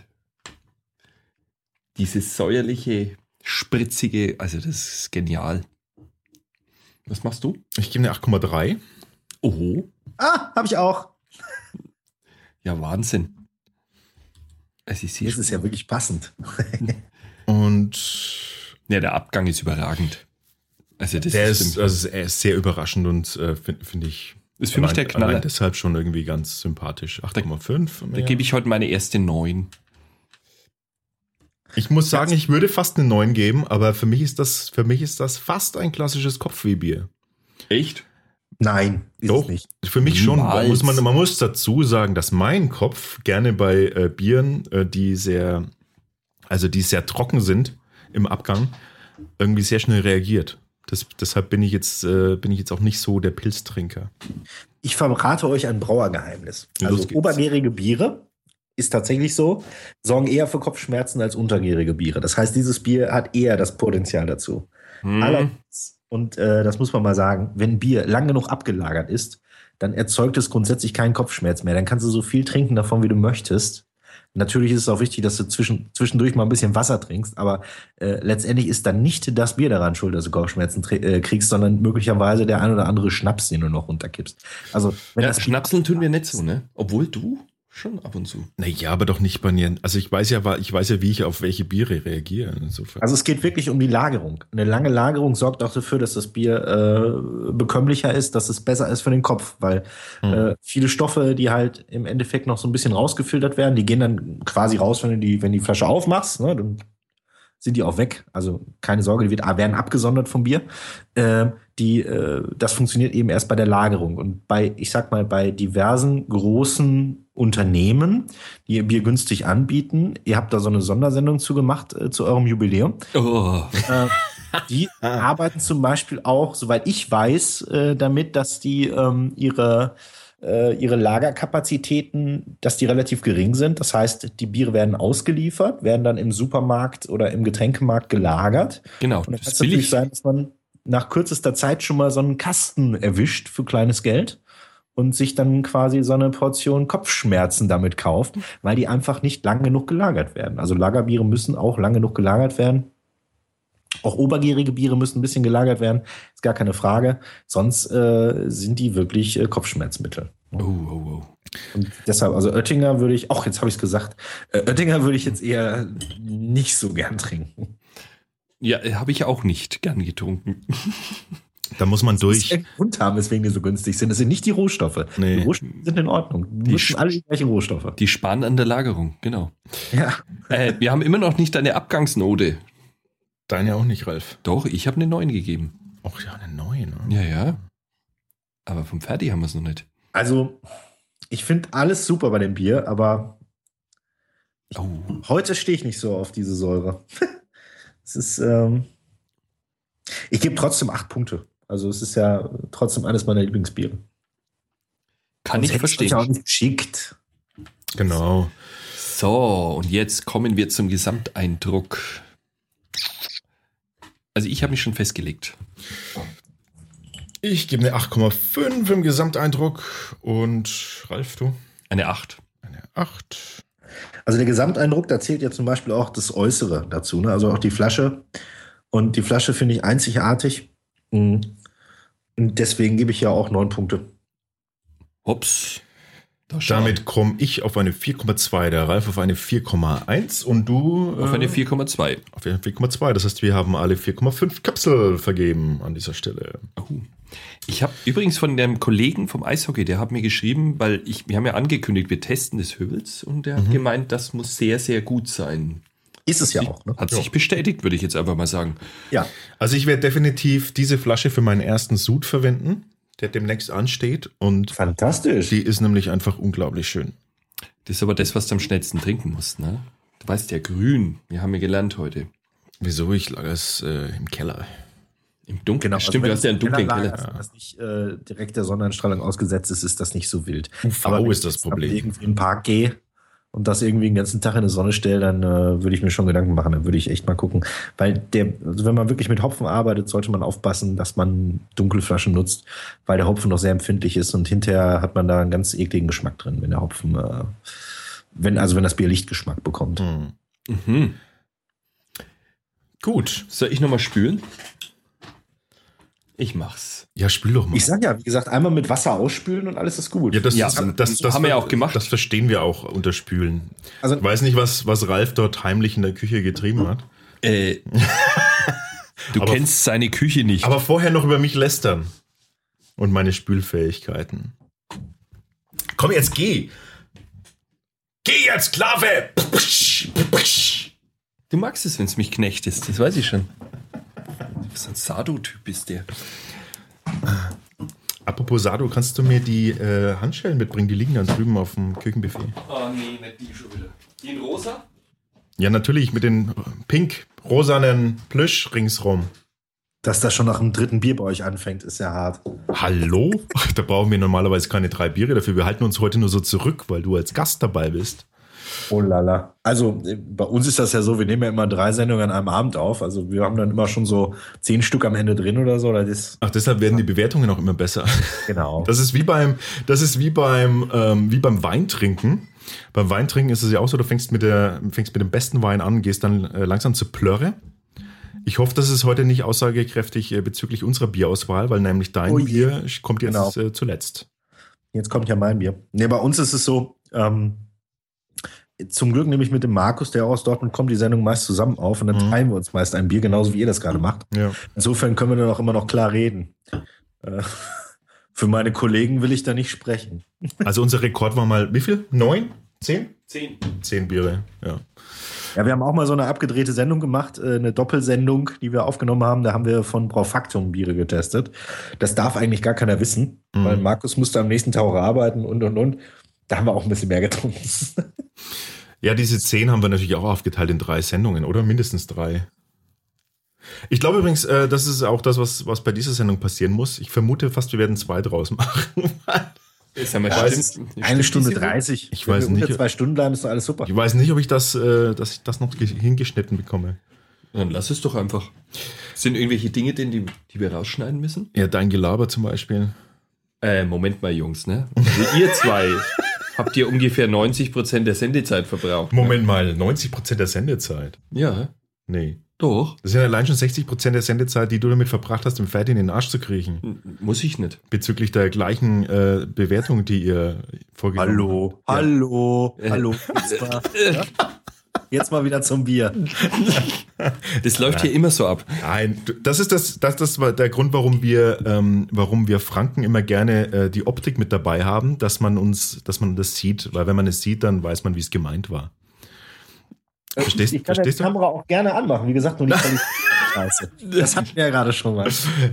Dieses säuerliche, spritzige, also das ist genial. Was machst du? Ich gebe eine 8,3. Oho, Ah, habe ich auch. ja Wahnsinn. Ich sehe Das ist ja wirklich passend. Und Ja, der Abgang ist überragend. Also das der ist, ist, also er ist sehr überraschend und äh, finde find ich. Ist für mich der Knaller. Allein deshalb schon irgendwie ganz sympathisch. 8,5. da gebe ich heute meine erste 9. Ich muss sagen, ich würde fast eine 9 geben, aber für mich ist das, für mich ist das fast ein klassisches Kopfwehbier. Echt? Nein, ist Doch. es nicht. Für mich schon. Man muss, man, man muss dazu sagen, dass mein Kopf gerne bei äh, Bieren, äh, die sehr, also die sehr trocken sind im Abgang, irgendwie sehr schnell reagiert. Das, deshalb bin ich jetzt äh, bin ich jetzt auch nicht so der Pilztrinker. Ich verrate euch ein Brauergeheimnis. Also obergärige Biere ist tatsächlich so, sorgen eher für Kopfschmerzen als untergärige Biere. Das heißt, dieses Bier hat eher das Potenzial dazu. Hm. Allerdings, und äh, das muss man mal sagen, wenn Bier lang genug abgelagert ist, dann erzeugt es grundsätzlich keinen Kopfschmerz mehr. Dann kannst du so viel trinken davon, wie du möchtest. Natürlich ist es auch wichtig, dass du zwischen, zwischendurch mal ein bisschen Wasser trinkst, aber äh, letztendlich ist dann nicht das Bier daran schuld, dass du Kopfschmerzen äh, kriegst, sondern möglicherweise der ein oder andere Schnaps, den du noch runterkippst. Also, wenn ja, das Schnapseln tun wir nicht so, ne? Obwohl du Schon ab und zu. Naja, aber doch nicht bei mir. Also ich weiß ja, ich weiß ja, wie ich auf welche Biere reagiere. Insofern. Also es geht wirklich um die Lagerung. Eine lange Lagerung sorgt auch dafür, dass das Bier äh, bekömmlicher ist, dass es besser ist für den Kopf, weil hm. äh, viele Stoffe, die halt im Endeffekt noch so ein bisschen rausgefiltert werden, die gehen dann quasi raus, wenn du die, wenn die Flasche aufmachst. Ne, dann sind die auch weg. Also keine Sorge, die wird, werden abgesondert vom Bier. Äh, die, äh, das funktioniert eben erst bei der Lagerung. Und bei, ich sag mal, bei diversen großen Unternehmen, die ihr Bier günstig anbieten, ihr habt da so eine Sondersendung zu gemacht äh, zu eurem Jubiläum. Oh. Äh, die arbeiten zum Beispiel auch, soweit ich weiß, äh, damit, dass die ähm, ihre äh, ihre Lagerkapazitäten, dass die relativ gering sind. Das heißt, die Biere werden ausgeliefert, werden dann im Supermarkt oder im Getränkemarkt gelagert. Genau. Und dann kann es natürlich sein, dass man nach kürzester Zeit schon mal so einen Kasten erwischt für kleines Geld und sich dann quasi so eine Portion Kopfschmerzen damit kauft, weil die einfach nicht lang genug gelagert werden. Also Lagerbiere müssen auch lang genug gelagert werden. Auch obergärige Biere müssen ein bisschen gelagert werden, ist gar keine Frage. Sonst äh, sind die wirklich äh, Kopfschmerzmittel. Oh, oh, oh. Und deshalb, also Oettinger würde ich, auch jetzt habe ich es gesagt, äh, Oettinger würde ich jetzt eher nicht so gern trinken. Ja, habe ich auch nicht gern getrunken. Da muss man das durch. Einen Grund haben, weswegen die so günstig sind. Das sind nicht die Rohstoffe. Nee. Die Rohstoffe sind in Ordnung. Die müssen alle die gleichen Rohstoffe. Die sparen an der Lagerung, genau. Ja. Äh, wir haben immer noch nicht eine Abgangsnote. Deine auch nicht, Ralf. Doch, ich habe eine 9 gegeben. Ach ja, eine 9. Ne? Ja, ja. Aber vom Ferdi haben wir es noch nicht. Also, ich finde alles super bei dem Bier, aber oh. heute stehe ich nicht so auf diese Säure. es ist, ähm, ich gebe trotzdem acht Punkte. Also es ist ja trotzdem eines meiner Lieblingsbiere. Kann Sonst ich verstehen. Ich auch nicht geschickt. Genau. So, und jetzt kommen wir zum Gesamteindruck. Also ich habe mich schon festgelegt. Ich gebe eine 8,5 im Gesamteindruck und Ralf, du? Eine 8. Eine 8. Also der Gesamteindruck, da zählt ja zum Beispiel auch das Äußere dazu, ne? also auch die Flasche. Und die Flasche finde ich einzigartig. Mhm. Und deswegen gebe ich ja auch 9 Punkte. Hops. Damit komme ich auf eine 4,2, der Ralf auf eine 4,1 und du auf eine 4,2. Äh, auf eine 4,2. Das heißt, wir haben alle 4,5 Kapsel vergeben an dieser Stelle. Oh. Ich habe übrigens von dem Kollegen vom Eishockey, der hat mir geschrieben, weil ich, wir haben ja angekündigt, wir testen des Hübels und der mhm. hat gemeint, das muss sehr, sehr gut sein. Ist es ja auch. Ne? Hat sich bestätigt, würde ich jetzt einfach mal sagen. Ja. Also ich werde definitiv diese Flasche für meinen ersten Sud verwenden der demnächst ansteht. Und Fantastisch. Die ist nämlich einfach unglaublich schön. Das ist aber das, was du am schnellsten trinken musst, ne? Du weißt ja, grün. Wir haben ja gelernt heute. Wieso? Ich lag es äh, im Keller. Im Dunkeln. Genau, Stimmt, also du hast ja einen dunklen Keller. Keller. Das nicht äh, direkt der Sonnenstrahlung ausgesetzt ist, ist das nicht so wild. UV aber ist das Problem. Wenn ich irgendwie in den Park gehe und das irgendwie den ganzen Tag in die Sonne stelle, dann äh, würde ich mir schon Gedanken machen. Dann würde ich echt mal gucken. Weil der, also wenn man wirklich mit Hopfen arbeitet, sollte man aufpassen, dass man dunkle Flaschen nutzt, weil der Hopfen noch sehr empfindlich ist und hinterher hat man da einen ganz ekligen Geschmack drin, wenn der Hopfen, äh, wenn, also wenn das Bier Lichtgeschmack bekommt. Mhm. Mhm. Gut. Soll ich nochmal spülen? Ich mach's. Ja, spül doch mal. Ich sag ja, wie gesagt, einmal mit Wasser ausspülen und alles ist gut. Ja, das, ja, das, das, das haben wir ja auch gemacht. Das verstehen wir auch unter Spülen. Also, ich weiß nicht, was, was Ralf dort heimlich in der Küche getrieben hat. Äh, du aber, kennst seine Küche nicht. Aber vorher noch über mich lästern. Und meine Spülfähigkeiten. Komm jetzt, geh! Geh jetzt, Sklave! Du magst es, wenn es mich knechtest, das weiß ich schon. Was ein Sado-Typ ist der. Apropos Sado, kannst du mir die äh, Handschellen mitbringen? Die liegen dann drüben auf dem Küchenbuffet. Oh nee, nicht die schon wieder. Die in rosa? Ja, natürlich, mit den pink-rosanen Plüsch ringsrum. Dass das schon nach dem dritten Bier bei euch anfängt, ist ja hart. Hallo? Da brauchen wir normalerweise keine drei Biere dafür. Wir halten uns heute nur so zurück, weil du als Gast dabei bist. Oh lala. Also bei uns ist das ja so, wir nehmen ja immer drei Sendungen an einem Abend auf. Also wir haben dann immer schon so zehn Stück am Ende drin oder so. Das Ach, deshalb werden die Bewertungen auch immer besser. Genau. Das ist wie beim, das ist wie beim, ähm, wie beim Weintrinken. Beim Weintrinken ist es ja auch so, du fängst mit der, fängst mit dem besten Wein an, gehst dann äh, langsam zur Plörre ich hoffe, das ist heute nicht aussagekräftig äh, bezüglich unserer Bierauswahl, weil nämlich dein oh Bier kommt jetzt genau. Äh, zuletzt. Jetzt kommt ja mein Bier. Nee, bei uns ist es so, ähm, zum Glück nehme ich mit dem Markus, der aus Dortmund kommt, die Sendung meist zusammen auf und dann mhm. teilen wir uns meist ein Bier, genauso wie ihr das gerade macht. Ja. Insofern können wir dann auch immer noch klar reden. Äh, für meine Kollegen will ich da nicht sprechen. Also unser Rekord war mal, wie viel? Neun? Zehn? Zehn. Zehn Biere, ja. Ja, wir haben auch mal so eine abgedrehte Sendung gemacht, äh, eine Doppelsendung, die wir aufgenommen haben. Da haben wir von Braufaktum Biere getestet. Das darf eigentlich gar keiner wissen, mhm. weil Markus musste am nächsten Tag auch arbeiten und und und. Da haben wir auch ein bisschen mehr getrunken. Ja, diese zehn haben wir natürlich auch aufgeteilt in drei Sendungen, oder? Mindestens drei. Ich glaube übrigens, äh, das ist auch das, was, was bei dieser Sendung passieren muss. Ich vermute fast, wir werden zwei draus machen. Ist ja mal ja, stimmt, eine Stunde 30. Ich Wenn weiß wir nicht. Unter zwei Stunden bleiben, ist doch alles super. Ich weiß nicht, ob ich das, äh, dass ich das noch hingeschnitten bekomme. Dann lass es doch einfach. Sind irgendwelche Dinge denn, die, die wir rausschneiden müssen? Ja, dein Gelaber zum Beispiel. Äh, Moment mal, Jungs, ne? Also ihr zwei habt ihr ungefähr 90 Prozent der Sendezeit verbraucht. Ne? Moment mal, 90 Prozent der Sendezeit? Ja. Nee. Doch. Das sind allein schon 60 Prozent der Sendezeit, die du damit verbracht hast, um Fertig in den Arsch zu kriechen. Muss ich nicht. Bezüglich der gleichen äh, Bewertung, die ihr vorgenommen Hallo, habt. Hallo, ja. hallo. Jetzt mal, Jetzt mal wieder zum Bier. Das läuft ja. hier immer so ab. Nein, das ist das, das, das war der Grund, warum wir, ähm, warum wir Franken immer gerne äh, die Optik mit dabei haben, dass man uns, dass man das sieht, weil wenn man es sieht, dann weiß man, wie es gemeint war. Verstehst, ich kann verstehst die Kamera auch gerne anmachen. Wie gesagt, nur nicht Scheiße. Das hatten wir ja gerade schon mal.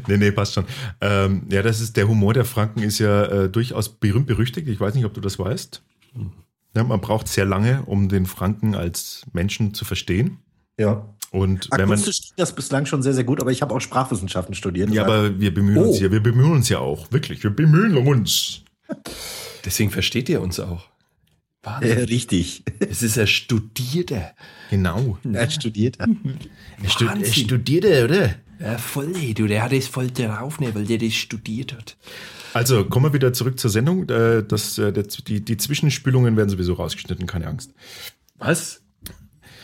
Nee, nee, passt schon. Ähm, ja, das ist der Humor der Franken ist ja äh, durchaus berühmt berüchtigt. Ich weiß nicht, ob du das weißt. Ja, man braucht sehr lange, um den Franken als Menschen zu verstehen. Ja. Und wenn man das bislang schon sehr, sehr gut, aber ich habe auch Sprachwissenschaften studiert. Ja, aber wir bemühen oh. uns ja, wir bemühen uns ja auch, wirklich, wir bemühen uns. Deswegen versteht ihr uns auch. Wahnsinn. Äh, richtig. Es ist ein Studierter. Genau. Ein Studierter. Ein Stu Studierter, oder? Ja, voll, du, der hat es voll drauf, ne, weil der das studiert hat. Also, kommen wir wieder zurück zur Sendung. Äh, das, äh, die, die Zwischenspülungen werden sowieso rausgeschnitten, keine Angst. Was?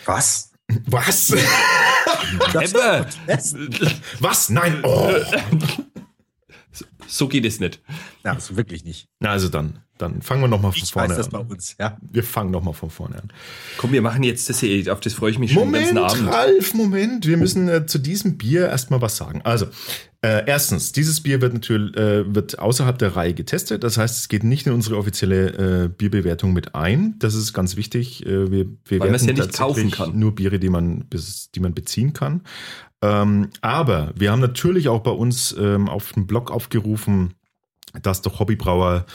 Was? Was? Was? Nein. Oh. So geht es nicht. Ja, also wirklich nicht. Na, also dann. Dann fangen wir nochmal von ich vorne weiß das an. bei uns, ja. Wir fangen nochmal von vorne an. Komm, wir machen jetzt das hier, auf das freue ich mich schon Moment, den ganzen Abend. Ralf, Moment, wir müssen äh, zu diesem Bier erstmal was sagen. Also, äh, erstens, dieses Bier wird natürlich äh, wird außerhalb der Reihe getestet. Das heißt, es geht nicht in unsere offizielle äh, Bierbewertung mit ein. Das ist ganz wichtig. Äh, wir wir Weil man es ja nicht kaufen kann. Nur Biere, die man, die man beziehen kann. Ähm, aber wir haben natürlich auch bei uns ähm, auf dem Blog aufgerufen, dass doch Hobbybrauer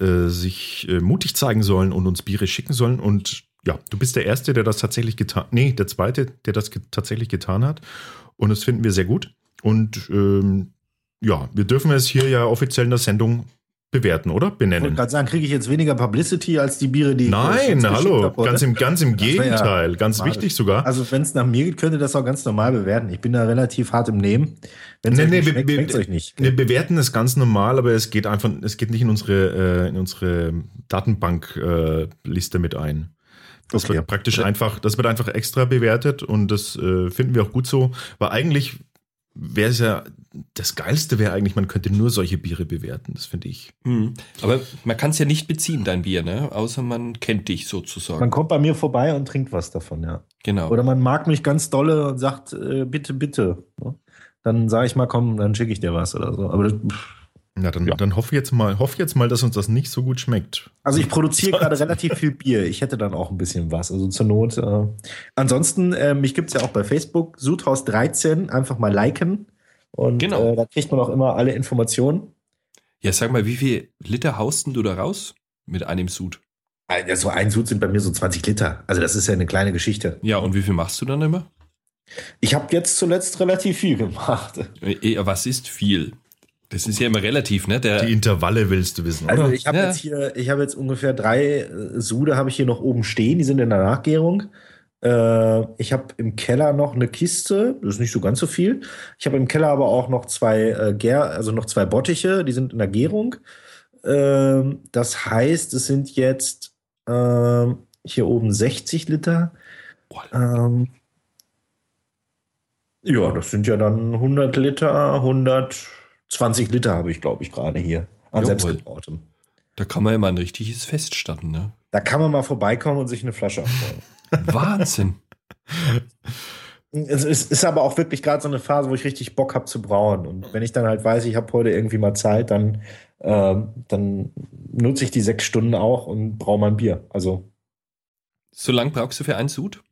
äh, sich äh, mutig zeigen sollen und uns Biere schicken sollen. Und ja, du bist der Erste, der das tatsächlich getan, nee, der Zweite, der das ge tatsächlich getan hat. Und das finden wir sehr gut. Und ähm, ja, wir dürfen es hier ja offiziell in der Sendung bewerten, oder? Benennen. Ich wollte gerade sagen, kriege ich jetzt weniger Publicity als die Biere, die Nein, ich hallo, ganz im, ganz im Gegenteil, ja ganz wichtig sogar. Also wenn es nach mir geht, könnt ihr das auch ganz normal bewerten. Ich bin da relativ hart im Nehmen. Wenn es nee, nee, schmeckt, schmeckt euch nicht. Wir bewerten es ganz normal, aber es geht einfach, es geht nicht in unsere, äh, in unsere Datenbankliste äh, mit ein. Das okay. wird praktisch einfach, das wird einfach extra bewertet und das äh, finden wir auch gut so, weil eigentlich wäre es ja, das Geilste wäre eigentlich, man könnte nur solche Biere bewerten, das finde ich. Mhm. Aber man kann es ja nicht beziehen, dein Bier, ne? Außer man kennt dich sozusagen. Man kommt bei mir vorbei und trinkt was davon, ja. Genau. Oder man mag mich ganz dolle und sagt, äh, bitte, bitte. Dann sage ich mal, komm, dann schicke ich dir was oder so. Aber das, na, dann, ja. dann hoffe jetzt mal, hoffe jetzt mal, dass uns das nicht so gut schmeckt. Also ich produziere gerade relativ viel Bier. Ich hätte dann auch ein bisschen was. Also zur Not. Äh. Ansonsten, äh, mich gibt es ja auch bei Facebook, Sudhaus 13, einfach mal liken. Und genau. äh, da kriegt man auch immer alle Informationen. Ja, sag mal, wie viel Liter hausten du da raus mit einem Sud? Also ein Sud sind bei mir so 20 Liter. Also das ist ja eine kleine Geschichte. Ja, und wie viel machst du dann immer? Ich habe jetzt zuletzt relativ viel gemacht. Äh, was ist viel? Das ist ja immer relativ, ne? Der die Intervalle willst du wissen, also oder? Also ich habe ja. jetzt hier, ich habe jetzt ungefähr drei äh, Sude habe ich hier noch oben stehen, die sind in der Nachgärung. Äh, ich habe im Keller noch eine Kiste, das ist nicht so ganz so viel. Ich habe im Keller aber auch noch zwei äh, Gär, also noch zwei Bottiche, die sind in der Gärung. Äh, das heißt, es sind jetzt ähm, hier oben 60 Liter. Ähm, ja, das sind ja dann 100 Liter, 120 Liter habe ich, glaube ich, gerade hier an selbstgebrautem. Da kann man ja mal ein richtiges Fest starten, ne? Da kann man mal vorbeikommen und sich eine Flasche abholen. Wahnsinn. Es ist, ist, aber auch wirklich gerade so eine Phase, wo ich richtig Bock habe zu brauen. Und wenn ich dann halt weiß, ich habe heute irgendwie mal Zeit, dann, äh, dann nutze ich die sechs Stunden auch und braue mein Bier. Also. So lang brauchst du für einen Sud?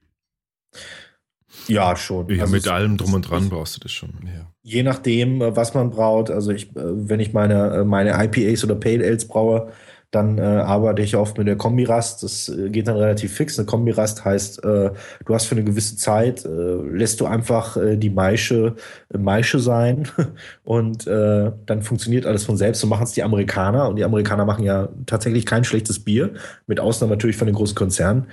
Ja, schon. Ja, also mit allem drum und dran brauchst du das schon. Ja. Je nachdem, äh, was man braut. Also ich, äh, wenn ich meine, äh, meine IPAs oder Pale Ales braue, dann äh, arbeite ich oft mit der Kombirast. Das äh, geht dann relativ fix. Eine Kombirast heißt, äh, du hast für eine gewisse Zeit, äh, lässt du einfach äh, die Maische Maische sein und dann funktioniert alles von selbst. So machen es die Amerikaner und die Amerikaner machen ja tatsächlich kein schlechtes Bier, mit Ausnahme natürlich von den großen Konzernen.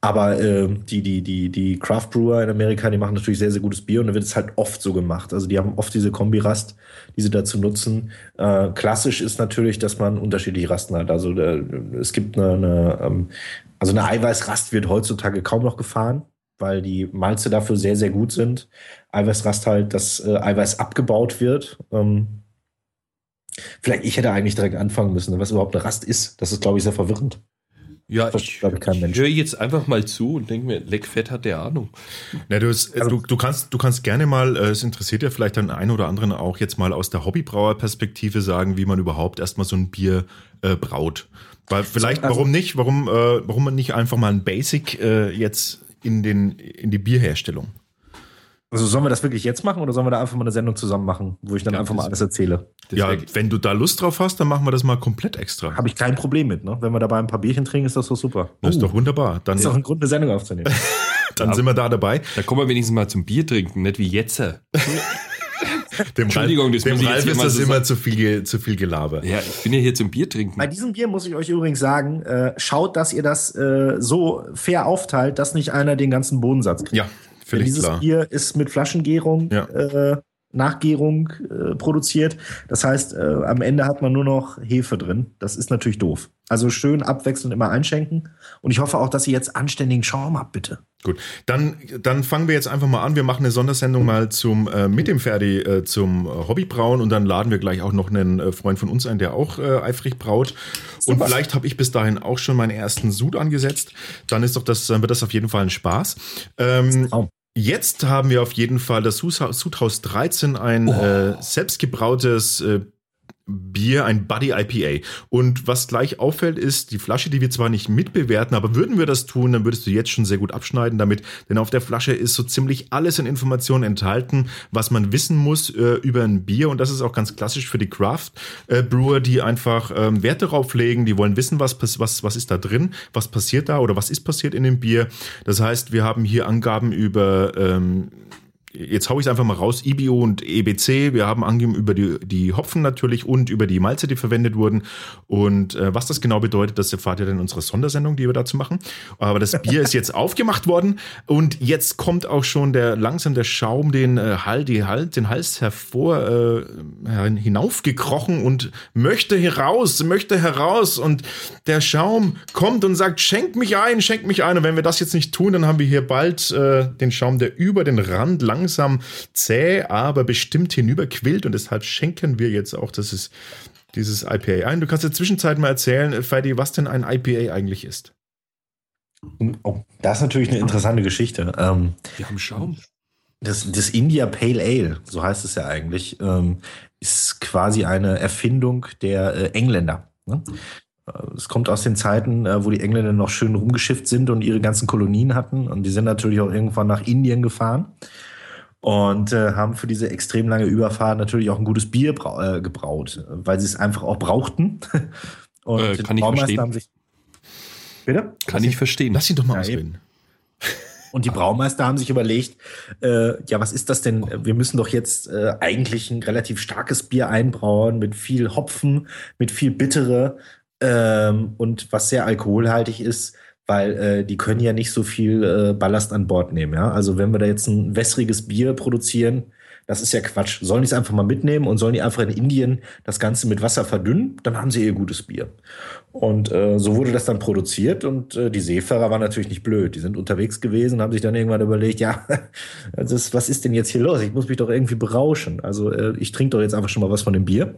Aber die, die, die, die Craft Brewer in Amerika, die machen natürlich sehr, sehr gutes Bier und da wird es halt oft so gemacht. Also die haben oft diese Kombirast, die sie dazu nutzen. Äh, klassisch ist natürlich, dass man unterschiedliche Rasten hat. Also äh, es gibt eine, eine ähm, also eine Eiweißrast wird heutzutage kaum noch gefahren, weil die Malze dafür sehr, sehr gut sind. Eiweißrast halt, dass äh, Eiweiß abgebaut wird. Ähm, vielleicht, ich hätte eigentlich direkt anfangen müssen, was überhaupt eine Rast ist. Das ist, glaube ich, sehr verwirrend. Ja, ich, ich, ich höre jetzt einfach mal zu und denke mir, Leckfett hat der Ahnung. Na, du, hast, also, du, du, kannst, du kannst gerne mal, äh, es interessiert ja vielleicht den einen oder anderen auch jetzt mal aus der Hobbybrauerperspektive sagen, wie man überhaupt erstmal so ein Bier äh, braut. Weil vielleicht, also, warum nicht, warum, äh, warum man nicht einfach mal ein Basic äh, jetzt in, den, in die Bierherstellung? Also sollen wir das wirklich jetzt machen oder sollen wir da einfach mal eine Sendung zusammen machen, wo ich dann ja, einfach mal alles erzähle? Ja, wenn du da Lust drauf hast, dann machen wir das mal komplett extra. Habe ich kein Problem mit, ne? Wenn wir dabei ein paar Bierchen trinken, ist das doch super. Das ist doch wunderbar. Dann ist doch ein Grund, eine Sendung aufzunehmen. dann ja, sind wir da dabei. Da kommen wir wenigstens mal zum Bier trinken, nicht wie jetzt. dem Entschuldigung, das dem Ralf ist das so immer zu viel, zu viel Gelaber. Ja, ich bin ja hier zum Bier trinken. Bei diesem Bier muss ich euch übrigens sagen, äh, schaut, dass ihr das äh, so fair aufteilt, dass nicht einer den ganzen Bodensatz kriegt. Ja, Völlig dieses klar. Bier ist mit Flaschengärung, ja. äh, Nachgärung äh, produziert. Das heißt, äh, am Ende hat man nur noch Hefe drin. Das ist natürlich doof. Also schön abwechselnd immer einschenken. Und ich hoffe auch, dass ihr jetzt anständigen Schaum habt, bitte. Gut, dann, dann fangen wir jetzt einfach mal an. Wir machen eine Sondersendung mal zum äh, mit dem Ferdi äh, zum Hobbybrauen und dann laden wir gleich auch noch einen äh, Freund von uns ein, der auch äh, eifrig braut. Super. Und vielleicht habe ich bis dahin auch schon meinen ersten Sud angesetzt. Dann ist doch das, dann wird das auf jeden Fall ein Spaß. Ähm, Jetzt haben wir auf jeden Fall das Sudhaus 13, ein oh. äh, selbstgebrautes äh, Bier, ein Buddy IPA. Und was gleich auffällt, ist die Flasche, die wir zwar nicht mitbewerten, aber würden wir das tun, dann würdest du jetzt schon sehr gut abschneiden damit, denn auf der Flasche ist so ziemlich alles an Informationen enthalten, was man wissen muss äh, über ein Bier. Und das ist auch ganz klassisch für die Craft äh, Brewer, die einfach ähm, Wert darauf legen, die wollen wissen, was, was, was ist da drin, was passiert da oder was ist passiert in dem Bier. Das heißt, wir haben hier Angaben über ähm, jetzt hau ich es einfach mal raus, IBO und EBC. Wir haben angegeben über die, die Hopfen natürlich und über die Malze, die verwendet wurden. Und äh, was das genau bedeutet, das erfahrt ihr dann in unserer Sondersendung, die wir dazu machen. Aber das Bier ist jetzt aufgemacht worden und jetzt kommt auch schon der langsam der Schaum den äh, Hals, die Hals, den Hals hervor äh, hinaufgekrochen und möchte heraus, möchte heraus und der Schaum kommt und sagt, schenk mich ein, schenk mich ein. Und wenn wir das jetzt nicht tun, dann haben wir hier bald äh, den Schaum, der über den Rand lang langsam zäh, aber bestimmt hinüberquillt und deshalb schenken wir jetzt auch das ist, dieses IPA ein. Du kannst in der Zwischenzeit mal erzählen, Fadi, was denn ein IPA eigentlich ist. Oh, das ist natürlich eine interessante Geschichte. Ähm, wir haben Schaum. Das, das India Pale Ale, so heißt es ja eigentlich, ähm, ist quasi eine Erfindung der äh, Engländer. Ne? Äh, es kommt aus den Zeiten, äh, wo die Engländer noch schön rumgeschifft sind und ihre ganzen Kolonien hatten. Und die sind natürlich auch irgendwann nach Indien gefahren und äh, haben für diese extrem lange Überfahrt natürlich auch ein gutes Bier äh, gebraut, weil sie es einfach auch brauchten. Und äh, kann ich verstehen. Haben sich Bitte? Kann ich verstehen. Lass ihn doch mal ja, ausreden. Und die Braumeister haben sich überlegt, äh, ja, was ist das denn? Wir müssen doch jetzt äh, eigentlich ein relativ starkes Bier einbrauen mit viel Hopfen, mit viel Bittere ähm, und was sehr alkoholhaltig ist, weil äh, die können ja nicht so viel äh, Ballast an Bord nehmen. Ja? Also wenn wir da jetzt ein wässriges Bier produzieren, das ist ja Quatsch. Sollen die es einfach mal mitnehmen und sollen die einfach in Indien das Ganze mit Wasser verdünnen? Dann haben sie ihr gutes Bier. Und äh, so wurde das dann produziert und äh, die Seefahrer waren natürlich nicht blöd. Die sind unterwegs gewesen, haben sich dann irgendwann überlegt, ja, ist, was ist denn jetzt hier los? Ich muss mich doch irgendwie berauschen. Also äh, ich trinke doch jetzt einfach schon mal was von dem Bier.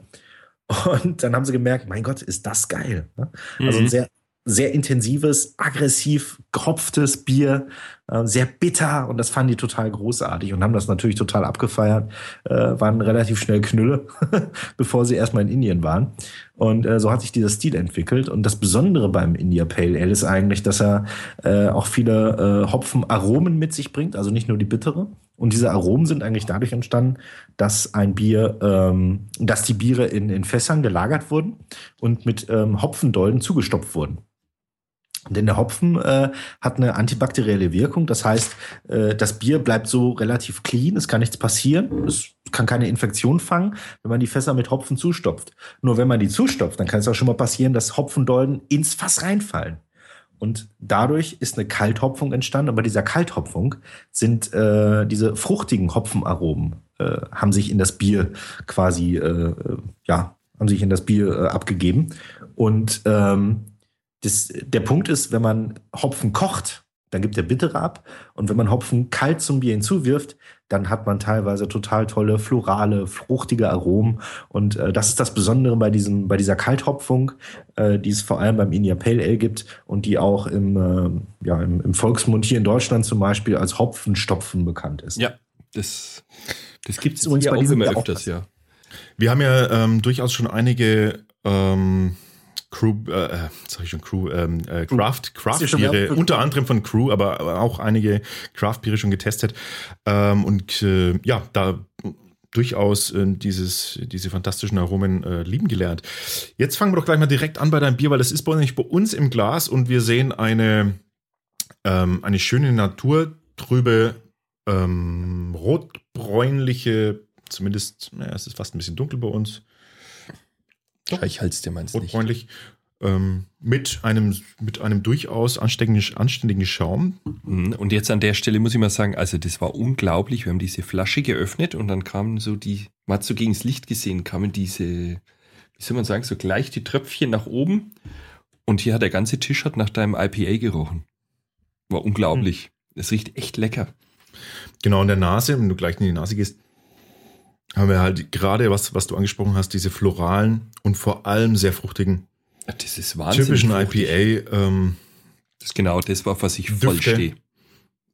Und dann haben sie gemerkt, mein Gott, ist das geil. Ne? Also ein mhm. sehr sehr intensives, aggressiv gehopftes Bier, äh, sehr bitter und das fanden die total großartig und haben das natürlich total abgefeiert, äh, waren relativ schnell Knülle, bevor sie erstmal in Indien waren. Und äh, so hat sich dieser Stil entwickelt. Und das Besondere beim India Pale Ale ist eigentlich, dass er äh, auch viele äh, Hopfenaromen mit sich bringt, also nicht nur die bittere. Und diese Aromen sind eigentlich dadurch entstanden, dass ein Bier, ähm, dass die Biere in, in Fässern gelagert wurden und mit ähm, Hopfendolden zugestopft wurden. Denn der Hopfen äh, hat eine antibakterielle Wirkung. Das heißt, äh, das Bier bleibt so relativ clean, es kann nichts passieren, es kann keine Infektion fangen, wenn man die Fässer mit Hopfen zustopft. Nur wenn man die zustopft, dann kann es auch schon mal passieren, dass Hopfendolden ins Fass reinfallen. Und dadurch ist eine Kalthopfung entstanden. Aber dieser Kalthopfung sind äh, diese fruchtigen Hopfenaromen äh, haben sich in das Bier quasi äh, ja haben sich in das Bier äh, abgegeben und ähm, das, der Punkt ist, wenn man Hopfen kocht, dann gibt er bittere ab. Und wenn man Hopfen kalt zum Bier hinzuwirft, dann hat man teilweise total tolle florale, fruchtige Aromen. Und äh, das ist das Besondere bei diesem, bei dieser Kalthopfung, äh, die es vor allem beim India Pale Ale gibt und die auch im, äh, ja, im, im, Volksmund hier in Deutschland zum Beispiel als Hopfenstopfen bekannt ist. Ja, das, das gibt es uns bei auch immer öfters, ja. Wir haben ja ähm, durchaus schon einige ähm, Crew, äh, äh, sag ich schon Crew, ähm, äh, Craft, Craft Biere, unter anderem von Crew, aber auch einige Craft Biere schon getestet. Ähm, und äh, ja, da durchaus äh, dieses, diese fantastischen Aromen äh, lieben gelernt. Jetzt fangen wir doch gleich mal direkt an bei deinem Bier, weil das ist bei uns, bei uns im Glas und wir sehen eine, ähm, eine schöne naturtrübe, ähm, rotbräunliche, zumindest, naja, es ist fast ein bisschen dunkel bei uns. Doch. Ich halte es dir meins nicht. Freundlich. Ähm, mit einem, mit einem durchaus anständigen, anständigen Schaum. Mhm. Und jetzt an der Stelle muss ich mal sagen, also das war unglaublich. Wir haben diese Flasche geöffnet und dann kamen so die, man hat so gegen das Licht gesehen, kamen diese, wie soll man sagen, so gleich die Tröpfchen nach oben. Und hier hat der ganze Tisch hat nach deinem IPA gerochen. War unglaublich. Es mhm. riecht echt lecker. Genau, in der Nase, wenn du gleich in die Nase gehst, haben wir halt gerade, was, was du angesprochen hast, diese floralen und vor allem sehr fruchtigen, das ist typischen fruchtig. IPA. Ähm, das ist genau das, war, was ich voll stehe.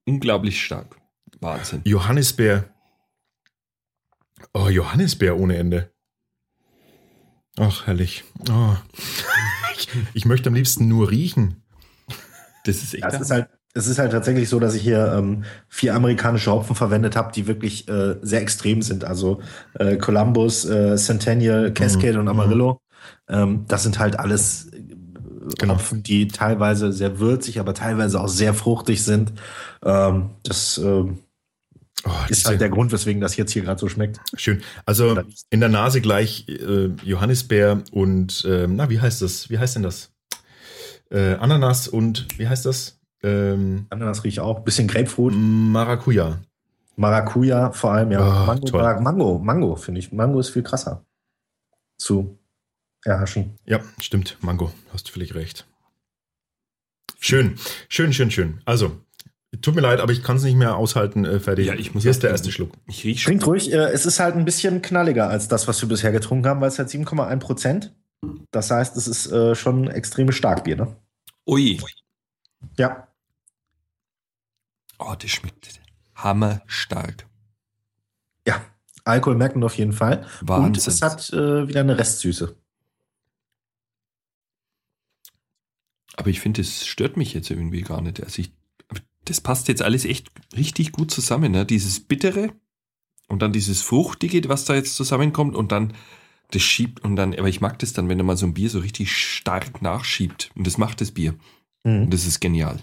Unglaublich stark. Wahnsinn. Johannisbeer. Oh, Johannisbeer ohne Ende. Ach, herrlich. Oh. ich, ich möchte am liebsten nur riechen. Das ist echt. Das ist halt, es ist halt tatsächlich so, dass ich hier ähm, vier amerikanische Hopfen verwendet habe, die wirklich äh, sehr extrem sind. Also äh, Columbus, äh, Centennial, Cascade mhm. und Amarillo. Ähm, das sind halt alles äh, genau. Hopfen, die teilweise sehr würzig, aber teilweise auch sehr fruchtig sind. Ähm, das ähm, Oh, ist halt der Grund, weswegen das jetzt hier gerade so schmeckt. Schön. Also in der Nase gleich äh, Johannisbeer und äh, na, wie heißt das? Wie heißt denn das? Äh, Ananas und wie heißt das? Ähm, Ananas rieche ich auch. Bisschen Grapefruit. Maracuja. Maracuja vor allem, ja. Oh, Mango, toll. Mango, Mango finde ich. Mango ist viel krasser zu erhaschen. Ja, stimmt. Mango. Hast du völlig recht. Schön, schön, schön, schön. Also, tut mir leid, aber ich kann es nicht mehr aushalten, äh, fertig. Ja, ich muss Hier ist der erste Schluck. Ich riech Trinkt ruhig. Äh, es ist halt ein bisschen knalliger als das, was wir bisher getrunken haben, weil es hat 7,1 Prozent. Das heißt, es ist äh, schon extremes Starkbier, ne? Ui. Ja. Oh, das schmeckt hammerstark. Ja, Alkohol merkt man auf jeden Fall. Wahnsinn. Und es hat äh, wieder eine Restsüße. Aber ich finde, es stört mich jetzt irgendwie gar nicht. Also ich, das passt jetzt alles echt richtig gut zusammen. Ne? Dieses Bittere und dann dieses Fruchtige, was da jetzt zusammenkommt und dann das schiebt und dann, aber ich mag das dann, wenn er mal so ein Bier so richtig stark nachschiebt. Und das macht das Bier. Mhm. Und das ist genial.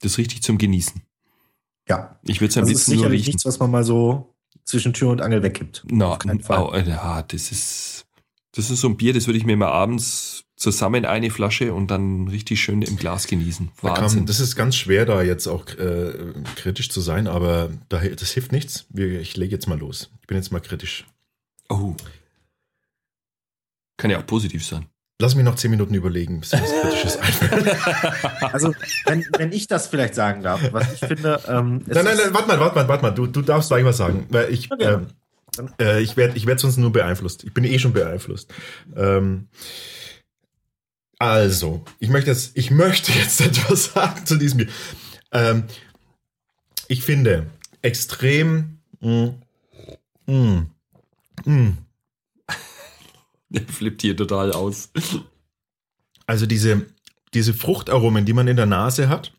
Das ist richtig zum Genießen. Ja. Ich würde es ein das bisschen ist sicherlich nichts, was man mal so zwischen Tür und Angel weggibt. Auf keinen Fall. oh, ja, das ist, das ist so ein Bier, das würde ich mir mal abends zusammen eine Flasche und dann richtig schön im Glas genießen. Da Wahnsinn. das ist ganz schwer, da jetzt auch äh, kritisch zu sein, aber da, das hilft nichts. Ich lege jetzt mal los. Ich bin jetzt mal kritisch. Oh. Kann ja auch positiv sein. Lass mich noch zehn Minuten überlegen, bis mir was Kritisches einfällt. Also, wenn, wenn ich das vielleicht sagen darf, was ich finde. Ähm, es Nein, nein, nein, warte mal, warte mal, warte mal. Du, du darfst gleich was sagen. Weil ich, Okay. ähm, äh, ich werde ich werd sonst nur beeinflusst. Ich bin eh schon beeinflusst. Ähm, also, ich möchte jetzt, ich möchte jetzt etwas sagen zu diesem Bier. Ähm, ich finde extrem. mm, Mh, mh, mh, Der flippt hier total aus. Also diese, diese Fruchtaromen, die man in der Nase hat,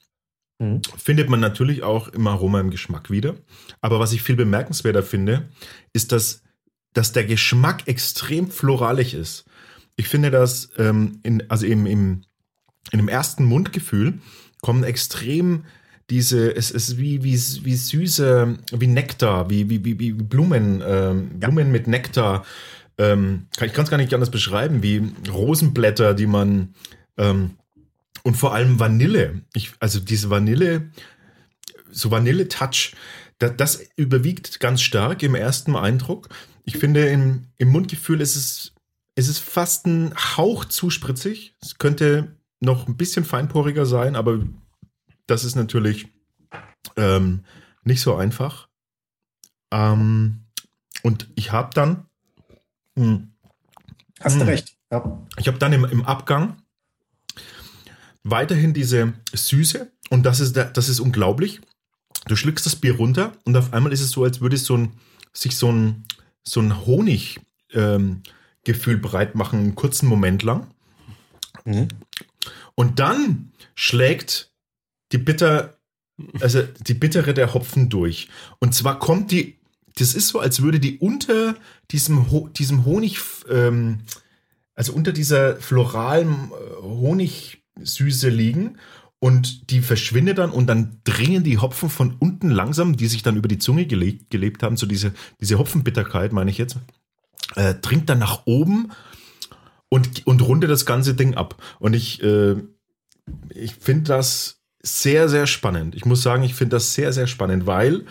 Mhm. findet man natürlich auch im Aroma im Geschmack wieder. Aber was ich viel bemerkenswerter finde, ist, dass, dass der Geschmack extrem floralig ist. Ich finde, dass ähm, in, also im, im, in dem ersten Mundgefühl kommen extrem diese, es ist wie, wie, wie süße, wie Nektar, wie, wie, wie, wie Blumen, ähm, Blumen mit Nektar. Ähm, ich kann es gar nicht anders beschreiben, wie Rosenblätter, die man ähm, und vor allem Vanille. Ich, also diese Vanille, so Vanille-Touch, das, das überwiegt ganz stark im ersten Eindruck. Ich finde, im, im Mundgefühl ist es, ist es fast ein Hauch zu spritzig. Es könnte noch ein bisschen feinporiger sein, aber das ist natürlich ähm, nicht so einfach. Ähm, und ich habe dann, mh, Hast du Mhm. recht. Ja. ich habe dann im, im Abgang weiterhin diese Süße und das ist, das ist unglaublich. Du schluckst das Bier runter und auf einmal ist es so, als würde so ein, sich so ein, so ein Honig ähm, Gefühl breit machen, einen kurzen Moment lang. Mhm. Und dann schlägt die bitter, also die bittere der Hopfen durch. Und zwar kommt die, das ist so, als würde die unter diesem, Ho diesem Honig, ähm, also unter dieser floralen äh, Honigsüße liegen. Und die verschwindet dann und dann dringen die Hopfen von unten langsam, die sich dann über die Zunge gelebt, gelebt haben, so diese, diese Hopfenbitterkeit, meine ich jetzt, äh, dringt dann nach oben und, und rundet das ganze Ding ab. Und ich, äh, ich finde das sehr, sehr spannend. Ich muss sagen, ich finde das sehr, sehr spannend, weil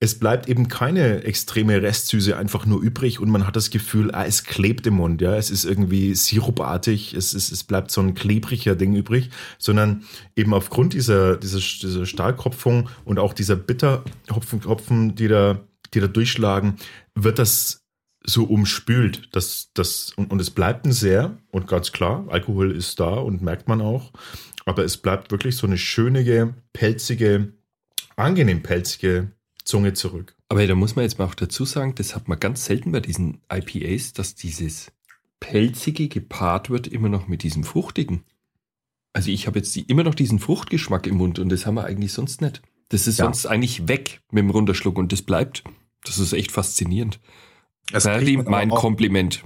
es bleibt eben keine extreme Restsüße einfach nur übrig und man hat das Gefühl, ah, es klebt im Mund, ja, es ist irgendwie sirupartig, es, ist, es bleibt so ein klebriger Ding übrig, sondern eben aufgrund dieser, dieser, dieser Stahlkopfung und auch dieser Bitterhopfen, Hopfen, die da, die da durchschlagen, wird das so umspült. Das, das, und, und es bleibt ein sehr, und ganz klar, Alkohol ist da und merkt man auch, aber es bleibt wirklich so eine schönige, pelzige, angenehm pelzige Zunge zurück. Aber da muss man jetzt mal auch dazu sagen, das hat man ganz selten bei diesen IPAs, dass dieses Pelzige gepaart wird immer noch mit diesem Fruchtigen. Also ich habe jetzt die, immer noch diesen Fruchtgeschmack im Mund und das haben wir eigentlich sonst nicht. Das ist Ja. sonst eigentlich weg mit dem Runterschluck und das bleibt. Das ist echt faszinierend. Das aber mein Kompliment.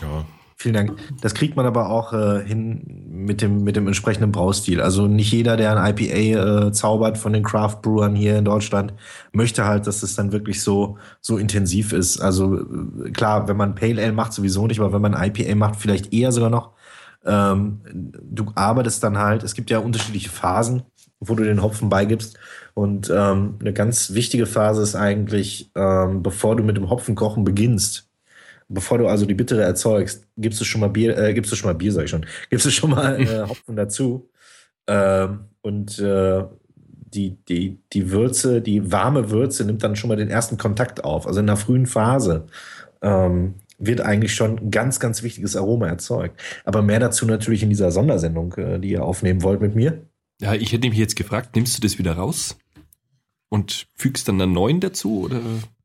Ja, Vielen Dank. Das kriegt man aber auch äh, hin mit dem, mit dem entsprechenden Braustil. Also nicht jeder, der ein IPA äh, zaubert von den Craft Brewern hier in Deutschland, möchte halt, dass es dann wirklich so, so intensiv ist. Also äh, klar, wenn man Pale Ale macht, sowieso nicht, aber wenn man IPA macht, vielleicht eher sogar noch. Ähm, du arbeitest dann halt, es gibt ja unterschiedliche Phasen, wo du den Hopfen beigibst. Und ähm, eine ganz wichtige Phase ist eigentlich, ähm, bevor du mit dem Hopfenkochen beginnst, bevor du also die Bittere erzeugst, gibst du schon mal Bier, äh, gibst du schon mal Bier, sag ich schon, gibst du schon mal äh, Hopfen dazu. Ähm, und äh, die, die, die Würze, die warme Würze nimmt dann schon mal den ersten Kontakt auf. Also in der frühen Phase ähm, wird eigentlich schon ein ganz, ganz wichtiges Aroma erzeugt. Aber mehr dazu natürlich in dieser Sondersendung, äh, die ihr aufnehmen wollt mit mir. Ja, ich hätte mich jetzt gefragt, nimmst du das wieder raus und fügst dann einen neuen dazu oder?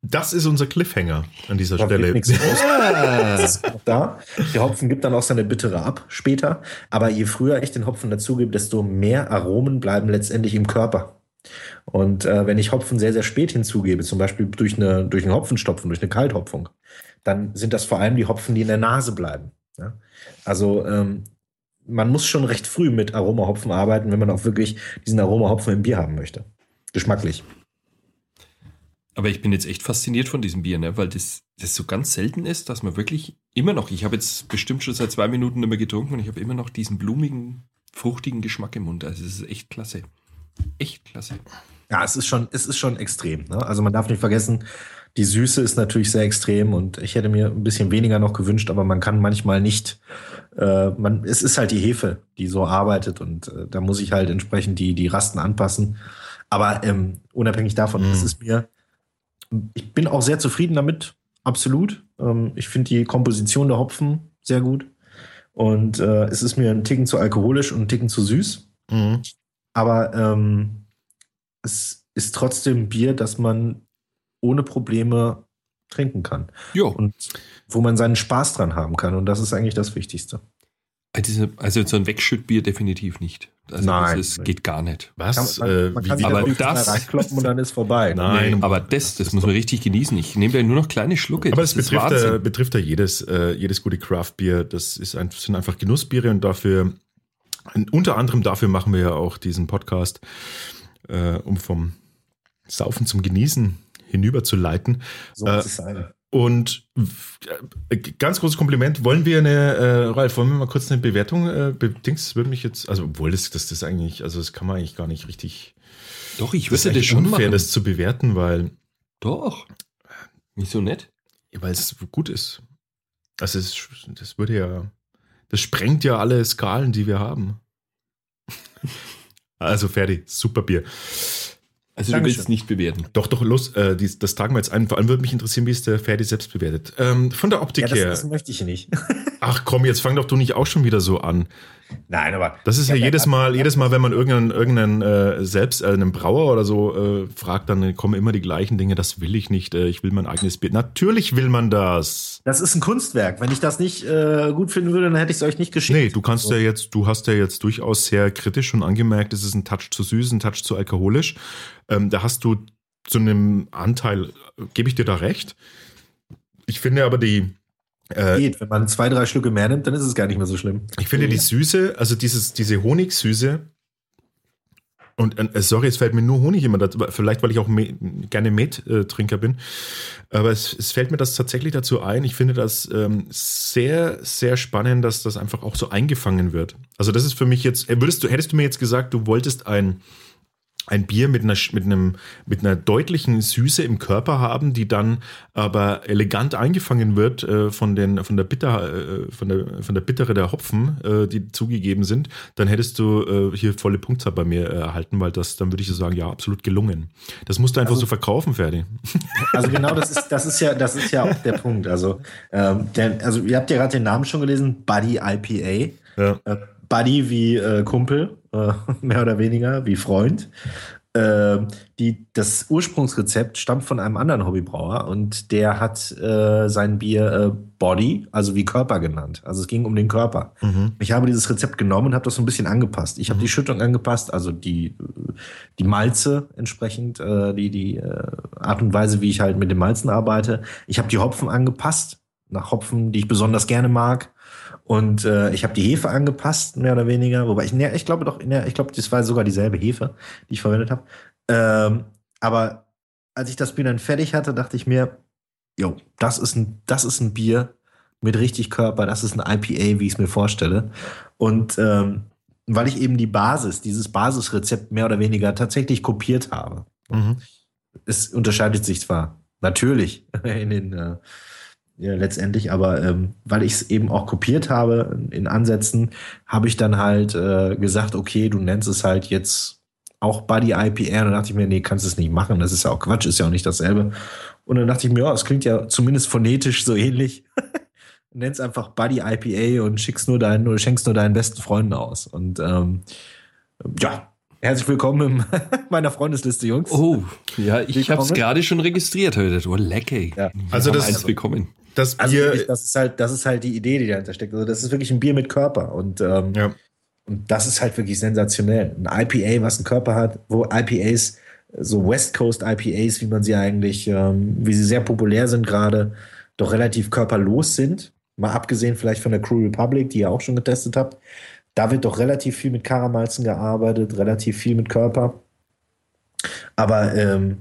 Das ist unser Cliffhanger an dieser Da Stelle. da. Der Hopfen gibt dann auch seine Bittere ab später. Aber je früher ich den Hopfen dazugebe, desto mehr Aromen bleiben letztendlich im Körper. Und äh, wenn ich Hopfen sehr, sehr spät hinzugebe, zum Beispiel durch, eine, durch einen Hopfenstopfen, durch eine Kalthopfung, dann sind das vor allem die Hopfen, die in der Nase bleiben. Ja? Also ähm, man muss schon recht früh mit Aromahopfen arbeiten, wenn man auch wirklich diesen Aromahopfen im Bier haben möchte. Geschmacklich. Aber ich bin jetzt echt fasziniert von diesem Bier, ne? weil das, das so ganz selten ist, dass man wirklich immer noch, ich habe jetzt bestimmt schon seit zwei Minuten nicht mehr getrunken und ich habe immer noch diesen blumigen, fruchtigen Geschmack im Mund. Also es ist echt klasse. Echt klasse. Ja, es ist schon, es ist schon extrem. Ne? Also man darf nicht vergessen, die Süße ist natürlich sehr extrem und ich hätte mir ein bisschen weniger noch gewünscht, aber man kann manchmal nicht, äh, man, es ist halt die Hefe, die so arbeitet und äh, da muss ich halt entsprechend die, die Rasten anpassen. Aber ähm, unabhängig davon, mm. es ist mir, ich bin auch sehr zufrieden damit, absolut. Ähm, ich finde die Komposition der Hopfen sehr gut und äh, es ist mir ein Ticken zu alkoholisch und ein Ticken zu süß. Mm. Aber ähm, es ist trotzdem Bier, das man ohne Probleme trinken kann. Jo. Und wo man seinen Spaß dran haben kann. Und das ist eigentlich das Wichtigste. Also, also so ein Wegschüttbier definitiv nicht. Also Nein. Das ist, geht gar nicht. Was? Man, man, man kann wie, aber das reinkloppen und dann ist vorbei. Nein, aber das, das muss man richtig genießen. Ich nehme ja nur noch kleine Schlucke. Aber es betrifft, äh, betrifft ja jedes, äh, jedes gute Craft-Bier. Das ist ein, sind einfach Genussbiere und dafür, unter anderem dafür machen wir ja auch diesen Podcast, äh, um vom Saufen zum Genießen hinüberzuleiten. So muss äh, es sein. Und äh, ganz großes Kompliment. Wollen wir eine, äh, Ralf, wollen wir mal kurz eine Bewertung? Äh, Dings würde mich jetzt, also obwohl das, das, das eigentlich, also das kann man eigentlich gar nicht richtig. Doch, ich würde das, das schon unfair, machen. das zu bewerten, weil. Doch. Nicht so nett. Weil es gut ist. Also es, das würde ja, das sprengt ja alle Skalen, die wir haben. also fertig, super Bier. Also Dankeschön. du willst es nicht bewerten. Doch, doch, los, äh, dies, das tagen wir jetzt ein. Vor allem würde mich interessieren, wie es der Ferdi selbst bewertet. Ähm, von der Optik ja, das, her. Das möchte ich nicht. Ach komm, jetzt fang doch du nicht auch schon wieder so an. Nein, aber. Das ist ja jedes Mal, jedes Mal, wenn man irgendeinen, irgendeinen äh, selbst, äh, einen Brauer oder so äh, fragt, dann kommen immer die gleichen Dinge. Das will ich nicht. Äh, ich will mein eigenes Bild. Natürlich will man das. Das ist ein Kunstwerk. Wenn ich das nicht äh, gut finden würde, dann hätte ich es euch nicht geschickt. Nee, du kannst so. ja jetzt, du hast ja jetzt durchaus sehr kritisch schon angemerkt, es ist ein Touch zu süß, ein Touch zu alkoholisch. Ähm, da hast du zu einem Anteil, gebe ich dir da recht. Ich finde aber die, äh, Geht, wenn man zwei, drei Schlücke mehr nimmt, dann ist es gar nicht mehr so schlimm. Ich finde die Süße, also dieses, diese Honigsüße, und äh, sorry, es fällt mir nur Honig immer dazu, vielleicht weil ich auch me gerne Met-Trinker bin, aber es, es, fällt mir das tatsächlich dazu ein. Ich finde das ähm, sehr, sehr spannend, dass das einfach auch so eingefangen wird. Also das ist für mich jetzt, äh, würdest du, hättest du mir jetzt gesagt, du wolltest ein ein Bier mit einer, mit einem, mit einer deutlichen Süße im Körper haben, die dann aber elegant eingefangen wird äh, von den, von der Bitter, äh, von der, von der Bittere der Hopfen, äh, die zugegeben sind, dann hättest du äh, hier volle Punktzahl bei mir erhalten, weil das, dann würde ich so sagen, ja, absolut gelungen. Das musst du einfach also, so verkaufen, Ferdi. Also genau, das ist, das ist ja, das ist ja auch der Punkt. Also, ähm, der, also ihr habt ja gerade den Namen schon gelesen, Buddy IPA. Ja. Äh, Buddy wie äh, Kumpel, äh, mehr oder weniger, wie Freund. Äh, die, das Ursprungsrezept stammt von einem anderen Hobbybrauer und der hat äh, sein Bier äh, Body, also wie Körper genannt. Also es ging um den Körper. Mhm. Ich habe dieses Rezept genommen und habe das so ein bisschen angepasst. Ich habe mhm. die Schüttung angepasst, also die, die Malze entsprechend, äh, die, die äh, Art und Weise, wie ich halt mit den Malzen arbeite. Ich habe die Hopfen angepasst, nach Hopfen, die ich besonders gerne mag. Und äh, ich habe die Hefe angepasst, mehr oder weniger. Wobei ich, ne, ich glaube doch, ne, ich glaube, das war sogar dieselbe Hefe, die ich verwendet habe. Ähm, aber als ich das Bier dann fertig hatte, dachte ich mir, jo, das ist ein, das ist ein Bier mit richtig Körper, das ist ein IPA, wie ich es mir vorstelle. Und ähm, weil ich eben die Basis, dieses Basisrezept mehr oder weniger tatsächlich kopiert habe. Mhm. Es unterscheidet sich zwar natürlich in den äh, ja, letztendlich, aber ähm, weil ich es eben auch kopiert habe in Ansätzen, habe ich dann halt äh, gesagt, okay, du nennst es halt jetzt auch Buddy IPA. Und dann dachte ich mir, nee, kannst du es nicht machen. Das ist ja auch Quatsch, ist ja auch nicht dasselbe. Und dann dachte ich mir, ja, es klingt ja zumindest phonetisch so ähnlich. Nenn's einfach Buddy IPA und schickst nur deinen, oder schenkst nur deinen besten Freunden aus. Und ähm, ja, Herzlich willkommen in meiner Freundesliste, Jungs. Oh, ja, ich habe es gerade schon registriert heute. Oh, lecker. Ja. Also das ist bekommen. Das also Bier, also das ist halt, das ist halt die Idee, die dahinter steckt. Also das ist wirklich ein Bier mit Körper und ähm, ja. und das ist halt wirklich sensationell. Ein IPA, was einen Körper hat, wo IPAs so West Coast IPAs, wie man sie eigentlich, ähm, wie sie sehr populär sind gerade, doch relativ körperlos sind. Mal abgesehen vielleicht von der Crew Republic, die ihr auch schon getestet habt. Da wird doch relativ viel mit Karamalzen gearbeitet, relativ viel mit Körper. Aber ähm, äh,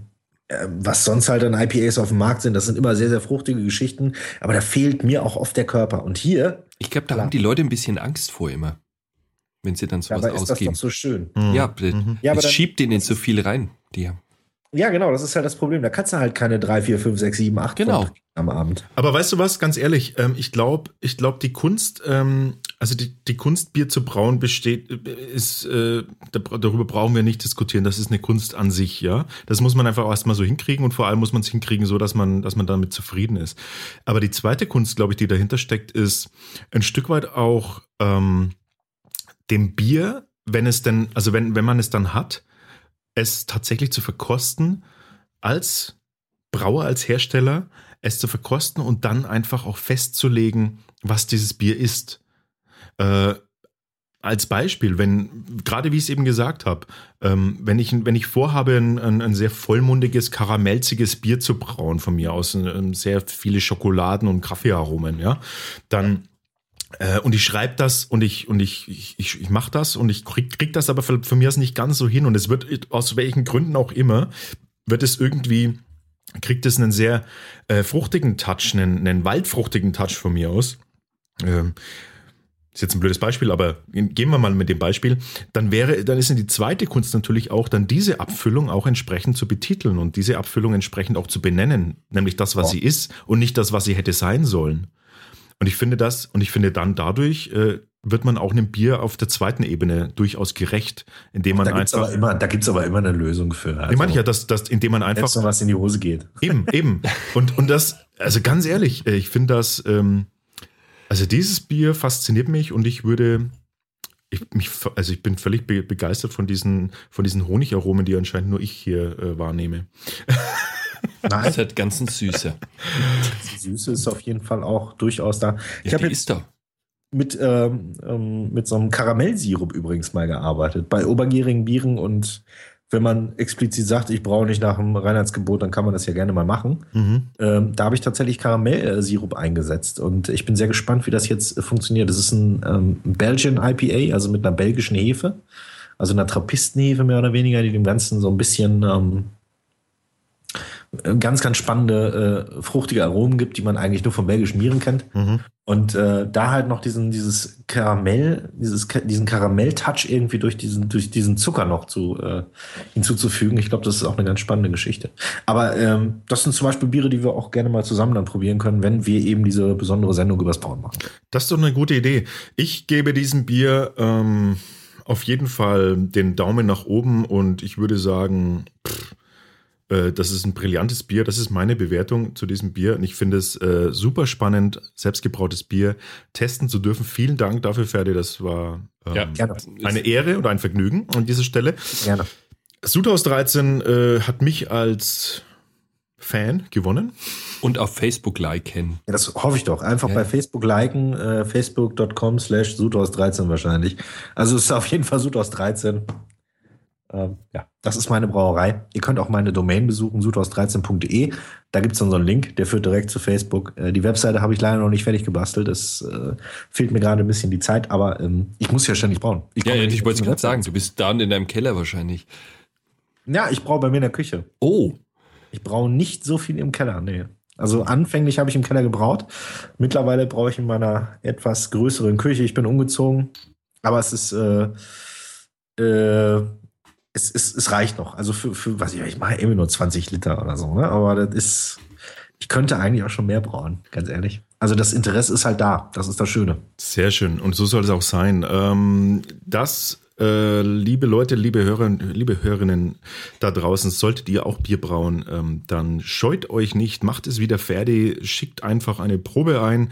was sonst halt an IPAs auf dem Markt sind, das sind immer sehr, sehr fruchtige Geschichten. Aber da fehlt mir auch oft der Körper. Und hier. Ich glaube, da klar. haben die Leute ein bisschen Angst vor immer. Wenn sie dann sowas Dabei ist ausgeben. Das doch so schön. Mhm. Ja, mhm. ja, aber schiebt denen so viel rein. Die haben. Ja, genau, das ist halt das Problem. Da kannst du halt keine 3, 4, 5, 6, 7, 8 genau. am Abend. Aber weißt du was, ganz ehrlich, ähm, ich glaube, ich glaube, die Kunst, ähm, also die, die Kunst, Bier zu brauen, besteht, ist, äh, darüber brauchen wir nicht diskutieren. Das ist eine Kunst an sich, ja. Das muss man einfach erstmal so hinkriegen und vor allem muss man es hinkriegen, so dass man, dass man damit zufrieden ist. Aber die zweite Kunst, glaube ich, die dahinter steckt, ist ein Stück weit auch ähm, dem Bier, wenn es denn, also wenn, wenn man es dann hat, es tatsächlich zu verkosten, als Brauer, als Hersteller, es zu verkosten und dann einfach auch festzulegen, was dieses Bier ist. Äh, als Beispiel, wenn, gerade wie ich es eben gesagt habe, ähm, wenn, ich, wenn ich vorhabe, ein, ein, ein, sehr vollmundiges, karamellziges Bier zu brauen, von mir aus, ein, sehr viele Schokoladen und Kaffeearomen, ja, dann äh, und ich schreibe das und ich und ich ich, ich, ich mache das und ich krieg, krieg das aber für, für mir ist nicht ganz so hin und es wird aus welchen Gründen auch immer wird es irgendwie kriegt es einen sehr äh, fruchtigen Touch, einen, einen waldfruchtigen Touch von mir aus. Ähm, ist jetzt ein blödes Beispiel, aber gehen wir mal mit dem Beispiel. Dann wäre, dann ist die zweite Kunst natürlich auch, dann diese Abfüllung auch entsprechend zu betiteln und diese Abfüllung entsprechend auch zu benennen, nämlich das, was oh. sie ist und nicht das, was sie hätte sein sollen. Und ich finde das, und ich finde dann dadurch äh, wird man auch einem Bier auf der zweiten Ebene durchaus gerecht, indem man da gibt's einfach. Aber immer, da gibt es aber immer eine Lösung für. Also, ich meine ja, dass, dass, indem man einfach. Wenn was in die Hose geht. Eben, eben. Und, und das, also ganz ehrlich, äh, ich finde das, ähm, also dieses Bier fasziniert mich und ich würde, ich, mich, also ich bin völlig begeistert von diesen, von diesen Honigaromen, die anscheinend nur ich hier äh, wahrnehme. Nein. Das hat ganz Süße. Die Süße ist auf jeden Fall auch durchaus da. Ich ja, habe jetzt da. Mit, ähm, ähm, mit so einem Karamellsirup übrigens mal gearbeitet. Bei obergärigen Bieren und wenn man explizit sagt, ich brauche nicht nach dem Reinheitsgebot, dann kann man das ja gerne mal machen. Mhm. Ähm, da habe ich tatsächlich Karamellsirup eingesetzt und ich bin sehr gespannt, wie das jetzt funktioniert. Das ist ein ähm, Belgian IPA, also mit einer belgischen Hefe, also einer Trappistenhefe mehr oder weniger, die dem Ganzen so ein bisschen ähm, ganz, ganz spannende, äh, fruchtige Aromen gibt, die man eigentlich nur vom belgischen Mieren kennt. Mhm. Und äh, da halt noch diesen, dieses Karamell, dieses, diesen Karamell-Touch irgendwie durch diesen, durch diesen Zucker noch zu, äh, hinzuzufügen. Ich glaube, das ist auch eine ganz spannende Geschichte. Aber ähm, das sind zum Beispiel Biere, die wir auch gerne mal zusammen dann probieren können, wenn wir eben diese besondere Sendung übers Brauen machen. Das ist doch eine gute Idee. Ich gebe diesem Bier ähm, auf jeden Fall den Daumen nach oben und ich würde sagen, äh, das ist ein brillantes Bier. Das ist meine Bewertung zu diesem Bier. Und ich finde es äh, super spannend, selbstgebrautes Bier testen zu dürfen. Vielen Dank dafür, Ferdi. Das war ähm, ja, eine Ehre oder ein Vergnügen an dieser Stelle. Gerne. Sudhaus 13 äh, hat mich als Fan gewonnen. Und auf Facebook liken. Ja, das hoffe ich doch. Einfach ja. bei Facebook liken, äh, facebook.com slash Sudhaus 13 wahrscheinlich. Also es ist auf jeden Fall Sudhaus 13. Ähm, ja, das ist meine Brauerei. Ihr könnt auch meine Domain besuchen, sudhaus13.de. Da gibt es dann so einen Link, der führt direkt zu Facebook. Äh, die Webseite habe ich leider noch nicht fertig gebastelt. Es äh, fehlt mir gerade ein bisschen die Zeit, aber ähm, ich muss ja ständig brauen. Ich ja, ja ich wollte es gerade sagen, du bist da in deinem Keller wahrscheinlich. Ja, ich braue bei mir in der Küche. Oh. Ich braue nicht so viel im Keller, nee. Also anfänglich habe ich im Keller gebraut. Mittlerweile brauche ich in meiner etwas größeren Küche. Ich bin umgezogen, aber es ist äh, äh, es, es, es reicht noch. Also für, für was ich, ich mache immer nur 20 Liter oder so, ne? Aber das ist, ich könnte eigentlich auch schon mehr brauen, ganz ehrlich. Also das Interesse ist halt da. Das ist das Schöne. Sehr schön. Und so soll es auch sein. Ähm, das äh, liebe Leute, liebe Hörer, liebe Hörerinnen da draußen, solltet ihr auch Bier brauen, ähm, dann scheut euch nicht, macht es wieder fertig, schickt einfach eine Probe ein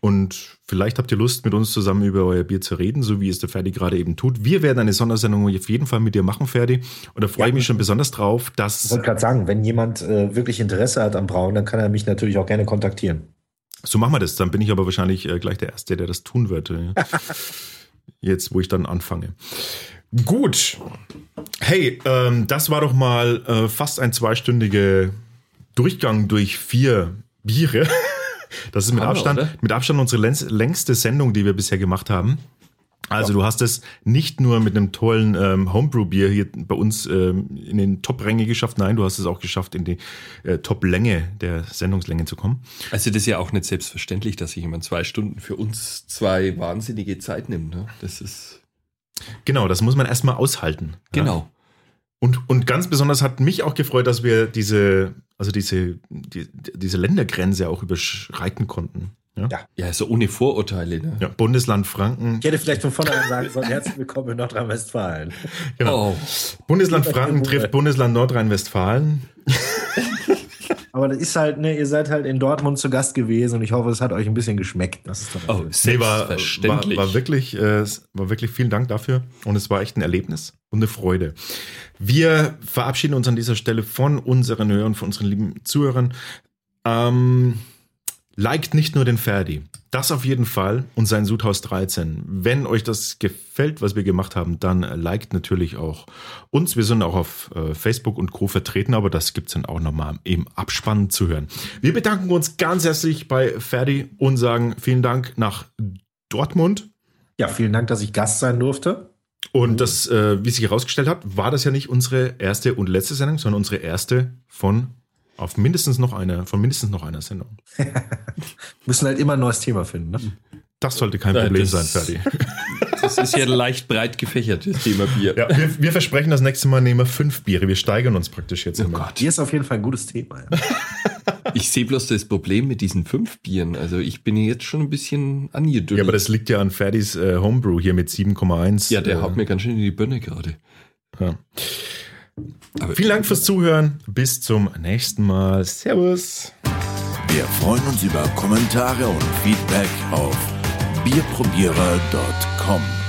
und vielleicht habt ihr Lust, mit uns zusammen über euer Bier zu reden, so wie es der Ferdi gerade eben tut. Wir werden eine Sondersendung auf jeden Fall mit dir machen, Ferdi. Und da freue ja, ich mich schon besonders drauf, dass. Ich wollte gerade sagen, wenn jemand äh, wirklich Interesse hat am Brauen, dann kann er mich natürlich auch gerne kontaktieren. So machen wir das. Dann bin ich aber wahrscheinlich äh, gleich der Erste, der das tun wird. jetzt, wo ich dann anfange. Gut. Hey, ähm, das war doch mal äh, fast ein zweistündiger Durchgang durch vier Biere. Das ist mit Abstand, mit Abstand unsere längste Sendung, die wir bisher gemacht haben. Also ja. du hast es nicht nur mit einem tollen ähm, Homebrew-Bier hier bei uns ähm, in den Top-Ränge geschafft, nein, du hast es auch geschafft, in die äh, Top-Länge der Sendungslänge zu kommen. Also das ist ja auch nicht selbstverständlich, dass sich jemand zwei Stunden für uns zwei wahnsinnige Zeit nimmt. Ne? Das ist Genau, das muss man erstmal aushalten. Genau. Ja. Und, und ganz besonders hat mich auch gefreut, dass wir diese, also diese, die, diese Ländergrenze auch überschreiten konnten. Ja, ja, ja so ohne Vorurteile. Ne? Ja, Bundesland Franken. Ich hätte vielleicht von vornherein sagen sollen, herzlich willkommen in Nordrhein-Westfalen. Genau. Oh. Bundesland Franken trifft Bundesland Nordrhein-Westfalen. Aber das ist halt, ne, ihr seid halt in Dortmund zu Gast gewesen und ich hoffe, es hat euch ein bisschen geschmeckt. Das ist doch oh, nee, war, war, war, wirklich, äh, war wirklich vielen Dank dafür und es war echt ein Erlebnis und eine Freude. Wir verabschieden uns an dieser Stelle von unseren Hörern, von unseren lieben Zuhörern. Ähm, liked nicht nur den Ferdi. Das auf jeden Fall und sein Sudhaus 13. Wenn euch das gefällt, was wir gemacht haben, dann liked natürlich auch uns. Wir sind auch auf äh, Facebook und Co. vertreten, aber das gibt's dann auch nochmal im Abspann zu hören. Wir bedanken uns ganz herzlich bei Ferdi und sagen vielen Dank nach Dortmund. Ja, vielen Dank, dass ich Gast sein durfte. Und das, äh, wie sich herausgestellt hat, war das ja nicht unsere erste und letzte Sendung, sondern unsere erste von auf mindestens noch eine, von mindestens noch einer Sendung. Müssen halt immer ein neues Thema finden, ne? Das sollte kein Problem das, sein, Ferdi. Das ist ja leicht breit gefächert, das Thema Bier. Ja, wir, wir, versprechen, das nächste Mal nehmen wir fünf Biere. Wir steigern uns praktisch jetzt oh immer. Gott. Bier ist auf jeden Fall ein gutes Thema. Ja. Ich sehe bloß das Problem mit diesen fünf Bieren. Also ich bin jetzt schon ein bisschen angedüdelt. Ja, aber das liegt ja an Ferdis äh, Homebrew hier mit 7,1. Ja, der äh, haut mir ganz schön in die Birne gerade. Ja. Aber Vielen Dank fürs Zuhören. Bis zum nächsten Mal. Servus. Wir freuen uns über Kommentare und Feedback auf bierprobierer.com.